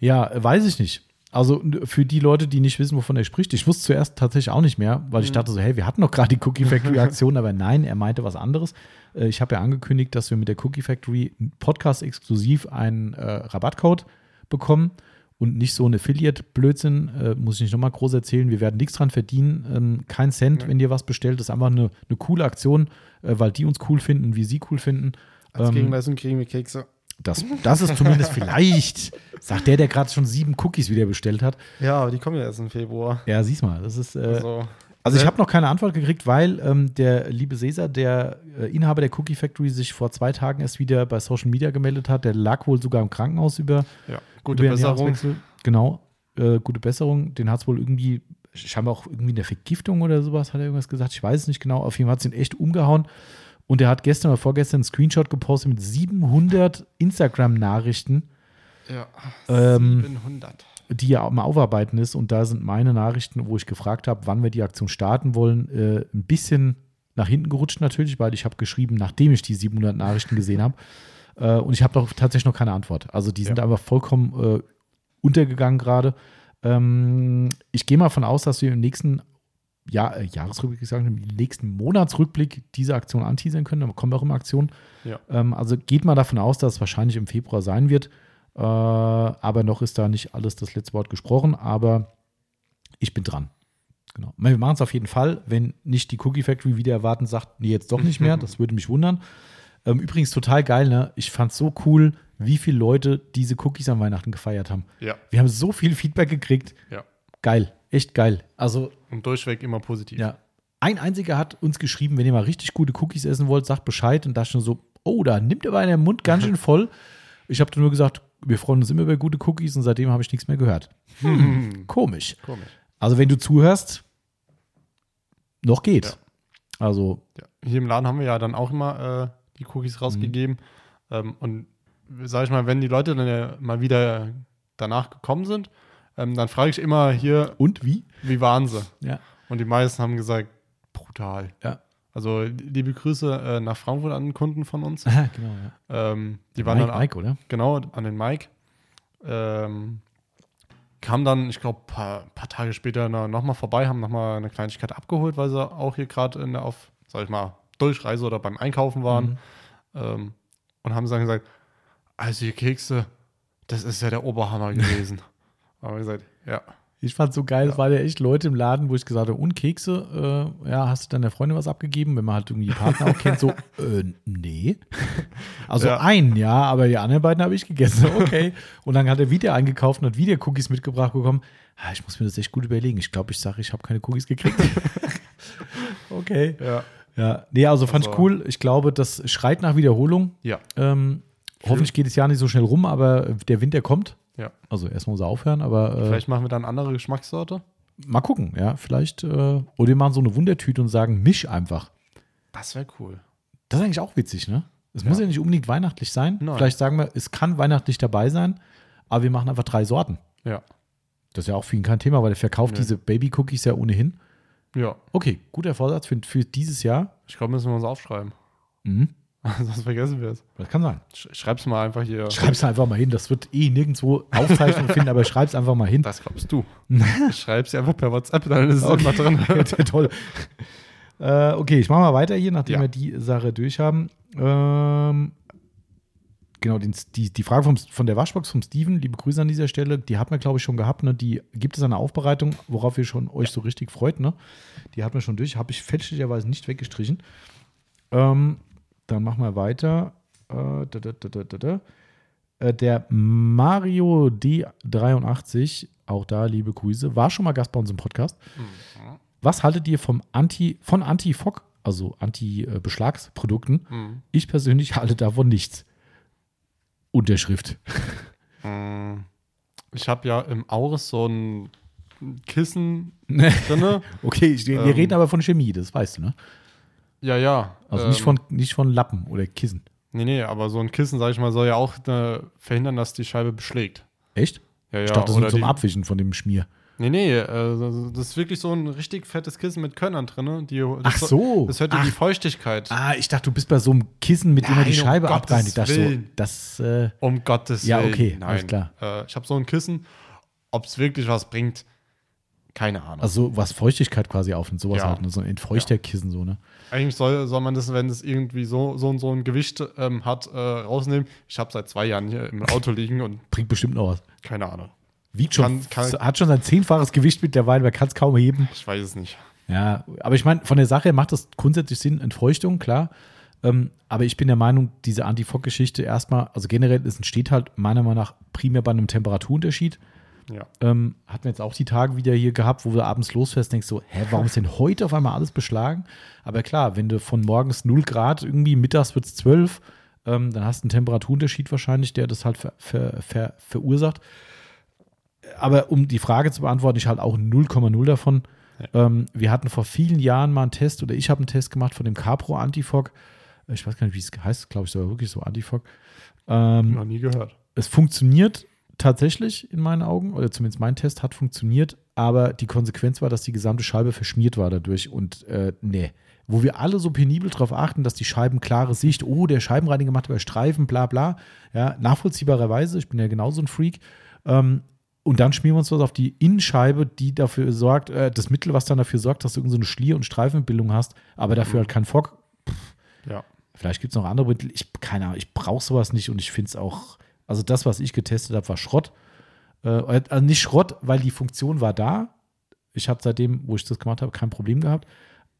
Ja, weiß ich nicht. Also für die Leute, die nicht wissen, wovon er spricht, ich wusste zuerst tatsächlich auch nicht mehr, weil ich dachte so, hey, wir hatten doch gerade die Cookie Factory Aktion, aber nein, er meinte was anderes. Äh, Ich habe ja angekündigt, dass wir mit der Cookie Factory Podcast exklusiv einen äh, Rabattcode bekommen und nicht so ein Affiliate-Blödsinn, äh, muss ich nicht nochmal groß erzählen. Wir werden nichts dran verdienen, ähm, kein Cent, wenn ihr was bestellt. Das ist einfach eine, eine coole Aktion, äh, weil die uns cool finden wir sie cool finden. Als Ähm, Gegenleistung kriegen wir Kekse. Das, das ist zumindest vielleicht, sagt der, der gerade schon sieben Cookies wieder bestellt hat. Ja, aber die kommen ja erst im Februar. Ja, siehst mal, das ist, äh, Also, Also ich Äh, habe noch keine Antwort gekriegt, weil ähm, der liebe Cesar, der äh, Inhaber der Cookie Factory, sich vor zwei Tagen erst wieder bei Social Media gemeldet hat. Der lag wohl sogar im Krankenhaus über, Ja, gute über Besserung. Genau, äh, gute Besserung. Den hat es wohl irgendwie, scheinbar auch irgendwie eine Vergiftung oder sowas, hat er irgendwas gesagt. Ich weiß es nicht genau. Auf jeden Fall hat es ihn echt umgehauen. Und er hat gestern oder vorgestern einen Screenshot gepostet mit 700 Instagram-Nachrichten, Ja, Ähm, 700. die er am Aufarbeiten ist. Und da sind meine Nachrichten, wo ich gefragt habe, wann wir die Aktion starten wollen, äh, ein bisschen nach hinten gerutscht natürlich, weil ich habe geschrieben, nachdem ich die 700 Nachrichten gesehen habe. Äh, und ich habe doch tatsächlich noch keine Antwort. Also die sind Ja. einfach vollkommen äh, untergegangen gerade. Ähm, ich gehe mal von aus, dass wir im nächsten Jahr, äh, Jahresrückblick sagen, im nächsten Monatsrückblick diese Aktion anteasern können. Da kommen auch immer Aktionen. Ja. Ähm, also geht mal davon aus, dass es wahrscheinlich im Februar sein wird. Äh, aber noch ist da nicht alles das letzte Wort gesprochen. Aber ich bin dran. Genau. Wir machen es auf jeden Fall, wenn nicht die Cookie Factory wieder erwarten sagt, nee, jetzt doch nicht mehr. Das würde mich wundern. Ähm, übrigens total geil, ne? Ich fand so cool, wie viele Leute diese Cookies an Weihnachten gefeiert haben. Ja, Wir haben so viel Feedback gekriegt. ja. Geil, echt geil. Also, Und durchweg immer positiv. ja. Ein einziger hat uns geschrieben, wenn ihr mal richtig gute Cookies essen wollt, sagt Bescheid. Und da schon so, oh, da nimmt aber einer den Mund ganz schön voll. Ich habe nur gesagt, wir freuen uns immer über gute Cookies und seitdem habe ich nichts mehr gehört. Hm, Komisch. komisch. Also, wenn du zuhörst, noch geht. Also, Ja. Hier im Laden haben wir ja dann auch immer äh, die Cookies rausgegeben. Mhm. Ähm, und sag ich mal, wenn die Leute dann ja mal wieder danach gekommen sind, ähm, dann frage ich immer hier, und wie? wie waren sie? Ja. Und die meisten haben gesagt, brutal. Ja. Also liebe Grüße äh, nach Frankfurt an den Kunden von uns. Genau, ja. Ähm, die waren Mike, dann Mike, oder? genau an den Mike. Ähm, kam dann, ich glaube, paar, paar Tage später nochmal vorbei, haben nochmal eine Kleinigkeit abgeholt, weil sie auch hier gerade auf, sag ich mal, Durchreise oder beim Einkaufen waren. Ähm, und haben dann gesagt, also die Kekse, das ist ja der Oberhammer gewesen. Aber wir gesagt, ja. Ich fand so geil, es waren ja echt Leute im Laden, wo ich gesagt habe, und Kekse, äh, ja, hast du deiner Freundin was abgegeben, wenn man halt irgendwie die Partner auch kennt, so, äh, nee. Also Ja. einen, ja, aber die anderen beiden habe ich gegessen, okay. Und dann hat er wieder eingekauft und hat wieder Cookies mitgebracht bekommen. Ah, ich muss mir das echt gut überlegen. Ich glaube, ich sage, ich habe keine Cookies gekriegt. okay. Ja. Ja, nee, also fand ich Also- cool. Ich glaube, das schreit nach Wiederholung. Ja. Ähm, hoffentlich geht das Jahr nicht so schnell rum, aber der Winter kommt. Ja. Also erstmal muss er aufhören, aber äh, Vielleicht machen wir dann andere Geschmackssorte. mal gucken, ja. Vielleicht, äh, oder wir machen so eine Wundertüte und sagen, misch einfach. Das wäre cool. Das ist eigentlich auch witzig, ne? Es Ja. muss ja nicht unbedingt weihnachtlich sein. Nein. Vielleicht sagen wir, es kann weihnachtlich dabei sein, aber wir machen einfach drei Sorten. Ja. Das ist ja auch für ihn kein Thema, weil er verkauft Nee. diese Baby-Cookies ja ohnehin. Ja. Okay, guter Vorsatz für, für dieses Jahr. Ich glaube, müssen wir uns aufschreiben. Mhm. Sonst vergessen wir es. Das kann sein. Sch schreib's mal einfach hier. Schreib's einfach mal hin. Das wird eh nirgendwo Aufzeichnung finden, aber schreib's einfach mal hin. Das glaubst du. Schreib's einfach per WhatsApp, dann ist es Okay. immer drin. Ja, Toll. Äh, okay, ich mache mal weiter hier, nachdem Ja. wir die Sache durch haben. Ähm, genau, den, die, die Frage vom, von der Waschbox vom Steven, liebe Grüße an dieser Stelle, die hat man, glaube ich, schon gehabt. Ne? Die gibt es eine Aufbereitung, worauf ihr schon euch so richtig freut. Ne? Die hat man schon durch, habe ich fälschlicherweise nicht weggestrichen. Ähm, dann machen wir weiter. Äh, da, da, da. Äh, der Mario D83, auch da liebe Grüße, war schon mal Gast bei uns im Podcast. Was haltet ihr vom Anti, von Anti-Fock, also Anti-Beschlagsprodukten? Mhm. Ich persönlich halte davon nichts. Unterschrift. Mm. Ich habe ja im Auris so ein Kissen drin. Okay, wir Ähm. reden aber von Chemie, das weißt du, ne? Ja, ja. Also ähm, nicht, von, nicht von Lappen oder Kissen. Nee, nee, aber so ein Kissen, sag ich mal, soll ja auch äh, verhindern, dass die Scheibe beschlägt. Echt? Ja, ja. ich dachte, das ist zum die- Abwischen von dem Schmier. Nee, nee, äh, das ist wirklich so ein richtig fettes Kissen mit Körnern drin. Die, das Ach so. Das hört Ach. die Feuchtigkeit. Ah, ich dachte, du bist bei so einem Kissen, mit dem man die um Scheibe Gottes abreinigt. Ich dachte so, das, äh, Um Gottes Ja, Willen. okay, Nein. alles klar. Äh, ich habe so ein Kissen. Ob es wirklich was bringt, keine Ahnung. also was Feuchtigkeit quasi aufnimmt, sowas Ja. halt, ne? so ein Entfeuchterkissen, so, ne? Eigentlich soll, soll man das, wenn es irgendwie so, so und so ein Gewicht ähm, hat, äh, rausnehmen. Ich habe seit zwei Jahren hier im Auto liegen und Bringt bestimmt noch was. keine Ahnung. Wiegt schon, Kann- kann- hat schon sein zehnfaches Gewicht mittlerweile, man kann es kaum heben. Ich weiß es nicht. Ja, aber ich meine, von der Sache her macht das grundsätzlich Sinn, Entfeuchtung, klar. Ähm, aber ich bin der Meinung, diese Anti-Fock-Geschichte erstmal, also generell, es entsteht halt meiner Meinung nach primär bei einem Temperaturunterschied. Ja. Ähm, hatten wir jetzt auch die Tage wieder hier gehabt, wo du abends losfährst, denkst so, hä, warum ist denn heute auf einmal alles beschlagen? Aber klar, wenn du von morgens 0 Grad irgendwie mittags wird es 12, ähm, dann hast du einen Temperaturunterschied wahrscheinlich, der das halt ver, ver, ver, verursacht. Aber um die Frage zu beantworten, ich halt auch 0,0 davon. Ähm, wir hatten vor vielen Jahren mal einen Test oder ich habe einen Test gemacht von dem Capro Antifog. Ich weiß gar nicht, wie es heißt, glaube ich, sogar wirklich so Antifog. Ähm, Noch nie gehört. es funktioniert tatsächlich in meinen Augen, oder zumindest mein Test hat funktioniert, aber die Konsequenz war, dass die gesamte Scheibe verschmiert war dadurch und äh, nee. Wo wir alle so penibel darauf achten, dass die Scheiben klare Sicht, oh, der Scheibenreiniger macht aber Streifen, bla bla. Ja, nachvollziehbarerweise, ich bin ja genauso ein Freak. Ähm, und dann schmieren wir uns was auf die Innenscheibe, die dafür sorgt, äh, das Mittel, was dann dafür sorgt, dass du irgendeine so Schlier- und Streifenbildung hast, aber dafür halt kein Fock. Ja. Vielleicht gibt es noch andere Mittel. Ich, keine Ahnung, ich brauche sowas nicht und ich finde es auch, also das, was ich getestet habe, war Schrott. Äh, also nicht Schrott, weil die Funktion war da. Ich habe seitdem, wo ich das gemacht habe, kein Problem gehabt.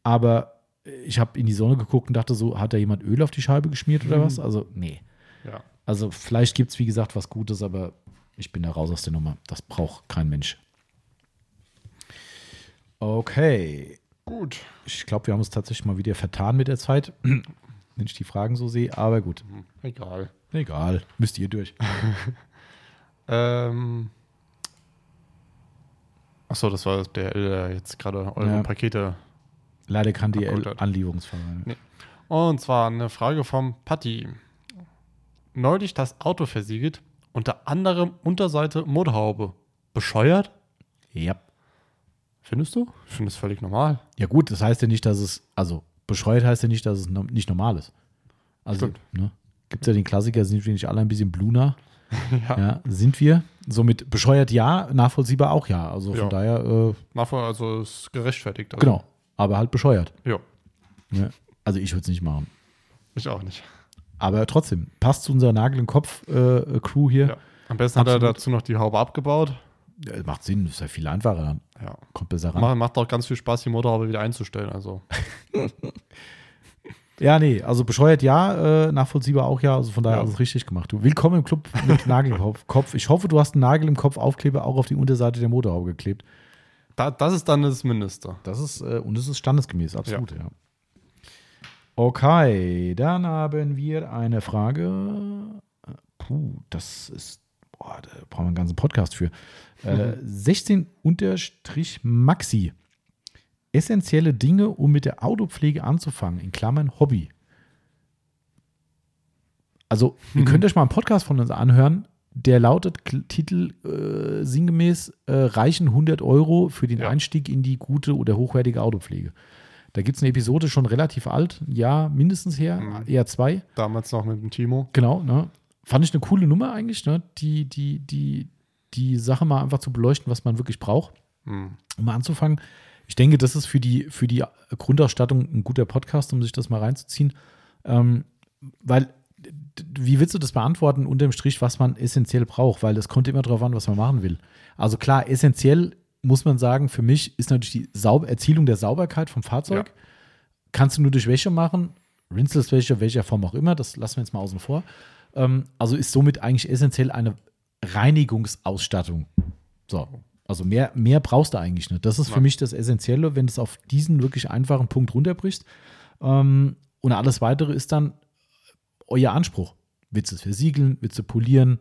Aber ich habe in die Sonne geguckt und dachte so, hat da jemand Öl auf die Scheibe geschmiert oder was? Also, nee. Ja. Also vielleicht gibt es, wie gesagt, was Gutes, aber ich bin da raus aus der Nummer. Das braucht kein Mensch. Okay. Gut. Ich glaube, wir haben uns tatsächlich mal wieder vertan mit der Zeit, wenn ich die Fragen so sehe. Aber gut, Egal. Egal. Müsst ihr durch. Ähm. Achso, das war DL, der jetzt gerade eure Ja. Pakete. Leider kann die. Anlieferungsfahrer. Nee. Und zwar eine Frage vom Patti. Neulich das Auto versiegelt, unter anderem Unterseite Motorhaube. Bescheuert? Ja. Findest du? Ich finde es völlig normal. Ja, gut, das heißt ja nicht, dass es, also bescheuert heißt ja nicht, dass es no, nicht normal ist. Also, Stimmt. ne? Gibt es ja den Klassiker, sind wir nicht alle ein bisschen Bluna? Ja. Ja, sind wir. Somit bescheuert ja, nachvollziehbar auch ja. Also von Ja. daher, äh, Nachvoll, also ist gerechtfertigt. Also, genau. Aber halt bescheuert. Ja, Ja. Also ich würde es nicht machen. ich auch nicht. Aber trotzdem, passt zu unserer Nagel im Kopf-Crew hier. Ja. Am besten hat er Absolut. dazu noch die Haube abgebaut. Ja, macht Sinn, ist ja viel einfacher dann. Ja. Kommt besser ran. Macht, macht auch ganz viel Spaß, die Motorhaube wieder einzustellen. Also, Ja, nee, also bescheuert ja, äh, nachvollziehbar auch ja, also von daher Ja. alles richtig gemacht. Du, willkommen im Club mit Nagel im Kopf- Kopf. Ich hoffe, du hast einen Nagel im Kopf Aufkleber auch auf die Unterseite der Motorhaube geklebt. da, das ist dann das Mindeste. Das ist, äh, und es ist standesgemäß, absolut, ja. Okay, dann haben wir eine Frage. Puh, das ist, boah, da brauchen wir einen ganzen Podcast für. Äh, 16 unterstrich Maxi. Essentielle Dinge, um mit der Autopflege anzufangen, in Klammern Hobby. Also, ihr könnt euch mal einen Podcast von uns anhören. Der lautet Titel äh, sinngemäß äh, reichen 100 Euro für den Ja. Einstieg in die gute oder hochwertige Autopflege. Da gibt es eine Episode schon relativ alt, ein Jahr mindestens her, Mhm. eher zwei. Damals noch mit dem Timo. Genau, ne? Fand ich eine coole Nummer eigentlich, ne? Die, die, die, die Sache mal einfach zu beleuchten, was man wirklich braucht, Hm. um mal anzufangen. Ich denke, das ist für die, für die Grundausstattung ein guter Podcast, um sich das mal reinzuziehen. Ähm, weil, wie willst du das beantworten, unterm Strich, was man essentiell braucht? Weil es kommt immer darauf an, was man machen will. Also klar, essentiell muss man sagen, für mich ist natürlich die Saub Erzielung der Sauberkeit vom Fahrzeug. Ja. Kannst du nur durch Wäsche machen, Rinseless-Wäsche, welcher Form auch immer, das lassen wir jetzt mal außen vor. Ähm, also ist somit eigentlich essentiell eine Reinigungsausstattung. So, also mehr, mehr brauchst du eigentlich nicht. Das ist für Nein. mich das Essentielle, wenn du es auf diesen wirklich einfachen Punkt runterbrichst. Ähm, und alles weitere ist dann euer Anspruch. Willst du es versiegeln? Willst du polieren?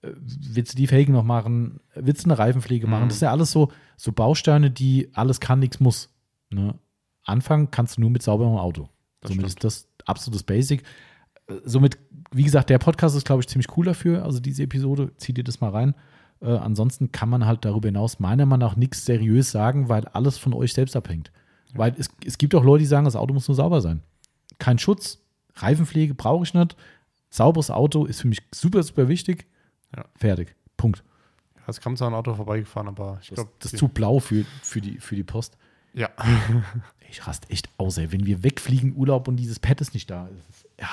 Äh, Willst du die Felgen noch machen? Willst du eine Reifenpflege machen? Mhm. Das sind ja alles so, so Bausteine, die alles kann, nichts muss. Ne? Anfangen kannst du nur mit sauberem Auto. Das Somit stimmt. ist das absolutes Basic. Äh, Somit, wie gesagt, der Podcast ist, glaube ich, ziemlich cool dafür. Also diese Episode, zieh dir das mal rein. Äh, ansonsten kann man halt darüber hinaus meiner Meinung nach nichts seriös sagen, weil alles von euch selbst abhängt. Weil es, es gibt auch Leute, die sagen, das Auto muss nur sauber sein. Kein Schutz, Reifenpflege brauche ich nicht. Sauberes Auto ist für mich super, super wichtig. Ja. Fertig. Punkt. Es kam zwar ein Auto vorbeigefahren, aber ich glaube. das ist zu blau für, für, die, für die Post. Ja. Ich raste echt aus, ey. Wenn wir wegfliegen, Urlaub und dieses Pad ist nicht da. Ist- Ja,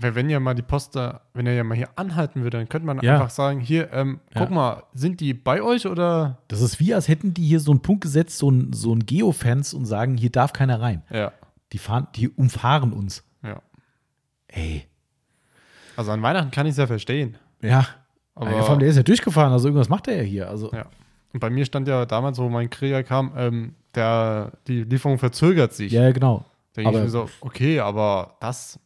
Wenn, wenn ihr mal die Post da, wenn ihr ja mal hier anhalten würde, dann könnte man Ja. einfach sagen: Hier, ähm, Ja. guck mal, sind die bei euch oder? das ist wie, als hätten die hier so einen Punkt gesetzt, so ein, so ein Geofence und sagen, hier darf keiner rein. Ja. Die, fahren, die umfahren uns. Ja. Ey. Also an Weihnachten kann ich es ja verstehen. Ja. Aber ja, vor allem, der ist ja durchgefahren, also irgendwas macht er ja hier. Also, Ja. Und bei mir stand ja damals, wo mein Krieger kam, ähm, der, die Lieferung verzögert sich. ja, ja, genau. Da denke ich mir so, okay, aber das,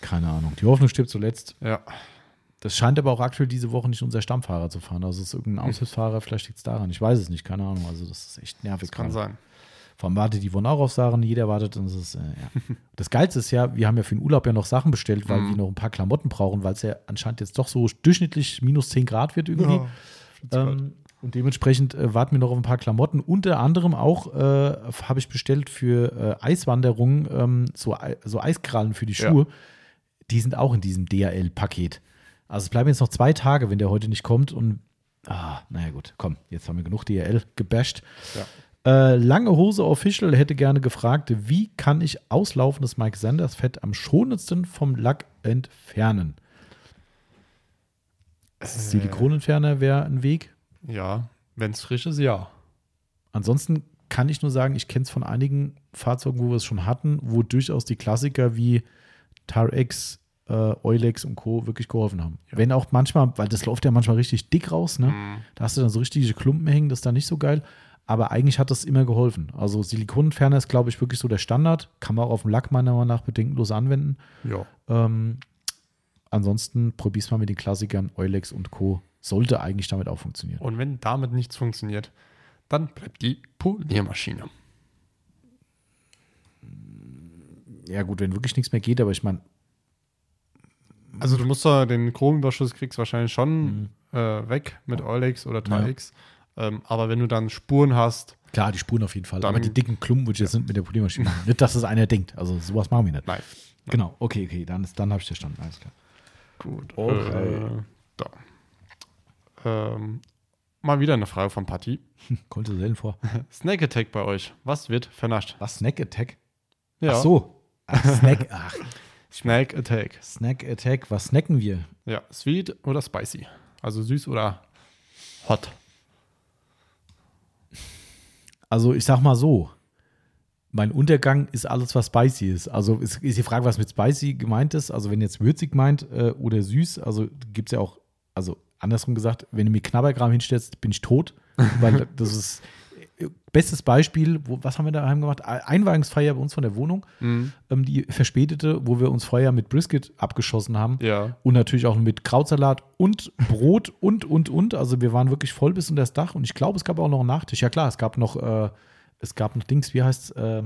Keine Ahnung. Die Hoffnung stirbt zuletzt. ja. Das scheint aber auch aktuell diese Woche nicht unser Stammfahrer zu fahren. Also es ist Hm. irgendein Aushilfsfahrer, vielleicht liegt es daran. Ich weiß es nicht, keine Ahnung. Also das ist echt nervig Das kann sein. Vor allem wartet die Yvonne auch auf Sachen, jeder wartet und es ist, äh, ja. Das Geilste ist ja, wir haben ja für den Urlaub ja noch Sachen bestellt, weil Mhm. wir noch ein paar Klamotten brauchen, weil es ja anscheinend jetzt doch so durchschnittlich minus 10 Grad wird irgendwie. Ähm, und dementsprechend äh, warten wir noch auf ein paar Klamotten. Unter anderem auch äh, habe ich bestellt für äh, Eiswanderungen ähm, so, so Eiskrallen für die Ja. Die sind auch in diesem DHL-Paket. Also es bleiben jetzt noch zwei Tage, wenn der heute nicht kommt. Und ah, naja gut, komm, jetzt haben wir genug DHL gebasht. Ja. Äh, lange Hose Official hätte gerne gefragt, wie kann ich auslaufendes Mike Sanders Fett am schonendsten vom Lack entfernen? Silikonentferner wäre ein Weg. Ja, wenn es frisch ist, ja. Ansonsten kann ich nur sagen, ich kenne es von einigen Fahrzeugen, wo wir es schon hatten, wo durchaus die Klassiker wie Tarex, äh, Eulex und Co. wirklich geholfen haben. Ja. Wenn auch manchmal, weil das läuft ja manchmal richtig dick raus, ne? Mhm. Da hast du dann so richtige Klumpen hängen, das ist dann nicht so geil. Aber eigentlich hat das immer geholfen. Also Silikonentferner ist, glaube ich, wirklich so der Standard. Kann man auch auf dem Lack meiner Meinung nach bedenkenlos anwenden. Ja. Ähm, ansonsten probier's mal mit den Klassikern Eulex und Co. Sollte eigentlich damit auch funktionieren. Und wenn damit nichts funktioniert, dann bleibt die Poliermaschine. Ja, gut, wenn wirklich nichts mehr geht, aber ich meine, Also du musst da den Chromüberschuss kriegst wahrscheinlich schon Mhm. äh, weg mit Olex oder TX. Ähm, aber wenn du dann Spuren hast, klar, die Spuren auf jeden Fall. Dann- aber die dicken Klumpen ich jetzt nicht mit der Poliermaschine machen. Nicht, dass das einer denkt. Also sowas machen wir nicht. nein. Genau, okay, okay, dann, ist- dann habe ich verstanden. Alles klar. Gut. Okay. Äh, da. Ähm, mal wieder eine Frage von Patti. Kommt dir selten vor. Snack Attack bei euch. Was wird vernascht? Was? Snack Attack? Ja. Ach so. Ach, Snack, ach, Snack Attack. Snack Attack. Was snacken wir? Ja, sweet oder spicy. Also süß oder hot. Also ich sag mal so, mein Untergang ist alles, was spicy ist. Also ist, ist die Frage, was mit spicy gemeint ist. Also wenn jetzt würzig meint äh, oder süß, also gibt es ja auch, also andersrum gesagt, wenn du mir Knabberkram hinstellst, bin ich tot. Weil das ist bestes Beispiel, wo, was haben wir daheim gemacht? Einweihungsfeier bei uns von der Wohnung, ähm, die verspätete, wo wir uns vorher mit Brisket abgeschossen haben. Ja. Und natürlich auch mit Krautsalat und Brot und, und, und. Also wir waren wirklich voll bis unter das Dach. Und ich glaube, es gab auch noch einen Nachtisch. Ja klar, es gab noch, äh, es gab noch Dings, wie heißt äh,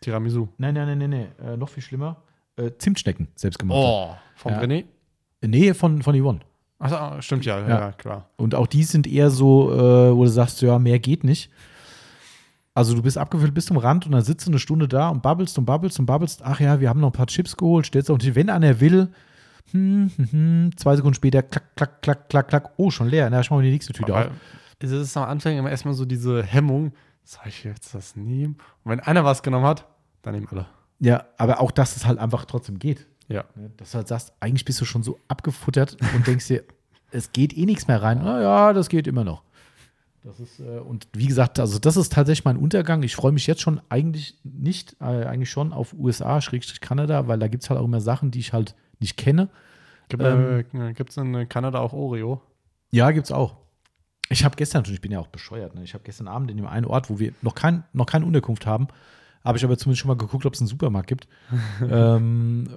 Tiramisu. Nein, nein, nein, nein, nein. Äh, noch viel schlimmer. Äh, Zimtschnecken, selbstgemacht. Oh, vom Ja. René? Nee, von, von Yvonne. Ach, stimmt ja, ja, Ja. klar. Und auch die sind eher so, äh, wo du sagst, ja, mehr geht nicht. Also du bist abgefüllt bis zum Rand und dann sitzt du eine Stunde da und babbelst und babbelst und babbelst. Ach ja, wir haben noch ein paar Chips geholt, stellst auf den Tisch. Wenn einer will, hm, hm, hm, zwei Sekunden später, klack, klack, klack, klack, klack. Oh, schon leer. Na, schau mal die nächste Tüte Aber auf. es ist am Anfang immer erstmal so diese Hemmung, soll ich jetzt das nehmen? Und wenn einer was genommen hat, dann nehmen alle. Ja, aber auch, dass es halt einfach trotzdem geht. Ja. Ne? Dass du halt sagst, eigentlich bist du schon so abgefuttert und denkst dir, es geht eh nichts mehr rein. Na ja, das geht immer noch. Das ist, äh, und wie gesagt, also das ist tatsächlich mein Untergang. Ich freue mich jetzt schon eigentlich nicht, äh, eigentlich schon auf USA, Schrägstrich Kanada, weil da gibt es halt auch immer Sachen, die ich halt nicht kenne. Gibt Ähm, es in Kanada auch Oreo? Ja, gibt's auch. Ich habe gestern schon, ich bin ja auch bescheuert, ne? ich habe gestern Abend in dem einen Ort, wo wir noch, kein, noch keine Unterkunft haben, habe ich aber zumindest schon mal geguckt, ob es einen Supermarkt gibt. ähm,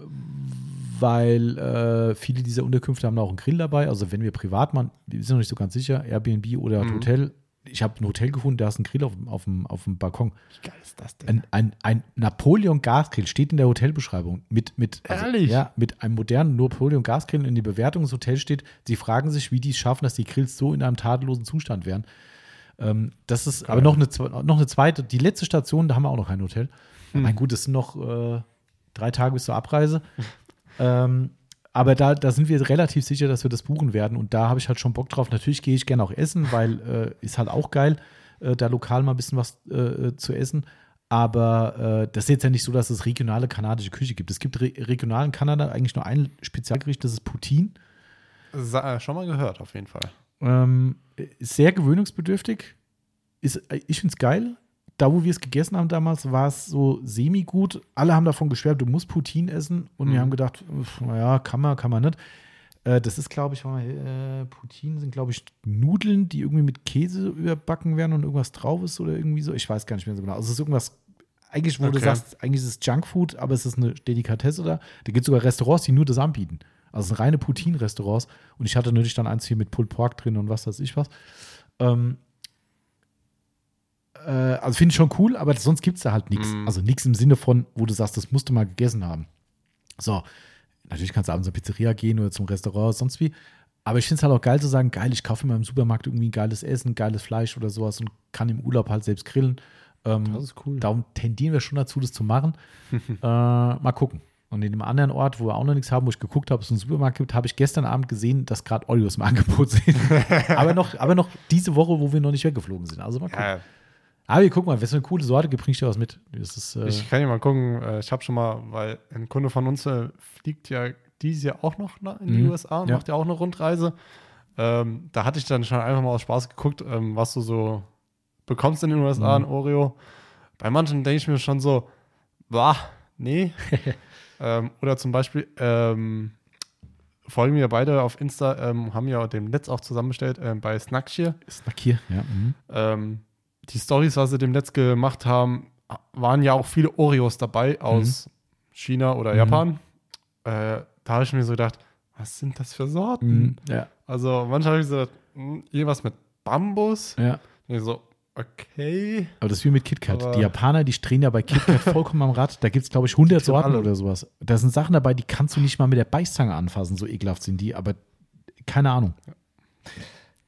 weil äh, viele dieser Unterkünfte haben auch einen Grill dabei. Also wenn wir privat machen, wir sind noch nicht so ganz sicher, Airbnb oder Mhm. Hotel. Ich habe ein Hotel gefunden, da ist ein Grill auf, dem- auf, dem, auf dem Balkon. Wie geil ist das Ein, ein, ein Napoleon-Gasgrill steht in der Hotelbeschreibung. Mit, mit, also, Ehrlich? ja, mit einem modernen Napoleon-Gasgrill. In die Bewertung des Hotels steht, sie fragen sich, wie die es schaffen, dass die Grills so in einem tadellosen Zustand wären. Ähm, das ist aber noch eine, noch eine zweite, die letzte Station, da haben wir auch noch kein Hotel. Hm. Mein gut, es sind noch äh, drei Tage bis zur Abreise. ähm, aber da, da sind wir relativ sicher, dass wir das buchen werden. Und da habe ich halt schon Bock drauf. Natürlich gehe ich gerne auch essen, weil äh, ist halt auch geil, äh, da lokal mal ein bisschen was äh, zu essen. Aber äh, das ist jetzt ja nicht so, dass es regionale kanadische Küche gibt. Es gibt re regional in Kanada eigentlich nur ein Spezialgericht, das ist Poutine. Sa äh, schon mal gehört, auf jeden Fall. Ähm, sehr gewöhnungsbedürftig. Ist, ich finde es geil. Da, wo wir es gegessen haben damals, war es so semi-gut. Alle haben davon geschwärmt, du musst Poutine essen. Und wir Mhm. haben gedacht, naja, kann man, kann man nicht. Äh, das ist, glaube ich, mal, äh, Poutine sind, glaube ich, Nudeln, die irgendwie mit Käse überbacken werden und irgendwas drauf ist oder irgendwie so. Ich weiß gar nicht mehr so genau. Also es ist irgendwas, eigentlich, wo du Okay. sagst, eigentlich ist es Junkfood, aber es ist eine Delikatesse da. Da gibt es sogar Restaurants, die nur das anbieten. Also es sind reine Poutine-Restaurants. Und ich hatte natürlich dann eins hier mit Pulled Pork drin und was weiß ich was. Ähm, äh, also finde ich schon cool, aber sonst gibt es da halt nichts. Mm. Also nichts im Sinne von, wo du sagst, das musst du mal gegessen haben. So, natürlich kannst du abends zur Pizzeria gehen oder zum Restaurant, sonst wie. Aber ich finde es halt auch geil zu sagen, geil, ich kaufe in meinem Supermarkt irgendwie ein geiles Essen, geiles Fleisch oder sowas und kann im Urlaub halt selbst grillen. Ähm, Das ist cool. Darum tendieren wir schon dazu, das zu machen. äh, mal gucken. Und in dem anderen Ort, wo wir auch noch nichts haben, wo ich geguckt habe, ob es einen Supermarkt gibt, habe ich gestern Abend gesehen, dass gerade Oreos im Angebot sind. aber, noch, aber noch diese Woche, wo wir noch nicht weggeflogen sind. Also mal gucken. Ja, Aber wir gucken mal, wenn es eine coole Sorte gibt, bring ich dir was mit. Ist, äh, ich kann ja mal gucken. äh, Ich habe schon mal, weil ein Kunde von uns äh, fliegt ja dieses Jahr auch noch in die Mhm. USA und Ja. macht ja auch eine Rundreise. Ähm, da hatte ich dann schon einfach mal aus Spaß geguckt, ähm, was du so bekommst in den USA Mhm. an Oreo. Bei manchen denke ich mir schon so, bah, nee. ähm, oder zum Beispiel, ähm, folgen wir beide auf Insta, ähm, haben ja dem Netz auch zusammengestellt ähm, bei Snackshare. Snack hier. Ja, mhm. Die Stories, was sie dem Netz gemacht haben, waren ja auch viele Oreos dabei aus China oder Mhm. Japan. Äh, da habe ich mir so gedacht, was sind das für Sorten? Mhm. ja, Also manchmal habe ich so gedacht, hm, irgendwas mit Bambus. ja. Und ich so, okay. Aber das ist wie mit KitKat. Aber- Die Japaner, die drehen ja bei KitKat vollkommen am Rad. Da gibt es, glaube ich, 100 Die können Sorten alle. oder sowas. Da sind Sachen dabei, die kannst du nicht mal mit der Beißzange anfassen. So ekelhaft sind die. Aber keine Ahnung.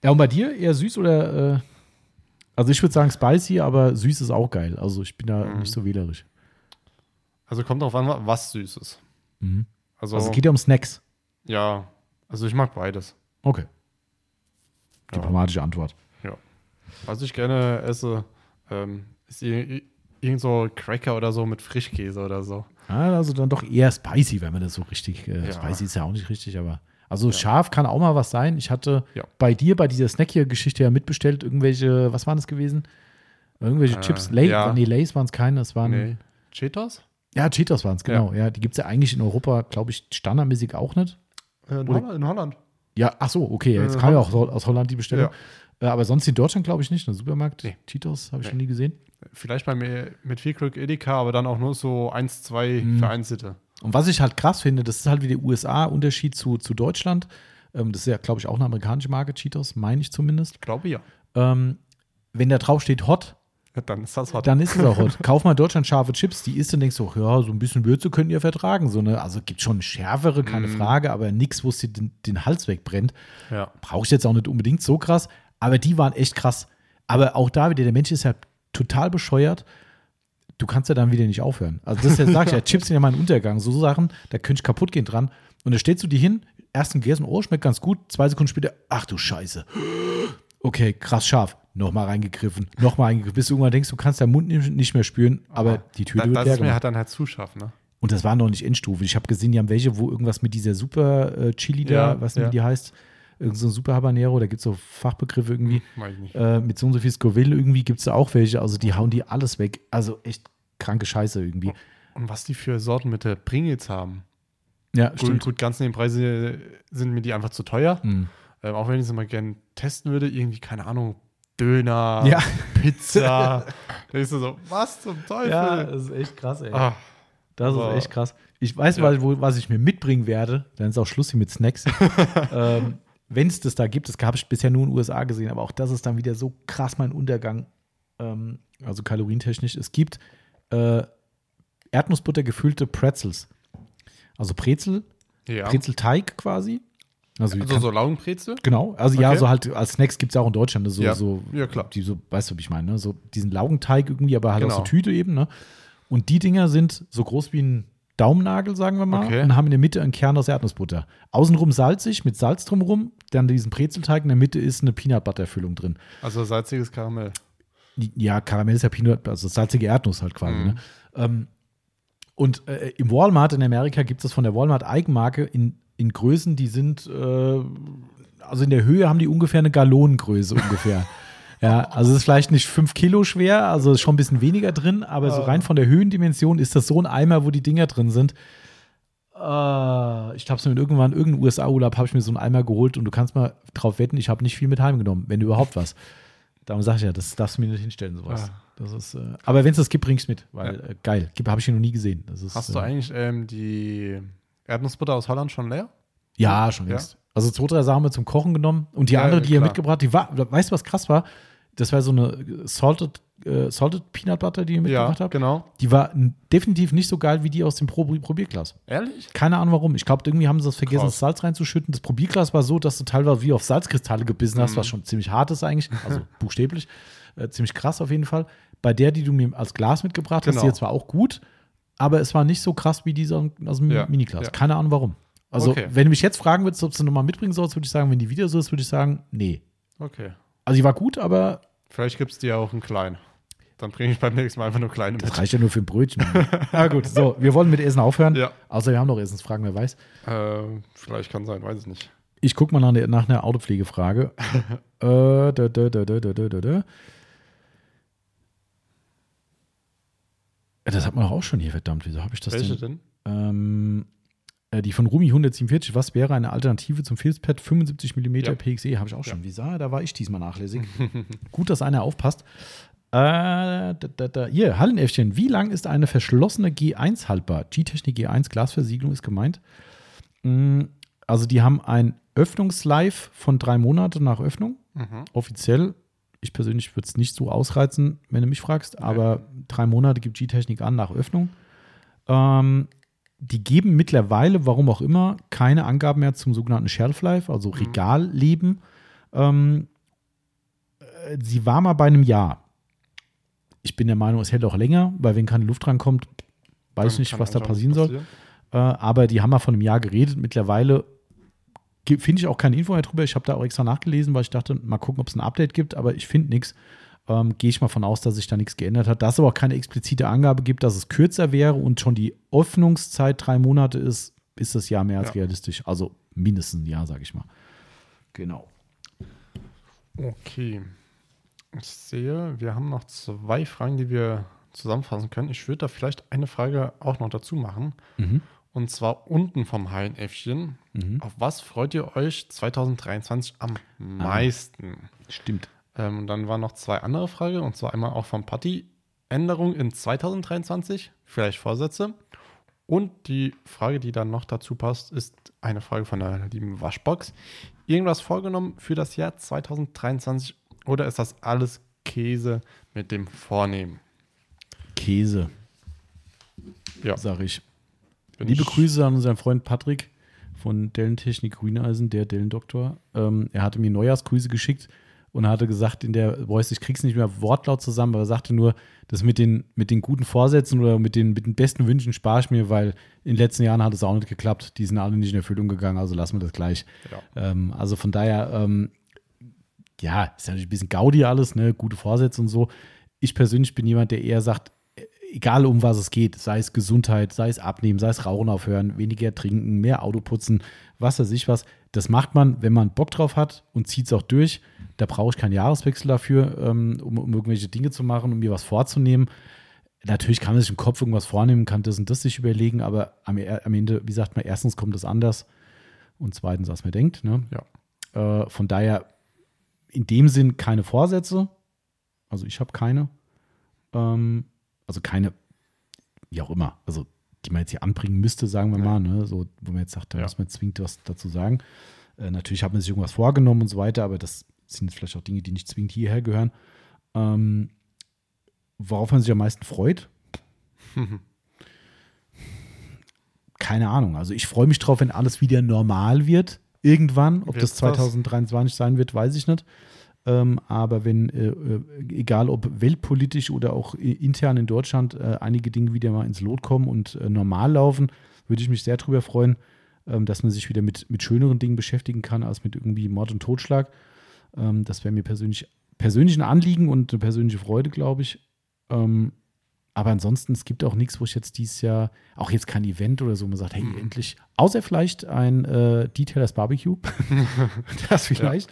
Ja, und bei dir eher süß oder? Äh, also ich würde sagen spicy, aber süß ist auch geil. Also ich bin da Mhm. nicht so wählerisch. Also kommt drauf an, was Süßes. Mhm. Also, Also es geht ja um Snacks. ja, also ich mag beides. Okay. Ja. Diplomatische Antwort. Was ich gerne esse, ähm, ist ir- irgend so Cracker oder so mit Frischkäse oder so. Ah, also dann doch eher spicy, wenn man das so richtig. Äh, Ja. Spicy ist ja auch nicht richtig, aber. Also scharf kann auch mal was sein. Ich hatte Ja. bei dir bei dieser Snack hier Geschichte ja mitbestellt, irgendwelche, was waren das gewesen? Irgendwelche Äh, Chips, Lay, ja. nee, Lays waren es keine, das waren, Nee. Cheetos? ja, Cheetos waren es, genau, ja. die gibt es ja eigentlich in Europa, glaube ich, standardmäßig auch nicht. Äh, in, Holland, in Holland. Ja, ach so, okay, jetzt Äh, kam ja auch aus Holland die Bestellung. Ja. Äh, aber sonst in Deutschland, glaube ich, nicht, im Supermarkt. Nee. Cheetos habe ich Nee. noch nie gesehen. Vielleicht bei mir mit viel Glück Edeka, aber dann auch nur so eins, zwei Mhm. vereinzelte. Und was ich halt krass finde, das ist halt wie der USA-Unterschied zu, zu Deutschland. Ähm, das ist ja, glaube ich, auch eine amerikanische Marke, Cheetos, meine ich zumindest. Ich glaube ja. Ähm, wenn da drauf steht Hot, Ja, Dann ist das hot. dann ist es auch Hot. Kauf mal Deutschland scharfe Chips, die isst und denkst so, ja, so ein bisschen Würze könnt ihr vertragen. So, ne? Also gibt schon schärfere, keine Mhm. Frage, aber nichts, wo es dir den, den Hals wegbrennt. ja. Brauche ich jetzt auch nicht unbedingt so krass, aber die waren echt krass. Aber auch da wieder, der Mensch ist ja total bescheuert. Du kannst ja dann wieder nicht aufhören. Also das ist ja, sag ich ja, Chips sind ja mein Untergang. So Sachen, da könnte ich kaputt gehen dran. Und da stellst du die hin, erst ein gegessen, oh, schmeckt ganz gut. Zwei Sekunden später, ach du Scheiße. Okay, krass scharf. Nochmal reingegriffen, nochmal reingegriffen, bis du irgendwann denkst, du kannst deinen Mund nicht mehr spüren, aber die Tüte da, wird das leer ist mir halt dann halt zu scharf, ne? Und das war noch nicht Endstufe. Ich habe gesehen, die haben welche, wo irgendwas mit dieser Super äh, Chili da, Ja, was nicht, ja. wie die heißt, irgend so ein Super Habanero, da gibt es so Fachbegriffe irgendwie. Äh, mit so und so viel Scoville irgendwie gibt es da auch welche. Also die hauen die alles weg. Also echt kranke Scheiße irgendwie. Und was die für Sorten mit der Pringles haben. Ja, Gut, gut, ganz neben Preise sind mir die einfach zu teuer. Hm. Ähm, auch wenn ich sie mal gerne testen würde, irgendwie, keine Ahnung, Döner, Ja. Pizza. da ist so, was zum Teufel? ist echt krass, ey. Ah, Das ist echt krass. Ich weiß, Ja. wo, was ich mir mitbringen werde. Dann ist auch Schluss hier mit Snacks. ähm, Wenn es das da gibt, das habe ich bisher nur in den USA gesehen, aber auch das ist dann wieder so krass mein Untergang. Ähm, also kalorientechnisch. Es gibt äh, Erdnussbutter gefüllte Pretzels. Also Brezel, ja. Brezelteig quasi. Also, Also so Laugenbrezel? Genau, also ja, Okay. so halt als Snacks gibt es ja auch in Deutschland, ne, so, Ja. so, Ja, klar. Die so, weißt du, wie ich meine, ne? so diesen Laugenteig irgendwie, aber halt aus Genau. der Tüte eben, ne? Und die Dinger sind so groß wie ein Daumennagel, sagen wir mal, Okay. und haben in der Mitte einen Kern aus Erdnussbutter. Außenrum salzig, mit Salz drumrum, dann diesen Brezelteig, in der Mitte ist eine Peanut Butter Füllung drin. Also salziges Karamell. Ja, Karamell ist ja Peanut, also salzige Erdnuss halt quasi. Mhm. Ne? Ähm, und äh, im Walmart in Amerika gibt es von der Walmart Eigenmarke in, in Größen, die sind, äh, also in der Höhe haben die ungefähr eine Gallonengröße ungefähr. ja, also es ist vielleicht nicht fünf Kilo schwer, also ist schon ein bisschen weniger drin, aber so Ah. rein von der Höhendimension ist das so ein Eimer, wo die Dinger drin sind. Äh, ich habe es mir irgendwann, irgendeinen USA-Urlaub habe ich mir so einen Eimer geholt und du kannst mal drauf wetten, ich habe nicht viel mit heimgenommen, wenn überhaupt was. Darum sage ich ja, das darfst du mir nicht hinstellen, sowas. Ah. Das ist, äh, aber wenn es das gibt, bring's mit, weil Ja. äh, geil. Habe ich hier noch nie gesehen. Das ist, Hast du äh, eigentlich ähm, die Erdnussbutter aus Holland schon leer? Ja, schon Ja. längst. Also zwei, drei Sachen haben wir zum Kochen genommen. Und die Ja, andere, ja, die klar. mitgebracht die war, weißt du, was krass war? Das war so eine salted, äh, salted Peanut Butter, die ihr mitgebracht habt. genau. Die war definitiv nicht so geil wie die aus dem Pro Probierglas. Ehrlich? Keine Ahnung warum. Ich glaube, irgendwie haben sie das vergessen, Krass. das Salz reinzuschütten. Das Probierglas war so, dass du teilweise wie auf Salzkristalle gebissen hast, Mhm. was schon ziemlich hart ist eigentlich. Also buchstäblich. Äh, ziemlich krass auf jeden Fall. Bei der, die du mir als Glas mitgebracht hast, Genau. die jetzt war auch gut, aber es war nicht so krass wie diese aus dem Ja, Miniglas. ja. Keine Ahnung warum. Also, Okay. wenn du mich jetzt fragen würdest, ob du nochmal mitbringen sollst, würde ich sagen, wenn die wieder so ist, würde ich sagen, nee. Okay. Also sie war gut, aber. Vielleicht gibt es dir auch einen kleinen. Dann bringe ich beim nächsten Mal einfach nur kleine Das mit. reicht ja nur für ein Brötchen. Na ah, gut, so, wir wollen mit Essen aufhören. Ja. Außer wir haben noch Essensfragen, wer weiß. Äh, vielleicht kann sein, weiß ich nicht. Ich gucke mal nach, ne-, nach einer Autopflegefrage. äh, da, da, da, da, da, da, da. Das hat man doch auch schon hier, verdammt. Wieso habe ich das Welche denn? denn? Ähm, die von Rumi 147. Was wäre eine Alternative zum Filzpad 75 mm Ja. PXE? Habe ich auch schon. Wie sah, da war ich diesmal nachlässig. Gut, dass einer aufpasst. Äh, da, da, da. Hier, Hallenäffchen. Wie lang ist eine verschlossene G1 haltbar? G-Technik G1, Glasversiegelung ist gemeint. Mm, Also, die haben ein Öffnungslife von drei Monate nach Öffnung. Mhm. Offiziell. Ich persönlich würde es nicht so ausreizen, wenn du mich fragst, aber drei Monate gibt G-Technik an nach Öffnung. Ähm, die geben mittlerweile, warum auch immer, keine Angaben mehr zum sogenannten Shelf Life, also Regalleben. Ähm, äh, sie war mal bei einem Jahr. Ich bin der Meinung, es hält auch länger, weil wenn keine Luft rankommt, weiß ich Dann nicht, was da passieren nichts soll. passieren. Äh, aber die haben mal von einem Jahr geredet. Mittlerweile finde ich auch keine Info mehr drüber. Ich habe da auch extra nachgelesen, weil ich dachte, mal gucken, ob es ein Update gibt, aber ich finde nichts. Ähm, Gehe ich mal von aus, dass sich da nichts geändert hat. Dass es aber auch keine explizite Angabe gibt, dass es kürzer wäre und schon die Öffnungszeit drei Monate ist, ist das Jahr mehr als Ja. realistisch. Also mindestens ein Jahr, sage ich mal. Genau. Okay. Ich sehe, wir haben noch zwei Fragen, die wir zusammenfassen können. Ich würde da vielleicht eine Frage auch noch dazu machen. Mhm. Und zwar unten vom Hallenäffchen. Mhm. Auf was freut ihr euch 2023 am meisten? Stimmt. Ähm, und dann waren noch zwei andere Fragen. Und zwar einmal auch vom Patti. Änderung in 2023, vielleicht Vorsätze. Und die Frage, die dann noch dazu passt, ist eine Frage von der lieben Waschbox. Irgendwas vorgenommen für das Jahr 2023 oder ist das alles Käse mit dem Vornehmen? Käse, Ja, sage ich. bin Liebe ich- Grüße an unseren Freund Patrick von Dellentechnik Grüneisen, der Dellendoktor. Ähm, er hatte mir Neujahrsgrüße geschickt und hatte gesagt in der Voice, ich krieg's nicht mehr wortlaut zusammen, aber er sagte nur, das mit den, mit den guten Vorsätzen oder mit den, mit den besten Wünschen spare ich mir, weil in den letzten Jahren hat es auch nicht geklappt. Die sind alle nicht in Erfüllung gegangen, also lassen wir das gleich. Ja. Ähm, also von daher, ähm, ja, ist natürlich ein bisschen Gaudi alles, ne? Gute Vorsätze und so. Ich persönlich bin jemand, der eher sagt, egal um was es geht, sei es Gesundheit, sei es Abnehmen, sei es Rauchen aufhören, weniger trinken, mehr Auto putzen, was weiß ich was. Das macht man, wenn man Bock drauf hat und zieht es auch durch. Da brauche ich keinen Jahreswechsel dafür, ähm, um, um irgendwelche Dinge zu machen, um mir was vorzunehmen. Natürlich kann man sich im Kopf irgendwas vornehmen, kann das und das sich überlegen, aber am, am Ende, wie sagt man, erstens kommt es anders und zweitens, als man denkt. Ne? Ja. Äh, von daher in dem Sinn keine Vorsätze. Also ich habe keine. Ähm, also keine, wie auch immer. Also die man jetzt hier anbringen müsste, sagen wir Ja. mal. Ne? So, wo man jetzt sagt, da Ja. muss man zwingend was dazu sagen. Äh, natürlich hat man sich irgendwas vorgenommen und so weiter, aber das sind vielleicht auch Dinge, die nicht zwingend hierher gehören. Ähm, worauf man sich am meisten freut? Keine Ahnung. Also ich freue mich drauf, wenn alles wieder normal wird. Irgendwann. Ob das Wird's das? 2023 sein wird, weiß ich nicht. Ähm, aber wenn, äh, äh, egal ob weltpolitisch oder auch i- intern in Deutschland, äh, einige Dinge wieder mal ins Lot kommen und äh, normal laufen, würde ich mich sehr darüber freuen, ähm, dass man sich wieder mit, mit schöneren Dingen beschäftigen kann, als mit irgendwie Mord und Totschlag. Ähm, das wäre mir persönlich, persönlich ein Anliegen und eine persönliche Freude, glaube ich. Ähm, aber ansonsten, es gibt auch nichts, wo ich jetzt dieses Jahr, auch jetzt kein Event oder so, man sagt, hey, endlich, außer vielleicht ein äh, Detailers Barbecue. das vielleicht.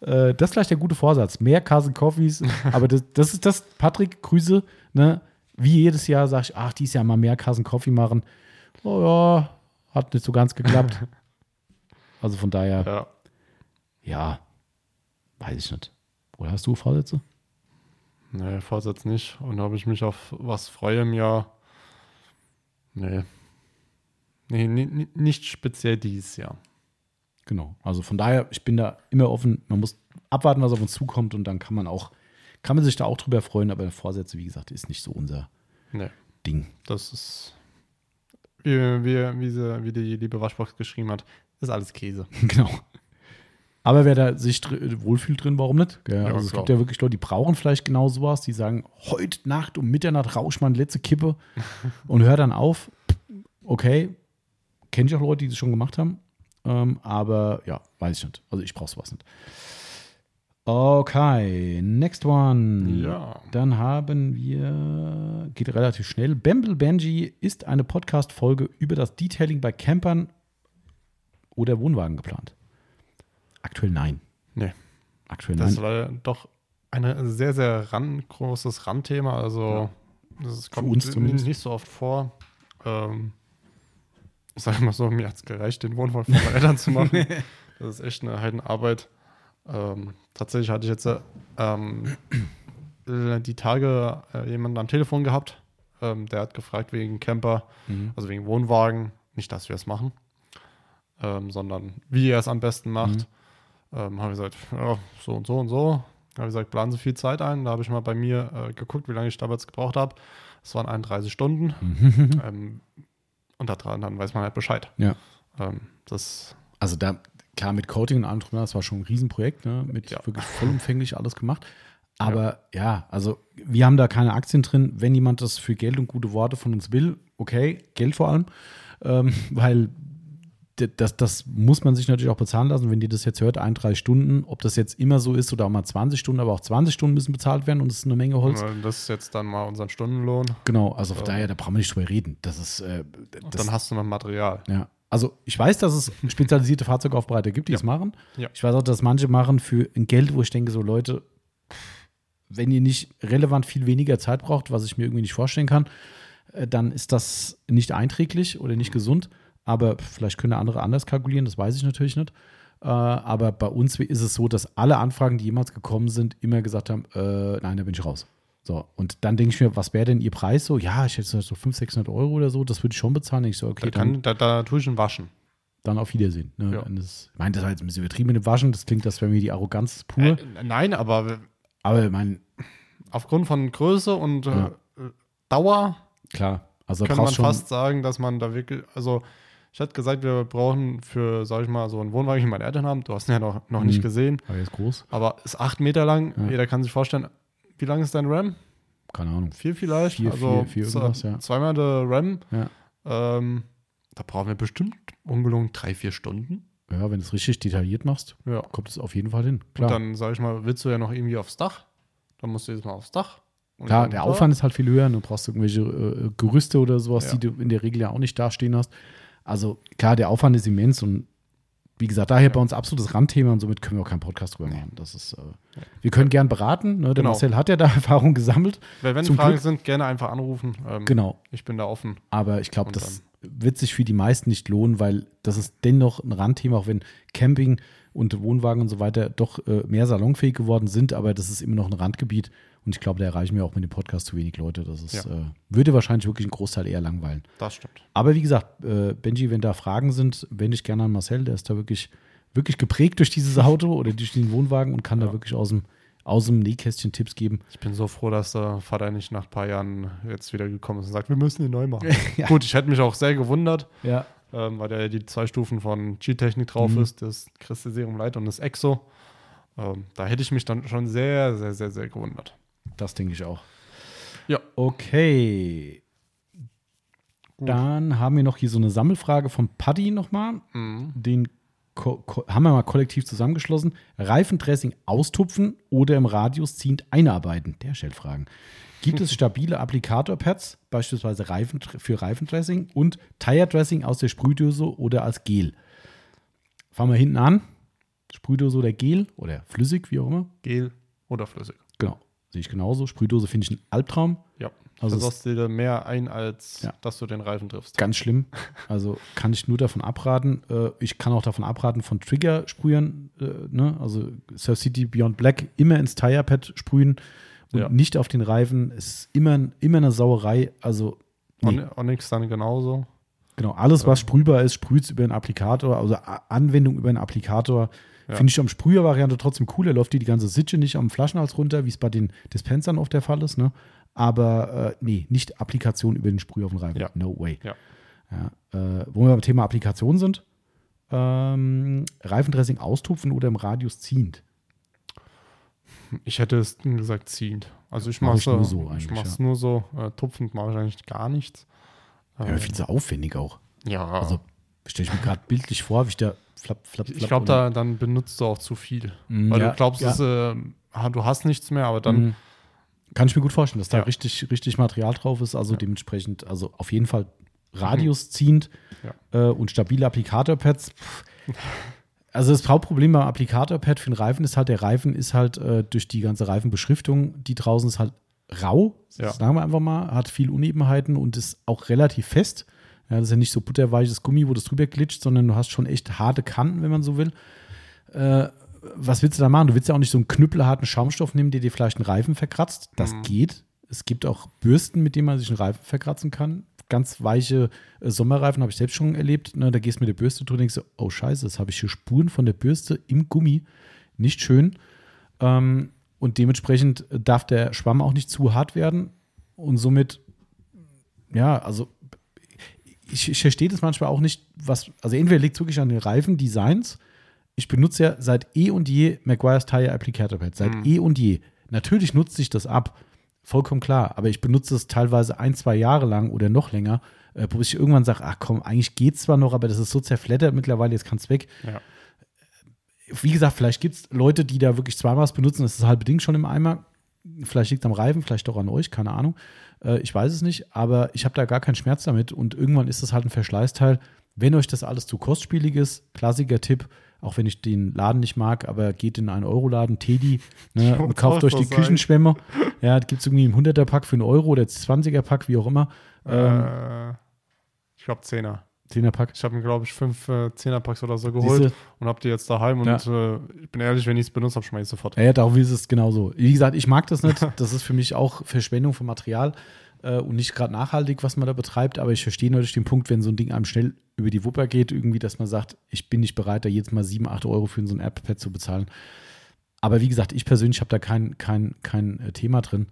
Äh, das ist vielleicht der gute Vorsatz. Mehr Cousin Coffees. aber das, das ist das, Patrick, Grüße. Ne? Wie jedes Jahr sage ich, ach, dieses Jahr mal mehr Cousin Coffee machen. Oh ja, hat nicht so ganz geklappt. also von daher, Ja. ja, weiß ich nicht. Oder hast du Vorsätze? Nee, Vorsatz nicht. Und ob ich mich auf was freue im Jahr? Nee. Nee, ni- ni- nicht speziell dieses Jahr. Genau. Also von daher, ich bin da immer offen. Man muss abwarten, was auf uns zukommt und dann kann man auch, kann man sich da auch drüber freuen, aber Vorsätze, wie gesagt, ist nicht so unser Nee, Ding. das ist, wie, wie, wie, sie, wie die liebe Waschbox geschrieben hat, ist alles Käse. genau. Aber wer da sich dr wohlfühlt drin, warum nicht? Ja, also es klar. gibt ja wirklich Leute, die brauchen vielleicht genau sowas, die sagen, heute Nacht um Mitternacht rausch mal eine letzte Kippe und hör dann auf. Okay, kenne ich auch Leute, die das schon gemacht haben. Ähm, aber ja, weiß ich nicht. Also ich brauche sowas nicht. Okay, next one. Ja. Dann haben wir, geht relativ schnell. Bamble Benji ist eine Podcast-Folge über das Detailing bei Campern oder Wohnwagen geplant. Aktuell nein. Nee. Aktuell Das nein. war doch ein sehr, sehr ran, großes Randthema. Also, das kommt uns n- zumindest. nicht so oft vor. Ähm, ich sage mal so, mir hat es gereicht, den Wohnwagen von meinen Eltern zu machen. Das ist echt eine Heidenarbeit. Ähm, tatsächlich hatte ich jetzt ähm, äh, die Tage äh, jemanden am Telefon gehabt. Ähm, der hat gefragt wegen Camper, Mhm. also wegen Wohnwagen. Nicht, dass wir es machen, ähm, sondern wie er es am besten macht. Ähm, habe ich gesagt, ja, so und so und so. Habe ich gesagt, planen Sie viel Zeit ein. Da habe ich mal bei mir äh, geguckt, wie lange ich damals gebraucht habe. Es waren 31 Stunden. ähm, und da dran, dann weiß man halt Bescheid. Ja. Ähm, das, Also da, klar, mit Coating und allem drum, das war schon ein Riesenprojekt, ne? mit Ja. wirklich vollumfänglich alles gemacht. Aber ja. also wir haben da keine Aktien drin. Wenn jemand das für Geld und gute Worte von uns will, okay, Geld vor allem, ähm, weil das, das muss man sich natürlich auch bezahlen lassen. Wenn ihr das jetzt hört, 31 Stunden, ob das jetzt immer so ist oder auch mal 20 Stunden, aber auch 20 Stunden müssen bezahlt werden und es ist eine Menge Holz. das ist jetzt dann mal unseren Stundenlohn. Genau, also von Ja. daher, da brauchen wir nicht drüber reden. Das ist, äh, das, dann hast du noch Material. ja. Also ich weiß, dass es spezialisierte Fahrzeugaufbereiter gibt, die Ja. es machen. Ja. Ich weiß auch, dass manche machen für ein Geld, wo ich denke, so Leute, wenn ihr nicht relevant viel weniger Zeit braucht, was ich mir irgendwie nicht vorstellen kann, äh, dann ist das nicht einträglich oder nicht gesund. Aber vielleicht können andere anders kalkulieren, das weiß ich natürlich nicht. Äh, aber bei uns ist es so, dass alle Anfragen, die jemals gekommen sind, immer gesagt haben, äh, nein, da bin ich raus. So, und dann denke ich mir, was wäre denn Ihr Preis so? Ja, ich hätte so 500, 600 Euro oder so, das würde ich schon bezahlen. Ich so, okay, Da, dann, kann, da, da tue ich ihn waschen. dann auf Wiedersehen. Ne? Ja. Das, ich meine, das war jetzt ein bisschen übertrieben mit dem Waschen, das klingt, das wäre mir die Arroganz pur. Äh, nein, aber aber ich meine, aufgrund von Größe und Ja. äh, Dauer klar, also kann man schon, fast sagen, dass man da wirklich, also ich hatte gesagt, wir brauchen für, sag ich mal, so einen Wohnwagen, wie meine Eltern haben, du hast ihn ja noch, noch Mhm. nicht gesehen, aber jetzt groß, aber ist acht Meter lang, Ja. jeder kann sich vorstellen, wie lang ist dein RAM? keine Ahnung. Vier vielleicht? Vier, also vier, vier irgendwas, ja. zweimal der RAM. Ja. Ähm, da brauchen wir bestimmt ungelogen drei, vier Stunden. Ja, wenn du es richtig detailliert machst, Ja. kommt es auf jeden Fall hin. Und Klar, dann, sag ich mal, willst du ja noch irgendwie aufs Dach. Dann musst du jetzt mal aufs Dach. Und klar dann der. Aufwand ist halt viel höher. Du brauchst irgendwelche äh, Gerüste oder sowas, Ja. die du in der Regel ja auch nicht dastehen hast. Also klar, der Aufwand ist immens und wie gesagt, daher bei uns absolutes Randthema und somit können wir auch keinen Podcast drüber machen. Das ist, äh, wir können gern beraten. Ne? Der Genau. Marcel hat ja da Erfahrung gesammelt. Weil wenn Zum Fragen Glück- sind, gerne einfach anrufen. Ähm, Genau. Ich bin da offen. Aber ich glaube, das wird sich für die meisten nicht lohnen, weil das ist dennoch ein Randthema, auch wenn Camping und Wohnwagen und so weiter doch äh, mehr salonfähig geworden sind, aber das ist immer noch ein Randgebiet und ich glaube, da erreichen wir auch mit dem Podcast zu wenig Leute. Das ist, Ja. äh, würde wahrscheinlich wirklich einen Großteil eher langweilen. Das stimmt. Aber wie gesagt, äh, Benji, wenn da Fragen sind, wende ich gerne an Marcel, der ist da wirklich, wirklich geprägt durch dieses Auto oder durch den Wohnwagen und kann da Ja. wirklich aus dem, aus dem Nähkästchen Tipps geben. Ich bin so froh, dass der Vater nicht nach ein paar Jahren jetzt wieder gekommen ist und sagt, wir müssen ihn neu machen. Ja. Gut, ich hätte mich auch sehr gewundert, Ja. ähm, weil da ja die zwei Stufen von G-Technik drauf Mhm. ist, das Christi-Serum Light und das Exo. Ähm, da hätte ich mich dann schon sehr, sehr, sehr, sehr gewundert. Das denke ich auch. Ja. Okay. Gut. Dann haben wir noch hier so eine Sammelfrage von Paddy nochmal. Mhm. Den haben wir mal kollektiv zusammengeschlossen. Reifendressing austupfen oder im Radius ziehend einarbeiten? Der stellt Fragen. Gibt es stabile Applikatorpads, beispielsweise Reifen, für Reifendressing und Tire-Dressing aus der Sprühdose oder als Gel? Fangen wir hinten an. Sprühdose oder Gel oder flüssig, wie auch immer. Gel oder flüssig. Genau, sehe ich genauso. Sprühdose finde ich ein Albtraum. Ja, Also du es sagst dir mehr ein, als Ja. dass du den Reifen triffst. ganz schlimm. Also kann ich nur davon abraten. Äh, ich kann auch davon abraten von Trigger-Sprühern. Äh, ne? Also Surf City Beyond Black immer ins Tire-Pad sprühen und Ja. nicht auf den Reifen. Es ist immer, immer eine Sauerei. Also nee. On Onyx dann genauso. Genau, alles, was sprühbar ist, sprüht über einen Applikator, also Anwendung über einen Applikator. Ja. Finde ich am Sprüher-Variante trotzdem cool. Er läuft dir die ganze Sitche nicht am Flaschenhals runter, wie es bei den Dispensern oft der Fall ist. Ne? Aber äh, nee, nicht Applikation über den Sprüher auf den Reifen. Ja. No way. Ja. Äh, wo wir beim Thema Applikation sind, ähm, Reifendressing austupfen oder im Radius ziehend. Ich hätte es gesagt ziehend. Also ich Mach mache ich nur so ich mache es ja. nur so. Äh, tupfend mache ich eigentlich gar nichts. Ja, Ähm, viel zu aufwendig auch. ja. Also stelle ich mir gerade bildlich vor, wie ich da flapp, flapp, flapp. ich glaube, da dann benutzt du auch zu viel. Mm, Weil ja, du glaubst, ja. es, äh, du hast nichts mehr, aber dann Mhm. Kann ich mir gut vorstellen, dass da richtig, richtig Material drauf ist. Also Ja. dementsprechend, also auf jeden Fall radiusziehend äh, und stabile Applikatorpads. Also das Hauptproblem beim Applikatorpad für den Reifen ist halt, der Reifen ist halt äh, durch die ganze Reifenbeschriftung, die draußen ist halt rau, Ja. sagen wir einfach mal, hat viel Unebenheiten und ist auch relativ fest. Ja, das ist ja nicht so butterweiches Gummi, wo das drüber glitscht, sondern du hast schon echt harte Kanten, wenn man so will. Äh, was willst du da machen? Du willst ja auch nicht so einen knüppelharten Schaumstoff nehmen, der dir vielleicht einen Reifen verkratzt. Das Mhm. geht. Es gibt auch Bürsten, mit denen man sich einen Reifen verkratzen kann. Ganz weiche äh, Sommerreifen habe ich selbst schon erlebt. Ne, da gehst du mit der Bürste drüber und denkst so, oh scheiße, jetzt habe ich hier Spuren von der Bürste im Gummi. Nicht schön. Ähm, und dementsprechend darf der Schwamm auch nicht zu hart werden. Und somit, ja, also ich, ich verstehe das manchmal auch nicht, was, also entweder liegt es wirklich an den Reifendesigns. Ich benutze ja seit eh und je Maguire's Tire Applicator Pad, seit Mhm. eh und je. Natürlich nutzt sich das ab, vollkommen klar, aber ich benutze es teilweise ein, zwei Jahre lang oder noch länger, äh, wo ich irgendwann sage, ach komm, eigentlich geht es zwar noch, aber das ist so zerfleddert mittlerweile, jetzt kann es weg. Ja. Wie gesagt, vielleicht gibt es Leute, die da wirklich zweimal benutzen, das ist halt bedingt schon im Eimer. Vielleicht liegt es am Reifen, vielleicht doch an euch, keine Ahnung. Äh, ich weiß es nicht, aber ich habe da gar keinen Schmerz damit und irgendwann ist das halt ein Verschleißteil. Wenn euch das alles zu kostspielig ist, Klassiker-Tipp, auch wenn ich den Laden nicht mag, aber geht in einen Euro-Laden, Teddy, ne, und kauft euch die sagen. Küchenschwämme. Ja, gibt es irgendwie im 100er-Pack für einen Euro oder 20er-Pack, wie auch immer. Ähm, Äh, ich glaube 10er. 10er-Pack. Ich habe mir, glaube ich, fünf äh, 10er-Packs oder so geholt Siehste, und habe die jetzt daheim. Und äh, ich bin ehrlich, wenn ich es benutze, habe, schmeiße ich sofort. Ja, ja, darum ist es genauso. Wie gesagt, ich mag das nicht. Das ist für mich auch Verschwendung von Material äh, und nicht gerade nachhaltig, was man da betreibt. Aber ich verstehe natürlich den Punkt, wenn so ein Ding einem schnell über die Wupper geht, irgendwie, dass man sagt, ich bin nicht bereit, da jetzt mal 7, 8 Euro für so ein App-Pad zu bezahlen. Aber wie gesagt, ich persönlich habe da kein, kein, kein äh, Thema drin.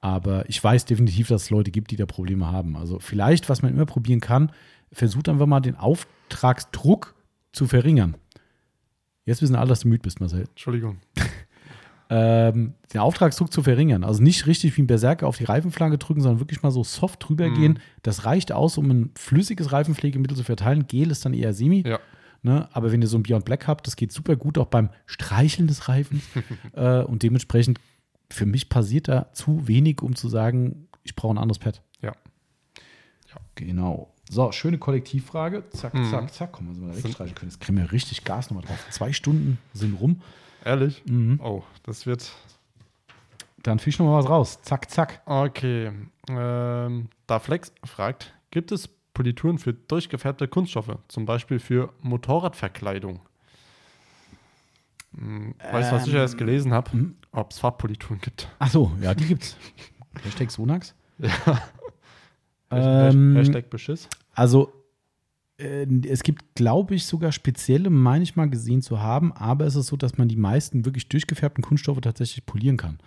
Aber ich weiß definitiv, dass es Leute gibt, die da Probleme haben. Also vielleicht, was man immer probieren kann, versucht einfach mal den Auftragsdruck zu verringern. Jetzt wissen alle, dass du müde bist, Marcel Entschuldigung. ähm, den Auftragsdruck zu verringern. Also nicht richtig wie ein Berserker auf die Reifenflanke drücken, sondern wirklich mal so soft drüber Mhm. gehen. Das reicht aus, um ein flüssiges Reifenpflegemittel zu verteilen. Gel ist dann eher semi. Ja. Ne? Aber wenn ihr so ein Beyond Black habt, das geht super gut auch beim Streicheln des Reifens. äh, und dementsprechend, für mich passiert da zu wenig, um zu sagen, ich brauche ein anderes Pad. Ja. Genau. So, schöne Kollektivfrage. Zack, Mhm. zack, zack. Komm, mal so mal wegstreichen können. Jetzt kriegen wir richtig Gas nochmal drauf. Zwei Stunden sind rum. Ehrlich? Mhm. Oh, das wird. Dann fisch noch mal was raus. Zack, zack. Okay. Ähm, da Flex fragt, gibt es Polituren für durchgefärbte Kunststoffe, zum Beispiel für Motorradverkleidung? Hm, weißt du, was ich Ähm, erst gelesen habe? hm? Ob es Farbpolituren gibt. Ach so, ja, die gibt's. Hashtag Sonax. Ja. Ähm, Hashtag Beschiss. Also, äh, es gibt, glaube ich, sogar spezielle, meine ich mal gesehen zu haben, aber es ist so, dass man die meisten wirklich durchgefärbten Kunststoffe tatsächlich polieren kann.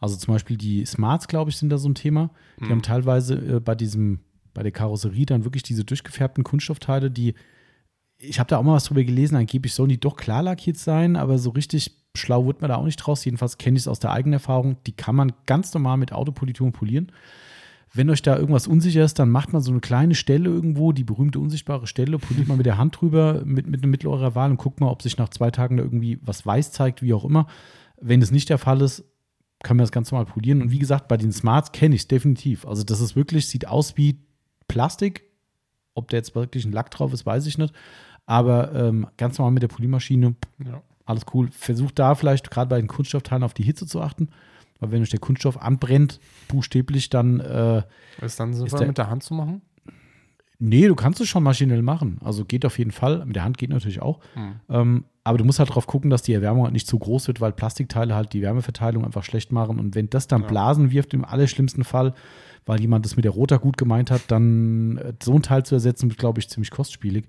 Also zum Beispiel die Smarts, glaube ich, sind da so ein Thema. Die Mhm. haben teilweise äh, bei diesem, bei der Karosserie dann wirklich diese durchgefärbten Kunststoffteile, die, ich habe da auch mal was drüber gelesen, angeblich sollen die doch klar lackiert sein, aber so richtig schlau wird man da auch nicht draus. Jedenfalls kenne ich es aus der eigenen Erfahrung. Die kann man ganz normal mit Autopolitur polieren. Wenn euch da irgendwas unsicher ist, dann macht man so eine kleine Stelle irgendwo, die berühmte unsichtbare Stelle, poliert man mit der Hand drüber, mit, mit einem Mittel eurer Wahl und guckt mal, ob sich nach zwei Tagen da irgendwie was weiß zeigt, wie auch immer. Wenn es nicht der Fall ist, kann man das ganz normal polieren. Und wie gesagt, bei den Smarts kenne ich es definitiv. Also das ist wirklich, sieht aus wie Plastik. Ob da jetzt wirklich ein Lack drauf ist, weiß ich nicht. Aber ähm, ganz normal mit der Poliermaschine, Ja. alles cool. Versucht da vielleicht gerade bei den Kunststoffteilen auf die Hitze zu achten. Weil wenn euch der Kunststoff anbrennt, buchstäblich, dann äh, Ist dann sinnvoll, der- mit der Hand zu machen? Nee, du kannst es schon maschinell machen. Also geht auf jeden Fall. Mit der Hand geht natürlich auch. Hm. Ähm, aber du musst halt darauf gucken, dass die Erwärmung halt nicht zu groß wird, weil Plastikteile halt die Wärmeverteilung einfach schlecht machen. Und wenn das dann. Blasen wirft, im allerschlimmsten Fall, weil jemand das mit der Rota gut gemeint hat, dann äh, so ein Teil zu ersetzen, wird, glaube ich, ziemlich kostspielig.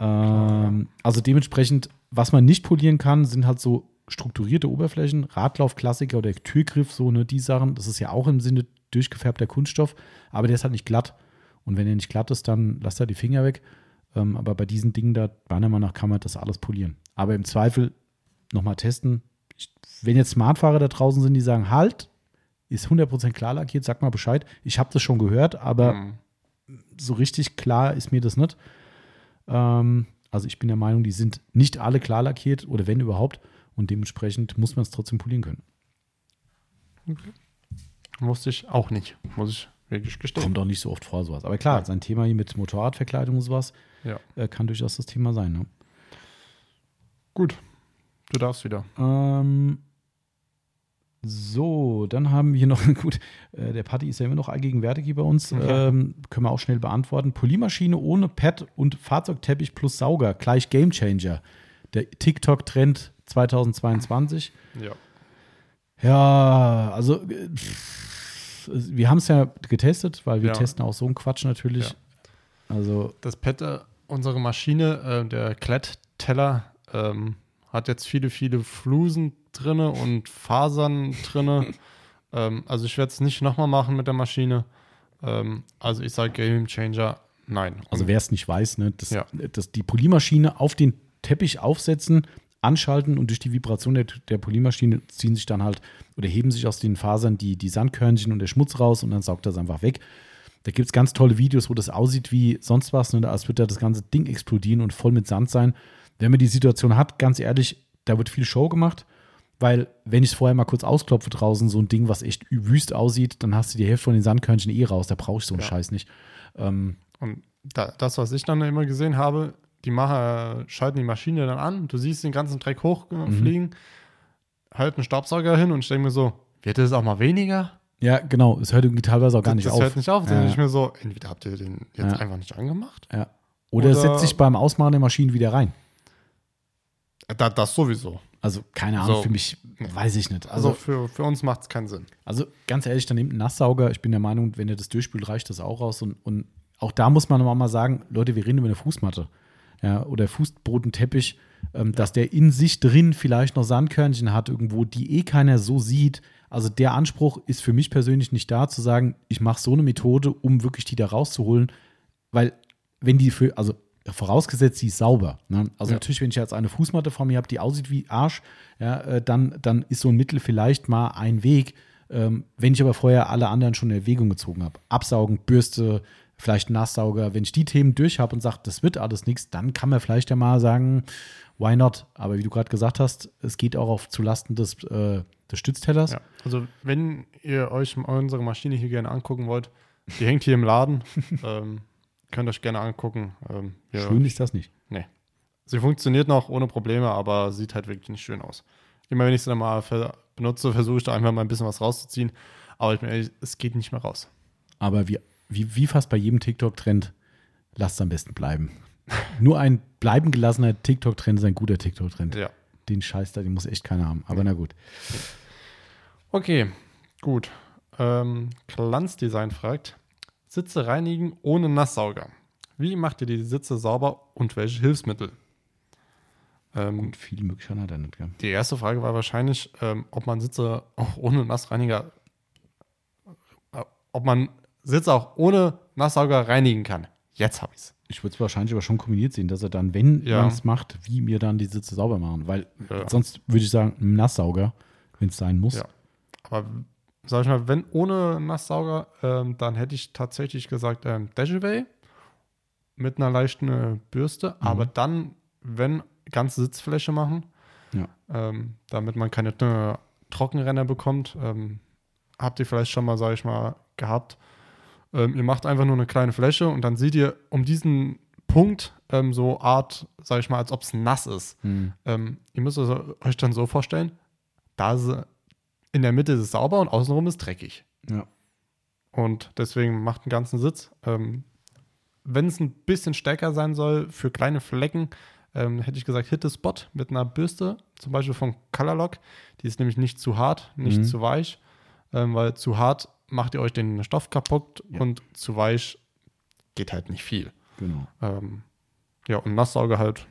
Ähm, also dementsprechend, was man nicht polieren kann, sind halt so strukturierte Oberflächen, Radlaufklassiker oder Türgriff, so ne, die Sachen. Das ist ja auch im Sinne durchgefärbter Kunststoff, aber der ist halt nicht glatt. Und wenn er nicht glatt ist, dann lasst er die Finger weg. Ähm, aber bei diesen Dingen da, meiner Meinung nach, kann man das alles polieren. Aber im Zweifel nochmal testen. Ich, wenn jetzt Smartfahrer da draußen sind, die sagen, halt, ist 100% klar lackiert, sag mal Bescheid. Ich habe das schon gehört, aber Hm. so richtig klar ist mir das nicht. Ähm, also ich bin der Meinung, die sind nicht alle klar lackiert oder wenn überhaupt. Und dementsprechend muss man es trotzdem polieren können. Wusste ich auch nicht, muss ich wirklich gestehen. Kommt auch nicht so oft vor, sowas. Aber klar, Ja. sein Thema hier mit Motorradverkleidung und sowas Ja. äh, kann durchaus das Thema sein. Ne? Gut, du darfst wieder. Ähm, so, dann haben wir noch, gut, äh, der Patti ist ja immer noch allgegenwärtig hier bei uns. Ja. Ähm, können wir auch schnell beantworten. Poliermaschine ohne Pad und Fahrzeugteppich plus Sauger, gleich Gamechanger. Der TikTok-Trend 2022. Ja. Ja, also pff, wir haben es ja getestet, weil wir Ja. testen auch so einen Quatsch natürlich. Ja. Also, Das Pad, äh, unsere Maschine, äh, der Klettteller, ähm, hat jetzt viele, viele Flusen drinne und Fasern drinne. ähm, also ich werde es nicht nochmal machen mit der Maschine. Ähm, also ich sage Game Changer, nein. also wer es nicht weiß, ne, das, Ja. das, die Poliermaschine auf den Teppich aufsetzen, anschalten und durch die Vibration der, der Poliermaschine ziehen sich dann halt oder heben sich aus den Fasern die, die Sandkörnchen und der Schmutz raus und dann saugt das einfach weg. Da gibt es ganz tolle Videos, wo das aussieht wie sonst was, ne, als würde da das ganze Ding explodieren und voll mit Sand sein. Wenn man die Situation hat, ganz ehrlich, da wird viel Show gemacht, weil wenn ich es vorher mal kurz ausklopfe draußen, so ein Ding, was echt wüst aussieht, dann hast du die Hälfte von den Sandkörnchen eh raus, da brauche ich so einen Ja. Scheiß nicht. Ähm, Und da, das, was ich dann immer gesehen habe, die Macher schalten die Maschine dann an, du siehst den ganzen Dreck hochfliegen, halten einen Staubsauger hin und ich denke mir so, wird das auch mal weniger? ja, genau, es hört irgendwie teilweise auch gar nicht das auf. hört nicht auf. Dann Ja. denke ich mir so, entweder habt ihr den jetzt Ja. einfach nicht angemacht? Ja. Oder, es Oder- setzt sich beim Ausmachen der Maschine wieder rein. Da, das sowieso. Also, keine Ahnung, So. für mich weiß ich nicht. Also Also, für, für uns macht es keinen Sinn. also ganz ehrlich, dann nehmt einen Nasssauger. Ich bin der Meinung, wenn ihr das durchspült, reicht das auch raus. Und, und auch da muss man mal sagen, Leute, wir reden über eine Fußmatte. Ja, oder Fußbodenteppich, ähm, dass der in sich drin vielleicht noch Sandkörnchen hat irgendwo, die eh keiner so sieht. Also der Anspruch ist für mich persönlich nicht da, zu sagen, ich mache so eine Methode, um wirklich die da rauszuholen. Weil, wenn die für, also vorausgesetzt, die ist sauber. Ne? Also Ja. natürlich, wenn ich jetzt eine Fußmatte vor mir habe, die aussieht wie Arsch, ja, äh, dann, dann ist so ein Mittel vielleicht mal ein Weg. Ähm, wenn ich aber vorher alle anderen schon in Erwägung gezogen habe, Absaugen, Bürste, vielleicht Nasssauger, wenn ich die Themen durch habe und sage, das wird alles nichts, dann kann man vielleicht ja mal sagen, why not? Aber wie du gerade gesagt hast, es geht auch auf zulasten des, äh, des Stütztellers. Ja. Also wenn ihr euch unsere Maschine hier gerne angucken wollt, die hängt hier im Laden. ähm, könnt euch gerne angucken. Ähm, wir- Schön ist das nicht. Nee. Sie funktioniert noch ohne Probleme, aber sieht halt wirklich nicht schön aus. Immer wenn ich sie dann mal benutze, versuche ich da einfach mal ein bisschen was rauszuziehen. Aber ich bin ehrlich, es geht nicht mehr raus. Aber wie, wie, wie fast bei jedem TikTok-Trend, lasst es am besten bleiben. Nur ein bleiben gelassener TikTok-Trend ist ein guter TikTok-Trend. Ja. Den Scheiß da, den muss echt keiner haben. Aber na gut. Okay, gut. Ähm, Glanzdesign fragt: Sitze reinigen ohne Nasssauger. Wie macht ihr die Sitze sauber und welche Hilfsmittel? Ähm, Und viel Möglichkeiten hat er nicht, gell? die erste Frage war wahrscheinlich, ähm, ob man Sitze auch ohne Nassreiniger, äh, ob man Sitze auch ohne Nasssauger reinigen kann. Jetzt habe ich es. Ich würde es wahrscheinlich aber schon kombiniert sehen, dass er dann, wenn Ja. man es macht, wie mir dann die Sitze sauber machen. Weil Ja. sonst würde ich sagen, ein Nasssauger, wenn es sein muss. Ja. Aber sag ich mal, wenn ohne Nasssauger, ähm, dann hätte ich tatsächlich gesagt ähm, Dejavay mit einer leichten äh, Bürste. Aber dann, wenn ganze Sitzfläche machen, Ja. ähm, damit man keine äh, Trockenrenner bekommt, ähm, habt ihr vielleicht schon mal, sag ich mal, gehabt. Ähm, ihr macht einfach nur eine kleine Fläche und dann seht ihr um diesen Punkt ähm, so Art, sag ich mal, als ob es nass ist. Hm. Ähm, ihr müsst euch dann so vorstellen, da in der Mitte ist es sauber und außenrum ist dreckig. Ja. Und deswegen macht einen ganzen Sitz. Ähm, Wenn es ein bisschen stärker sein soll für kleine Flecken, ähm, hätte ich gesagt, hit the spot mit einer Bürste, zum Beispiel von Colorlock. Die ist nämlich nicht zu hart, nicht Mhm. zu weich, ähm, weil zu hart macht ihr euch den Stoff kaputt Ja. und zu weich geht halt nicht viel. Genau. Ähm, ja, und Nasssauger halt.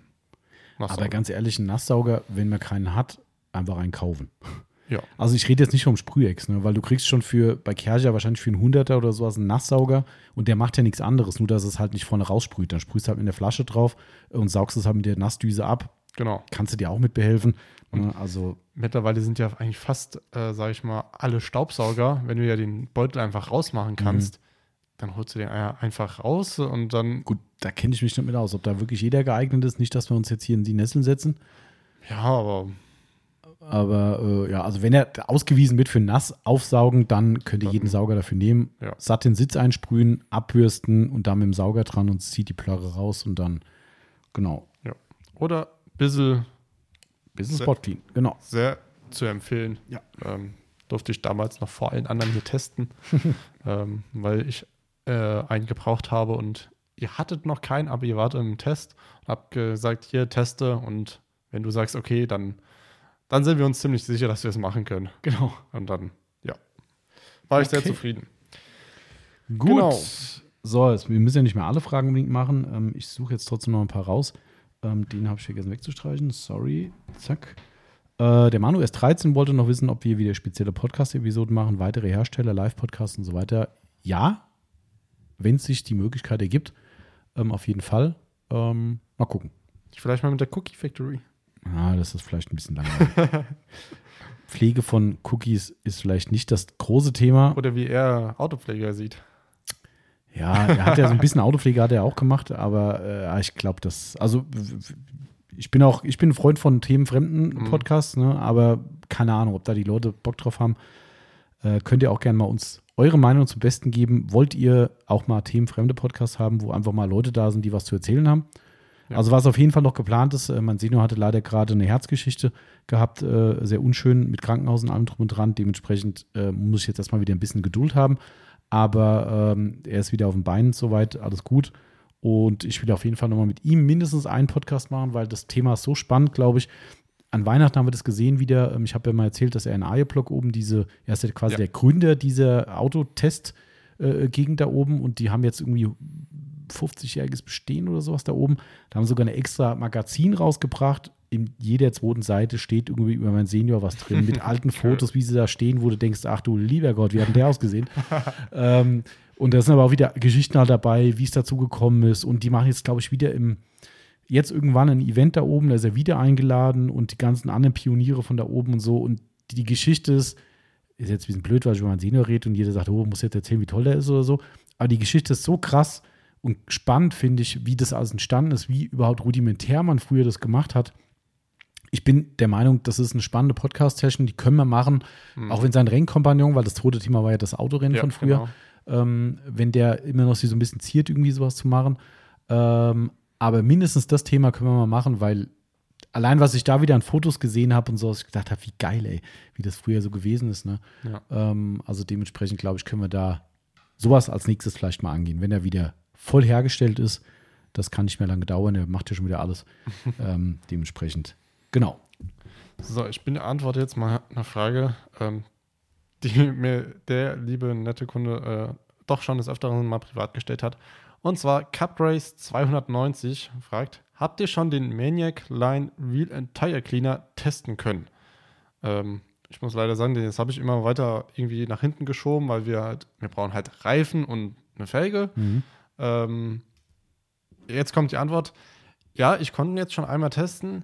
Aber Nasssauger. ganz ehrlich, ein Nasssauger, wenn man keinen hat, einfach einen kaufen. Ja. Also ich rede jetzt nicht vom Sprühex, ne, weil du kriegst schon für bei Kerja wahrscheinlich für einen Hunderter oder sowas einen Nasssauger und der macht ja nichts anderes, nur dass es halt nicht vorne raussprüht. Dann sprühst du halt mit der Flasche drauf und saugst es halt mit der Nassdüse ab. Genau. Kannst du dir auch mit behelfen. Ne, also Mittlerweile sind ja eigentlich fast, äh, sag ich mal, alle Staubsauger, wenn du ja den Beutel einfach rausmachen Mhm. kannst, dann holst du den ja einfach raus und dann, gut, da kenne ich mich nicht mit aus, ob da wirklich jeder geeignet ist. Nicht, dass wir uns jetzt hier in die Nesseln setzen. ja, aber Aber äh, ja, also wenn er ausgewiesen wird für nass aufsaugen, dann könnt ihr Dann- jeden Sauger dafür nehmen. Ja. Satt den Sitz einsprühen, abbürsten und dann mit dem Sauger dran und zieht die Plörre raus und dann, genau, oder ein bisschen Business Sehr- Spot clean. Genau. sehr zu empfehlen. Ja. Ähm, durfte ich damals noch vor allen anderen hier testen, ähm, weil ich äh, einen gebraucht habe und ihr hattet noch keinen, aber ihr wart im Test und habt gesagt, hier teste und wenn du sagst, okay, dann, dann sind wir uns ziemlich sicher, dass wir es machen können. Genau. Und dann, ja, war ich sehr zufrieden. Gut. Genau. So, jetzt, wir müssen ja nicht mehr alle Fragen unbedingt machen. Ähm, ich suche jetzt trotzdem noch ein paar raus. Ähm, den habe ich vergessen wegzustreichen. Sorry. Zack. Äh, der Manu S13 wollte noch wissen, ob wir wieder spezielle Podcast-Episoden machen, weitere Hersteller, Live-Podcasts und so weiter. Ja, wenn es sich die Möglichkeit ergibt. Ähm, auf jeden Fall. Ähm, mal gucken. Vielleicht mal mit der Cookie Factory. Ah, das ist vielleicht ein bisschen langweilig. Pflege von Cookies ist vielleicht nicht das große Thema. Oder wie er Autopfleger sieht. Ja, er hat ja so ein bisschen Autopflege hat er auch gemacht, aber äh, ich glaube, das, also ich bin auch, ich bin ein Freund von themenfremden Mhm. Podcasts, ne, aber keine Ahnung, ob da die Leute Bock drauf haben. Äh, könnt ihr auch gerne mal uns eure Meinung zum Besten geben. Wollt ihr auch mal themenfremde Podcasts haben, wo einfach mal Leute da sind, die was zu erzählen haben? Ja. Also was auf jeden Fall noch geplant ist, äh, mein Senior hatte leider gerade eine Herzgeschichte gehabt, äh, sehr unschön mit Krankenhaus und allem drum und dran. Dementsprechend äh, muss ich jetzt erstmal wieder ein bisschen Geduld haben. Aber ähm, er ist wieder auf den Beinen, soweit, alles gut. Und ich will auf jeden Fall nochmal mit ihm mindestens einen Podcast machen, weil das Thema ist so spannend, glaube ich. An Weihnachten haben wir das gesehen wieder. Ähm, Ich habe ja mal erzählt, dass er in Aje-Block oben diese, er ist ja quasi Ja. der Gründer dieser Autotest-Gegend da oben und die haben jetzt irgendwie 50-jähriges Bestehen oder sowas da oben. Da haben sie sogar eine extra Magazin rausgebracht. In jeder zweiten Seite steht irgendwie über mein Senior was drin, mit alten Fotos, wie sie da stehen, wo du denkst, ach du lieber Gott, wie hat denn der ausgesehen? ähm, und da sind aber auch wieder Geschichten halt dabei, wie es dazu gekommen ist. Und die machen jetzt, glaube ich, wieder im, jetzt irgendwann ein Event da oben, da ist er wieder eingeladen und die ganzen anderen Pioniere von da oben und so. Und die, die Geschichte ist, ist jetzt ein bisschen blöd, weil ich über meinen Senior rede und jeder sagt, oh, muss jetzt erzählen, wie toll der ist oder so. Aber die Geschichte ist so krass und spannend, finde ich, wie das alles entstanden ist, wie überhaupt rudimentär man früher das gemacht hat. Ich bin der Meinung, das ist eine spannende Podcast-Session, die können wir machen, auch wenn sein Rennkompagnon, weil das tote Thema war ja das Autorennen Ja, von früher, genau. ähm, wenn der immer noch sich so ein bisschen ziert, irgendwie sowas zu machen. Ähm, aber mindestens das Thema können wir mal machen, weil allein, was ich da wieder an Fotos gesehen habe und so, was ich gedacht habe, wie geil, ey, wie das früher so gewesen ist. Ne? Ja. Ähm, also dementsprechend, glaube ich, können wir da sowas als nächstes vielleicht mal angehen, wenn er wieder voll hergestellt ist. Das kann nicht mehr lange dauern, er macht ja schon wieder alles. ähm, dementsprechend, genau. So, ich bin antworte jetzt mal eine Frage, ähm, die mir der liebe nette Kunde äh, doch schon des Öfteren mal privat gestellt hat. Und zwar Cuprace 290 fragt, habt ihr schon den Maniac Line Wheel and Tire Cleaner testen können? Ähm, ich muss leider sagen, das habe ich immer weiter irgendwie nach hinten geschoben, weil wir halt, wir brauchen halt Reifen und eine Felge. Mhm. Ähm, jetzt kommt die Antwort. Ja, ich konnte ihn jetzt schon einmal testen.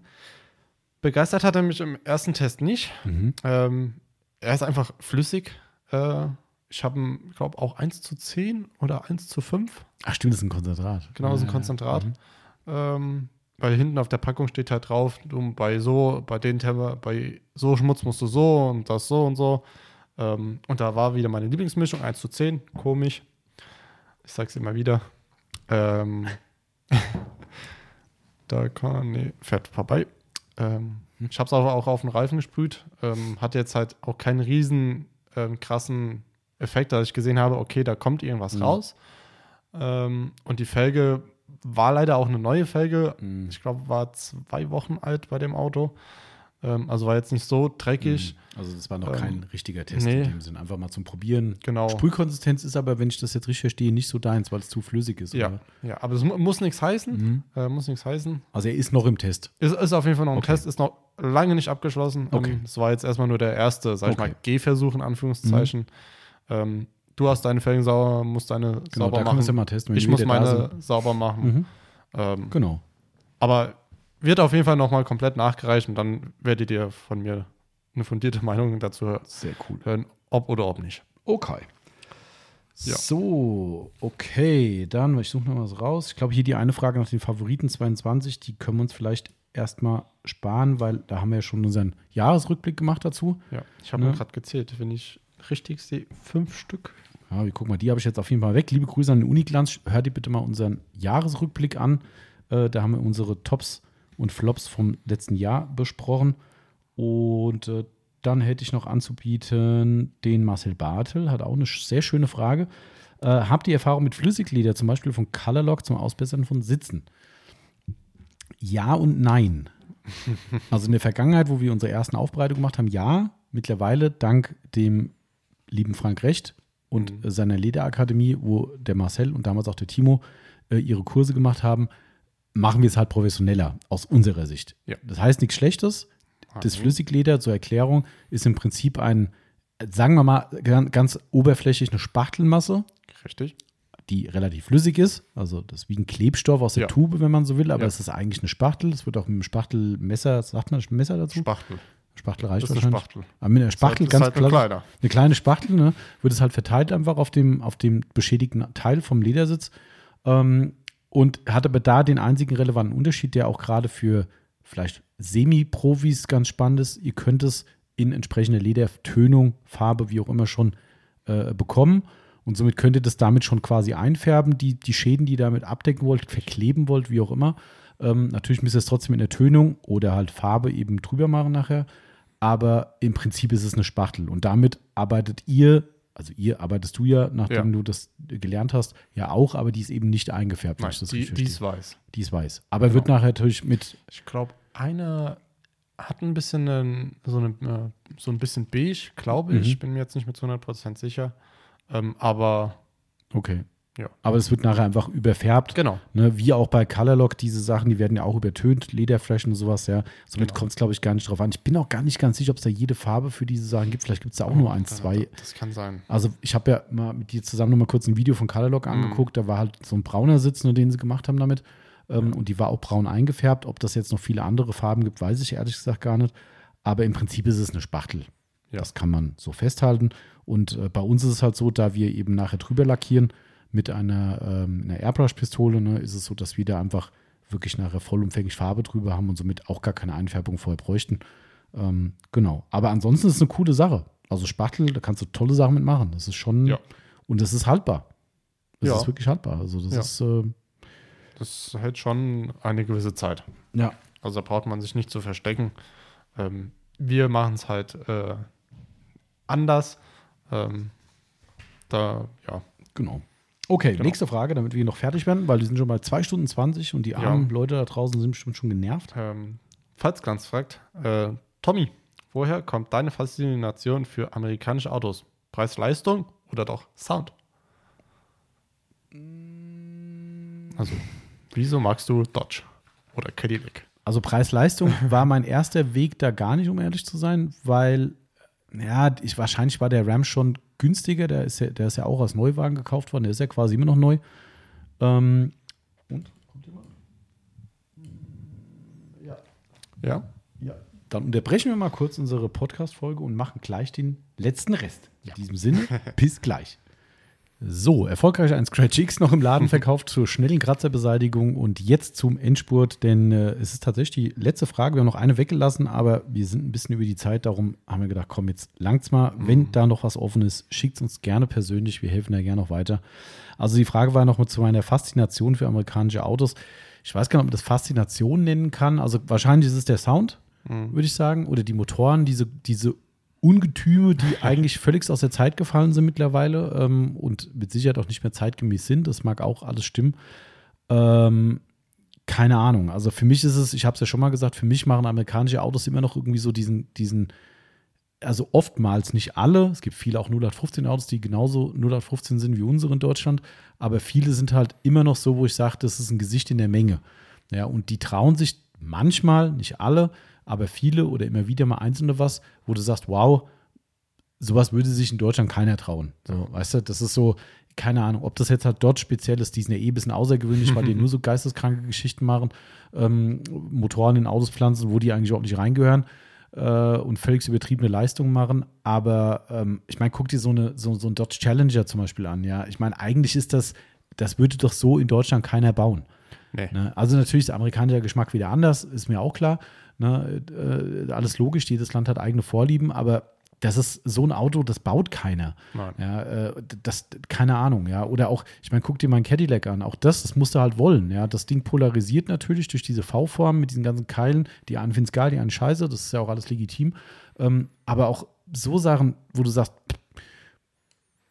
Begeistert hat er mich im ersten Test nicht. Mhm. Ähm, er ist einfach flüssig. Äh, ich habe ihn, glaube auch 1 zu 10 oder 1 zu 5. Ach, stimmt, das ist ein Konzentrat. Genau, das ist ein Konzentrat. mhm. Ähm, weil hinten auf der Packung steht halt drauf, du bei so, bei den Temper, bei so Schmutz musst du so und das so und so. Ähm, und da war wieder meine Lieblingsmischung, 1 zu 10, komisch. Ich sag's immer wieder. Ähm, da kann, nee, fährt vorbei. Ähm, Ich habe es aber auch auf den Reifen gesprüht. Ähm, hat jetzt halt auch keinen riesen ähm, krassen Effekt, dass ich gesehen habe, okay, da kommt irgendwas Mhm. raus. Ähm, und die Felge war leider auch eine neue Felge. Mhm. Ich glaube, war zwei Wochen alt bei dem Auto. Ähm, also war jetzt nicht so dreckig. Also das war noch Ähm, kein richtiger Test nee. in dem Sinn. Einfach mal zum Probieren. Genau. Sprühkonsistenz ist aber, wenn ich das jetzt richtig verstehe, nicht so deins, weil es zu flüssig ist. Ja, oder? ja, aber es mu muss nichts heißen. Mhm. Äh, muss nichts heißen. Also er ist noch im Test. Ist, ist auf jeden Fall noch Okay. Test, ist noch lange nicht abgeschlossen. Okay. Ähm, Es war jetzt erstmal nur der erste, sag ich Okay. Mhm. mal, Gehversuch in Anführungszeichen. Ähm, du hast deine Felgen sauber, musst deine Genau, sauber es ja machen. mal testen. ich muss meine sauber machen. Mhm. Ähm, Genau. aber wird auf jeden Fall nochmal komplett nachgereicht und dann werdet ihr von mir eine fundierte Meinung dazu hö- Sehr cool. hören, ob oder ob nicht. Okay. Ja. So, okay, dann, ich suche noch was raus. Ich glaube, hier die eine Frage nach den Favoriten 22, die können wir uns vielleicht erstmal sparen, weil da haben wir ja schon unseren Jahresrückblick gemacht dazu. Ja, ich habe Ne? mir gerade gezählt, wenn ich richtig sehe, fünf Stück. Ja, wir gucken mal, die habe ich jetzt auf jeden Fall weg. Liebe Grüße an den Uniglanz. Hört ihr bitte mal unseren Jahresrückblick an. Äh, da haben wir unsere Tops und Flops vom letzten Jahr besprochen. Und äh, dann hätte ich noch anzubieten den Marcel Bartel, hat auch eine sehr schöne Frage. Äh, habt ihr Erfahrung mit Flüssigleder, zum Beispiel von Colorlock zum Ausbessern von Sitzen? Ja und nein. Also in der Vergangenheit, wo wir unsere ersten Aufbereitungen gemacht haben, ja. Mittlerweile dank dem lieben Frank Recht und Mhm. seiner Lederakademie, wo der Marcel und damals auch der Timo äh, ihre Kurse gemacht haben, machen wir es halt professioneller aus unserer Sicht. Ja. Das heißt nichts Schlechtes. Das Mhm. Flüssigleder zur Erklärung ist im Prinzip ein, sagen wir mal, gan- ganz oberflächlich eine Spachtelmasse, Richtig. die relativ flüssig ist. Also das ist wie ein Klebstoff aus der Ja. Tube, wenn man so will, aber Ja. es ist eigentlich eine Spachtel. Es wird auch mit einem Spachtelmesser, sagt man Messer dazu? Spachtel. Spachtel reicht Das ist eine wahrscheinlich. Spachtel. Aber mit einer Spachtel, Das ist ganz halt kleiner. Eine kleine Spachtel, ne, wird es halt verteilt einfach auf dem, auf dem beschädigten Teil vom Ledersitz. Ähm, und hat aber da den einzigen relevanten Unterschied, der auch gerade für vielleicht Semi-Profis ganz spannend ist. Ihr könnt es in entsprechender Ledertönung, Farbe, wie auch immer schon äh, bekommen. Und somit könnt ihr das damit schon quasi einfärben, die, die Schäden, die ihr damit abdecken wollt, verkleben wollt, wie auch immer. Ähm, natürlich müsst ihr es trotzdem in der Tönung oder halt Farbe eben drüber machen nachher. Aber im Prinzip ist es eine Spachtel. Und damit arbeitet ihr, also ihr arbeitest du ja, nachdem Ja. du das gelernt hast, ja auch, aber die ist eben nicht eingefärbt. Nein, die, die ist weiß. die ist weiß. Aber Genau. wird nachher natürlich mit, Ich glaube, eine hat ein bisschen einen, so, eine, äh, so ein bisschen beige, glaube ich. Mhm. Bin mir jetzt nicht mit zu 100% sicher. Ähm, aber okay. Ja. Aber es wird nachher einfach überfärbt. genau. Ne, wie auch bei Colorlock, diese Sachen, die werden ja auch übertönt, Lederflächen und sowas, ja. Somit Genau. kommt es, glaube ich, gar nicht drauf an. Ich bin auch gar nicht ganz sicher, ob es da jede Farbe für diese Sachen gibt. Vielleicht gibt es da auch nur eins, Ja, zwei. Das kann sein. Also ich habe ja mal mit dir zusammen noch mal kurz ein Video von Colorlock Mhm. angeguckt. Da war halt so ein brauner Sitz, nur den sie gemacht haben damit. Ähm, Und die war auch braun eingefärbt. Ob das jetzt noch viele andere Farben gibt, weiß ich ehrlich gesagt gar nicht. Aber im Prinzip ist es eine Spachtel. Ja. Das kann man so festhalten. Und äh, bei uns ist es halt so, da wir eben nachher drüber lackieren mit einer, ähm, einer Airbrush-Pistole, ne, ist es so, dass wir da einfach wirklich nachher vollumfänglich Farbe drüber haben und somit auch gar keine Einfärbung vorher bräuchten. Ähm, genau. Aber ansonsten ist es eine coole Sache. Also Spachtel, da kannst du tolle Sachen mitmachen. Das ist schon, Ja. und das ist haltbar. Das Ja. ist wirklich haltbar. Also das Ja. ist, äh, Das hält schon eine gewisse Zeit. ja. Also da braucht man sich nicht zu verstecken. Ähm, wir machen es halt äh, anders. Ähm, da, ja. Genau. Okay, Genau. nächste Frage, damit wir noch fertig werden, weil wir sind schon bei 2 Stunden 20 und die Ja. armen Leute da draußen sind bestimmt schon genervt. Ähm, falls ganz fragt, äh, Tommy, woher kommt deine Faszination für amerikanische Autos? Preis-Leistung oder doch Sound? Also, wieso magst du Dodge oder Cadillac? Also Preis-Leistung war mein erster Weg da gar nicht, um ehrlich zu sein, weil, ja, ich, wahrscheinlich war der Ram schon günstiger. Der ist, ja, der ist ja auch als Neuwagen gekauft worden. Der ist ja quasi immer noch neu. Ähm, und? Kommt jemand? Ja? Ja. Dann unterbrechen wir mal kurz unsere Podcast-Folge und machen gleich den letzten Rest. In diesem Sinne, bis gleich. So, erfolgreich ein Scratch X noch im Laden verkauft zur schnellen Kratzerbeseitigung und jetzt zum Endspurt, denn äh, es ist tatsächlich die letzte Frage. Wir haben noch eine weggelassen, aber wir sind ein bisschen über die Zeit. Darum haben wir gedacht, komm, jetzt langt's mal. Wenn da noch was offen ist, schickt uns gerne persönlich. Wir helfen da gerne noch weiter. Also die Frage war noch mal zu meiner Faszination für amerikanische Autos. Ich weiß gar nicht, ob man das Faszination nennen kann. Also wahrscheinlich ist es der Sound. Mhm. würde ich sagen. Oder die Motoren, diese, diese Ungetüme, die eigentlich völlig aus der Zeit gefallen sind mittlerweile ähm, und mit Sicherheit auch nicht mehr zeitgemäß sind. Das mag auch alles stimmen. Ähm, keine Ahnung. Also für mich ist es, ich habe es ja schon mal gesagt, für mich machen amerikanische Autos immer noch irgendwie so diesen, diesen, also oftmals nicht alle. Es gibt viele auch 0815 Autos, die genauso 0815 sind wie unsere in Deutschland, aber viele sind halt immer noch so, wo ich sage, das ist ein Gesicht in der Menge. Ja, und die trauen sich manchmal, nicht alle, aber viele oder immer wieder mal einzelne was, wo du sagst, wow, sowas würde sich in Deutschland keiner trauen. So, weißt du, das ist so, keine Ahnung, ob das jetzt halt dort speziell ist, die sind ja eh ein bisschen außergewöhnlich, weil die nur so geisteskranke Geschichten machen, ähm, Motoren in Autos pflanzen, wo die eigentlich überhaupt nicht reingehören äh, und völlig übertriebene Leistungen machen. Aber ähm, ich meine, guck dir so, eine, so, so ein Dodge Challenger zum Beispiel an, ja. Ich meine, eigentlich ist das, das würde doch so in Deutschland keiner bauen. Nee. Ne? Also natürlich ist der amerikanische Geschmack wieder anders, ist mir auch klar. Ne? Äh, alles logisch, jedes Land hat eigene Vorlieben, aber das ist so ein Auto, das baut keiner. Nein. Ja, äh, das, keine Ahnung, ja. Oder auch, ich meine, guck dir mal ein Cadillac an. Auch das, das musst du halt wollen, ja. Das Ding polarisiert natürlich durch diese V-Form mit diesen ganzen Keilen. Die einen finden es geil, die einen scheiße, das ist ja auch alles legitim. Ähm, aber auch so Sachen, wo du sagst,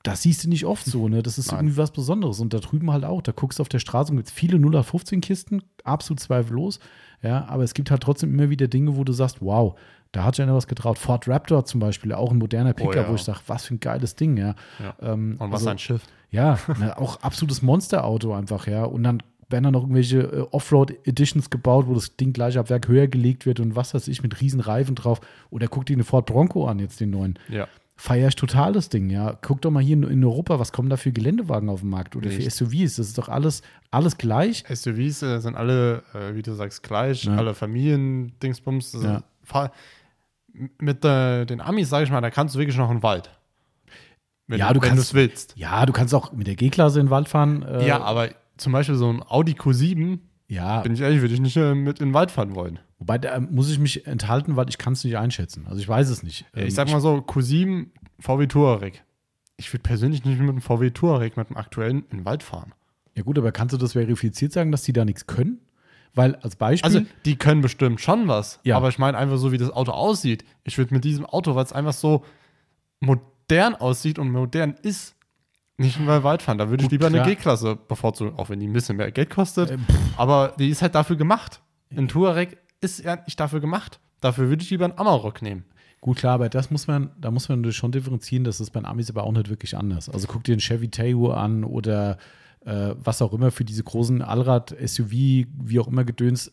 das siehst du nicht oft so, ne? Das ist Nein. irgendwie was Besonderes. Und da drüben halt auch. Da guckst du auf der Straße und gibt viele 0-15-Kisten, absolut zweifellos. Ja, aber es gibt halt trotzdem immer wieder Dinge, wo du sagst, wow, da hat sich einer was getraut. Ford Raptor zum Beispiel, auch ein moderner Picker, Oh ja. wo ich sage, was für ein geiles Ding, ja. Ja. Ähm, Und was also- ein Schiff. ja, ne, auch absolutes Monsterauto einfach, ja. Und dann werden da noch irgendwelche äh, Offroad-Editions gebaut, wo das Ding gleich ab Werk höher gelegt wird und was weiß ich, mit riesen Reifen drauf. Oder guck dir eine Ford Bronco an, jetzt den neuen. Ja. Feier ich total das Ding, ja. Guck doch mal hier in, in Europa, was kommen da für Geländewagen auf den Markt oder für Nicht. SUVs. Das ist doch alles, alles gleich. SUVs äh, sind alle, äh, wie du sagst, gleich, Ja. alle Familien-Dingsbums. Ja. Mit äh, den Amis, sage ich mal, da kannst du wirklich noch in den Wald. Wenn Ja, du, wenn kannst- willst. Ja, du kannst auch mit der G-Klasse in den Wald fahren. Äh, ja, aber zum Beispiel so ein Audi Q7, ja. bin ich ehrlich, würde ich nicht äh, mit in den Wald fahren wollen. Wobei, da muss ich mich enthalten, weil ich kann es nicht einschätzen. Also ich weiß es nicht. Ähm, ich sag mal so, Q7, VW Touareg. Ich würde persönlich nicht mit dem VW Touareg, mit dem aktuellen, in den Wald fahren. Ja gut, aber kannst du das verifiziert sagen, dass die da nichts können? Weil als Beispiel. Also, die können bestimmt schon was. Ja. Aber ich meine einfach so, wie das Auto aussieht. Ich würde mit diesem Auto, weil es einfach so modern aussieht und modern ist, nicht in den Wald fahren. Da würde ich lieber klar. eine G-Klasse bevorzugen, auch wenn die ein bisschen mehr Geld kostet. Ähm, aber die ist halt dafür gemacht. Ein Touareg ist ja nicht dafür gemacht. Dafür würde ich lieber einen Amarok nehmen. Gut, klar, aber das muss man, da muss man natürlich schon differenzieren, das ist bei den Amis aber auch nicht wirklich anders. Also guck dir einen Chevy Tahoe an oder äh, was auch immer für diese großen Allrad-SUV, wie auch immer Gedöns.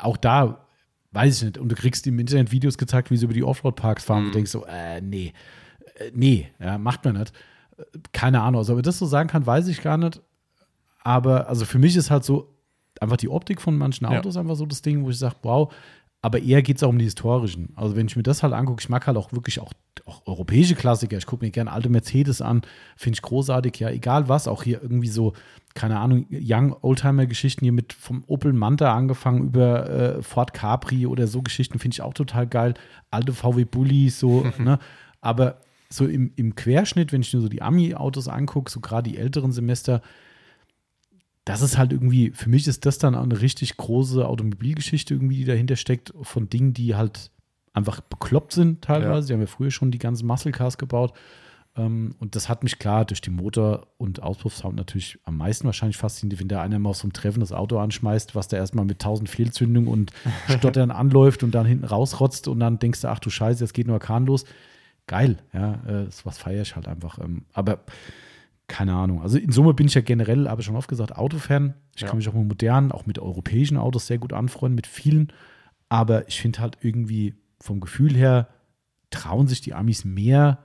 Auch da weiß ich nicht. Und du kriegst im Internet Videos gezeigt, wie sie über die Offroad-Parks fahren und du denkst so, äh, nee, äh, nee, ja, macht man nicht. Äh, Keine Ahnung. Also, ob ich das so sagen kann, weiß ich gar nicht. Aber also für mich ist halt so einfach die Optik von manchen Ja. Autos einfach so das Ding, wo ich sage, wow, aber eher geht es auch um die historischen. Also wenn ich mir das halt angucke, ich mag halt auch wirklich auch, auch europäische Klassiker. Ich gucke mir gerne alte Mercedes an, finde ich großartig, ja, egal was, auch hier irgendwie so, keine Ahnung, Young Oldtimer-Geschichten hier mit vom Opel Manta angefangen über äh, Ford Capri oder so Geschichten finde ich auch total geil. Alte VW Bulli, so, ne? Aber so im, im Querschnitt, wenn ich mir so die Ami-Autos angucke, so gerade die älteren Semester, das ist halt irgendwie, für mich ist das dann eine richtig große Automobilgeschichte irgendwie, die dahinter steckt, von Dingen, die halt einfach bekloppt sind teilweise. Ja. Die haben ja früher schon die ganzen Muscle Cars gebaut. Ähm, und das hat mich klar durch die Motor- und Auspuffsound natürlich am meisten wahrscheinlich fasziniert, wenn da einer mal auf so einem Treffen das Auto anschmeißt, was da erstmal mit tausend Fehlzündungen und Stottern anläuft und dann hinten rausrotzt und dann denkst du, ach du Scheiße, jetzt geht nur Kahn los. Geil, ja, äh, das was feiere ich halt einfach. Ähm, aber keine Ahnung. Also in Summe bin ich ja generell, habe ich schon oft gesagt, Autofan. Ich Ja. kann mich auch mit modernen, auch mit europäischen Autos sehr gut anfreunden, mit vielen. Aber ich finde halt irgendwie vom Gefühl her trauen sich die Amis mehr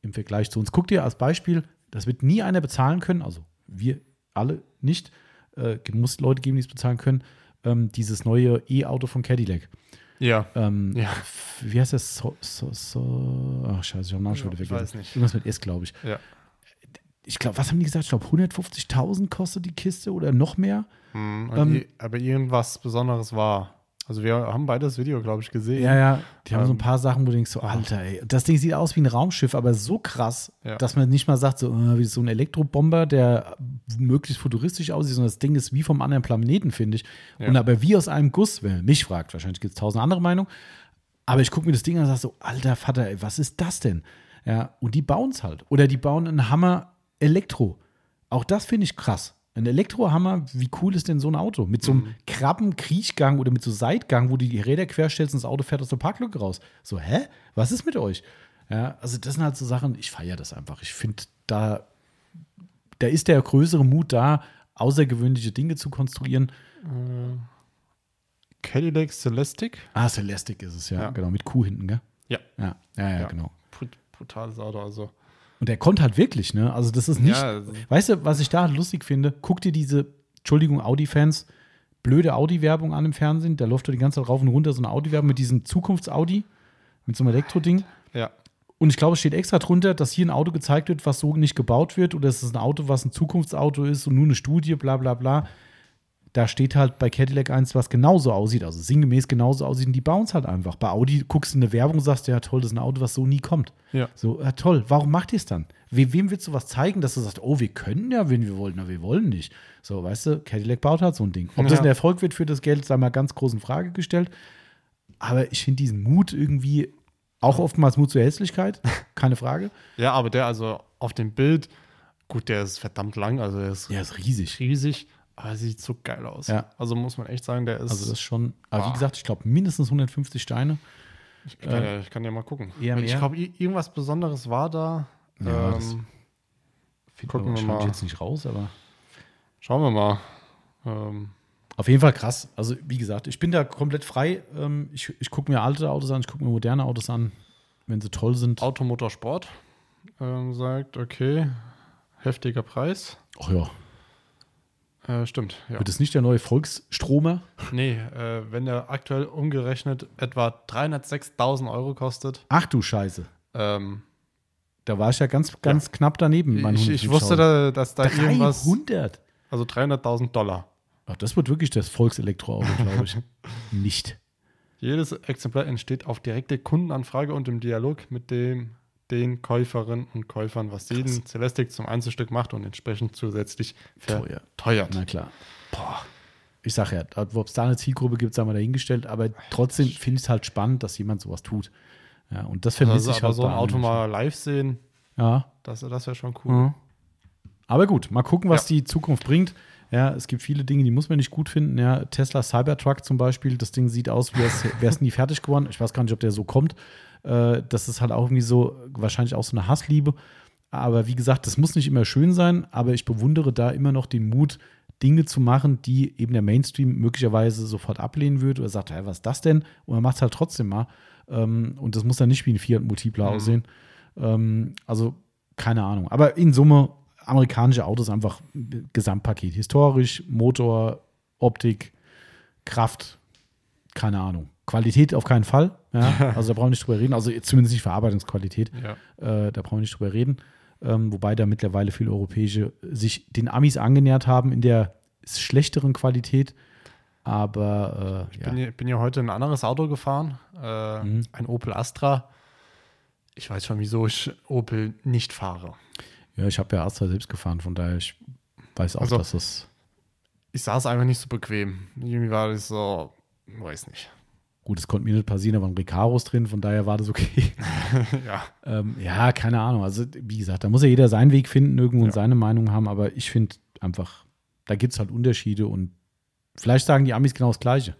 im Vergleich zu uns. Guck dir als Beispiel, das wird nie einer bezahlen können, also wir alle nicht. Äh, muss Leute geben, die es bezahlen können. Ähm, dieses neue E-Auto von Cadillac. Ja. Ähm, Ja. Wie heißt das? So, so, so. Ach, scheiße, ich habe den Namen schon wieder Ich vergessen. weiß nicht. Irgendwas mit S, glaube ich. Ja. Ich glaube, was haben die gesagt? Ich glaube, 150.000 kostet die Kiste oder noch mehr. Hm, Ähm, aber irgendwas Besonderes war. Also wir haben beide das Video, glaube ich, gesehen. Ja, ja. Die haben so ein Ähm, paar Sachen, wo du denkst, so, Alter, ey, das Ding sieht aus wie ein Raumschiff, aber so krass, Ja. dass man nicht mal sagt, so äh, wie so ein Elektrobomber, der möglichst futuristisch aussieht, sondern das Ding ist wie vom anderen Planeten, finde ich. Ja. Und aber wie aus einem Guss, wenn man mich fragt, wahrscheinlich gibt es tausend andere Meinungen. Aber ich gucke mir das Ding an und sage so, alter Vater, ey, was ist das denn? Ja, und die bauen es halt. Oder die bauen einen Hammer Elektro. Auch das finde ich krass. Ein Elektrohammer, wie cool ist denn so ein Auto? Mit so einem Krabben-Kriechgang oder mit so Seitgang, wo du die Räder querstellst und das Auto fährt aus der Parklücke raus. So, hä? Was ist mit euch? Ja, also das sind halt so Sachen, ich feiere das einfach. Ich finde, da, da ist der größere Mut da, außergewöhnliche Dinge zu konstruieren. Cadillac Celestic. Ah, Celestic ist es, ja, Ja. genau, mit Kuh hinten, gell? Ja. Ja, ja, ja, Ja. genau. Brut- Brutales Auto, also. Und der kommt halt wirklich, ne? Also das ist nicht. Ja, also- weißt du, was ich da lustig finde? Guck dir diese, Entschuldigung, Audi-Fans, blöde Audi-Werbung an im Fernsehen. Da läuft doch die ganze Zeit rauf und runter so eine Audi-Werbung mit diesem Zukunfts-Audi, mit so einem Elektroding. Ja. Und ich glaube, es steht extra drunter, dass hier ein Auto gezeigt wird, was so nicht gebaut wird, oder es ist ein Auto, was ein Zukunftsauto ist und nur eine Studie, bla bla bla. Da steht halt bei Cadillac eins, was genauso aussieht, also sinngemäß genauso aussieht, und die bauen es halt einfach. Bei Audi guckst du in eine Werbung und sagst, ja toll, das ist ein Auto, was so nie kommt. Ja. So, ja, toll, warum macht ihr es dann? We wem willst du was zeigen, dass du sagst, oh, wir können ja, wenn wir wollen, na, wir wollen nicht. So, weißt du, Cadillac baut halt so ein Ding. Ob das Ja. ein Erfolg wird für das Geld, sei mal ganz groß in Frage gestellt. Aber ich finde diesen Mut irgendwie, auch oftmals Mut zur Hässlichkeit, keine Frage. Ja, aber der also auf dem Bild, gut, der ist verdammt lang, also der ist Ja, ist riesig. riesig, aber er sieht so geil aus. Ja. Also muss man echt sagen, der ist. Also das ist schon, aber wie Boah. gesagt, ich glaube mindestens 150 Steine. ich, kann ja, ich kann ja mal gucken. eher ich glaube, irgendwas Besonderes war da. Ja, das- ähm, Findet Gucken wir mal. jetzt nicht raus, aber schauen wir mal. Ähm, auf jeden Fall krass. Also wie gesagt, ich bin da komplett frei. Ähm, Ich, ich gucke mir alte Autos an, ich gucke mir moderne Autos an, wenn sie toll sind. Automotorsport ähm, sagt, okay, heftiger Preis. Ach ja, Äh, stimmt, ja. wird es nicht der neue Volksstromer? Nee, äh, wenn der aktuell umgerechnet etwa 306.000 Euro kostet, Ach du Scheiße. ähm, Da war ich ja ganz, ganz knapp daneben. ich, ich 150.000. wusste, da, dass da irgendwas, 300. also 300.000 Dollar. Ach, das wird wirklich das Volkselektroauto, glaube ich. nicht. Jedes Exemplar entsteht auf direkte Kundenanfrage und im Dialog mit dem, den Käuferinnen und Käufern, was jeden Celestic zum Einzelstück macht und entsprechend zusätzlich Teuer. verteuert. Na klar. Boah. Ich sag ja, ob es da eine Zielgruppe gibt, sagen wir dahingestellt, aber trotzdem finde ich es halt spannend, dass jemand sowas tut. Ja, und das vermisse Also, ich aber halt so ein Auto mal live sehen, Ja. das, das wäre schon cool. Mhm. Aber gut, mal gucken, was Ja. die Zukunft bringt. Ja, es gibt viele Dinge, die muss man nicht gut finden. Ja, Tesla Cybertruck zum Beispiel, das Ding sieht aus, wie es wäre es nie fertig geworden. Ich weiß gar nicht, ob der so kommt. Äh, das ist halt auch irgendwie so, wahrscheinlich auch so eine Hassliebe. Aber wie gesagt, das muss nicht immer schön sein, aber ich bewundere da immer noch den Mut, Dinge zu machen, die eben der Mainstream möglicherweise sofort ablehnen würde oder sagt, hey, was ist das denn? Und man macht es halt trotzdem mal. Ähm, und das muss dann nicht wie ein Fiat Multipla aussehen. Ähm, also, keine Ahnung. Aber in Summe, amerikanische Autos einfach ein Gesamtpaket. Historisch, Motor, Optik, Kraft, keine Ahnung. Qualität auf keinen Fall. Ja? Also da brauchen wir nicht drüber reden. Also zumindest nicht Verarbeitungsqualität. Ja. Äh, da brauchen wir nicht drüber reden. Ähm, wobei da mittlerweile viele europäische sich den Amis angenähert haben in der schlechteren Qualität. Aber äh, Ich bin, ja, bin ja heute ein anderes Auto gefahren, äh, Mhm. ein Opel Astra. Ich weiß schon, wieso ich Opel nicht fahre. ja, ich habe ja Astra selbst gefahren, von daher ich weiß auch, Also- dass das Ich saß einfach nicht so bequem. Irgendwie war das so, weiß nicht. Gut, es konnte mir nicht passieren, da waren Recaros drin, von daher war das okay. ja. ähm, ja, keine Ahnung. Also, wie gesagt, da muss ja jeder seinen Weg finden, irgendwo und Ja. seine Meinung haben, aber ich finde einfach, da gibt es halt Unterschiede und vielleicht sagen die Amis genau das Gleiche.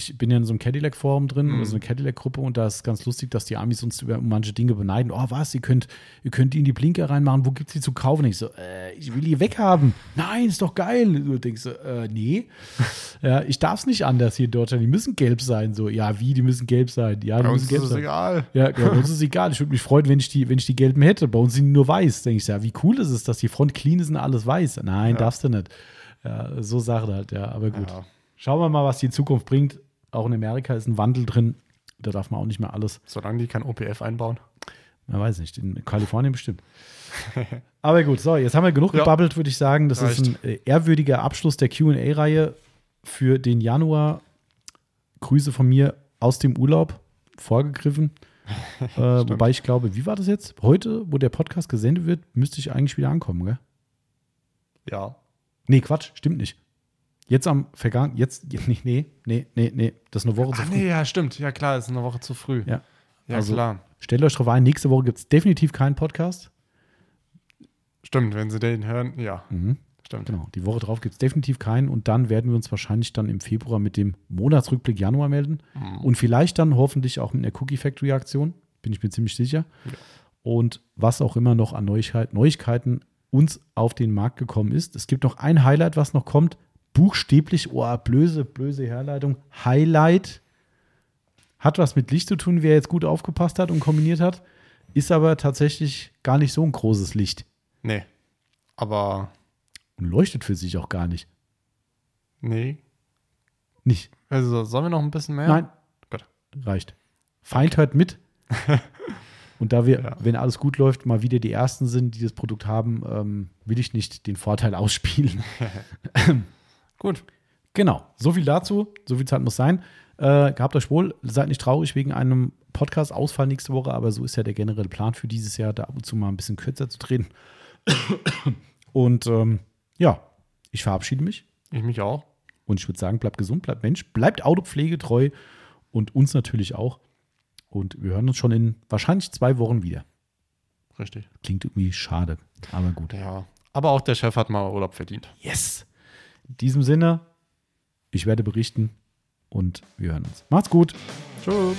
Ich bin ja in so einem Cadillac-Forum drin, Mhm. oder so eine Cadillac-Gruppe, und da ist ganz lustig, dass die Amis uns über manche Dinge beneiden. Oh, was, ihr könnt, ihr könnt die in die Blinker reinmachen, wo gibt es die zu kaufen? Ich so, äh, ich will die weghaben. Nein, ist doch geil. Du denkst so, äh, nee. ja, ich darf es nicht anders hier in Deutschland. Die müssen gelb sein. So, ja, wie, die müssen gelb sein. Ja, Bei uns ist es egal. Ja, bei uns ist es egal. Ich würde mich freuen, wenn ich, die, wenn ich die gelben hätte. Bei uns sind die nur weiß. Denke ich, ja, wie cool ist es, dass die Front clean ist und alles weiß? Nein, Ja. darfst du nicht. Ja, so Sachen halt, ja, aber gut. Ja. Schauen wir mal, was die Zukunft bringt. Auch in Amerika ist ein Wandel drin. Da darf man auch nicht mehr alles. Solange die kein OPF einbauen. Man weiß nicht, in Kalifornien bestimmt. Aber gut, so, jetzt haben wir genug Ja. gebabbelt, würde ich sagen. Das Reicht. ist ein äh, ehrwürdiger Abschluss der QA-Reihe für den Januar. Grüße von mir aus dem Urlaub, vorgegriffen. äh, wobei ich glaube, wie war das jetzt? Heute, wo der Podcast gesendet wird, müsste ich eigentlich wieder ankommen, gell? Ja. Nee, Quatsch, stimmt nicht. Jetzt am vergangen, jetzt, nee, nee, nee, nee, nee, das ist eine Woche zu Ah, früh. nee, ja, stimmt. Ja, klar, ist eine Woche zu früh. Ja. Ja, Also- klar. Stellt euch drauf ein, nächste Woche gibt es definitiv keinen Podcast. Stimmt, wenn sie den hören, ja. Mhm. Stimmt. Genau, die Woche drauf gibt es definitiv keinen und dann werden wir uns wahrscheinlich dann im Februar mit dem Monatsrückblick Januar melden Mhm. und vielleicht dann hoffentlich auch mit einer Cookie Factory Aktion, bin ich mir ziemlich sicher. Ja. Und was auch immer noch an Neuigkeit, Neuigkeiten uns auf den Markt gekommen ist. Es gibt noch ein Highlight, was noch kommt. Buchstäblich, oh, blöse, blöse Herleitung. Highlight hat was mit Licht zu tun, wer jetzt gut aufgepasst hat und kombiniert hat, ist aber tatsächlich gar nicht so ein großes Licht Nee. Aber, und leuchtet für sich auch gar nicht. nee. Nicht. Also, sollen wir noch ein bisschen mehr? Nein. Gut. Reicht. Feind hört mit. Und da wir, Ja. wenn alles gut läuft, mal wieder die Ersten sind, die das Produkt haben, ähm, will ich nicht den Vorteil ausspielen. Gut. genau. So viel dazu. So viel Zeit muss sein. Äh, gehabt euch wohl. Seid nicht traurig wegen einem Podcast-Ausfall nächste Woche, aber so ist ja der generelle Plan für dieses Jahr, da ab und zu mal ein bisschen kürzer zu treten. Und ähm, ja, ich verabschiede mich. Ich mich auch. Und ich würde sagen, bleibt gesund, bleibt Mensch, bleibt autopflegetreu und uns natürlich auch. Und wir hören uns schon in wahrscheinlich zwei Wochen wieder. Richtig. Klingt irgendwie schade, aber gut. Ja. Aber auch der Chef hat mal Urlaub verdient. Yes! In diesem Sinne, ich werde berichten und wir hören uns. Macht's gut! Tschüss.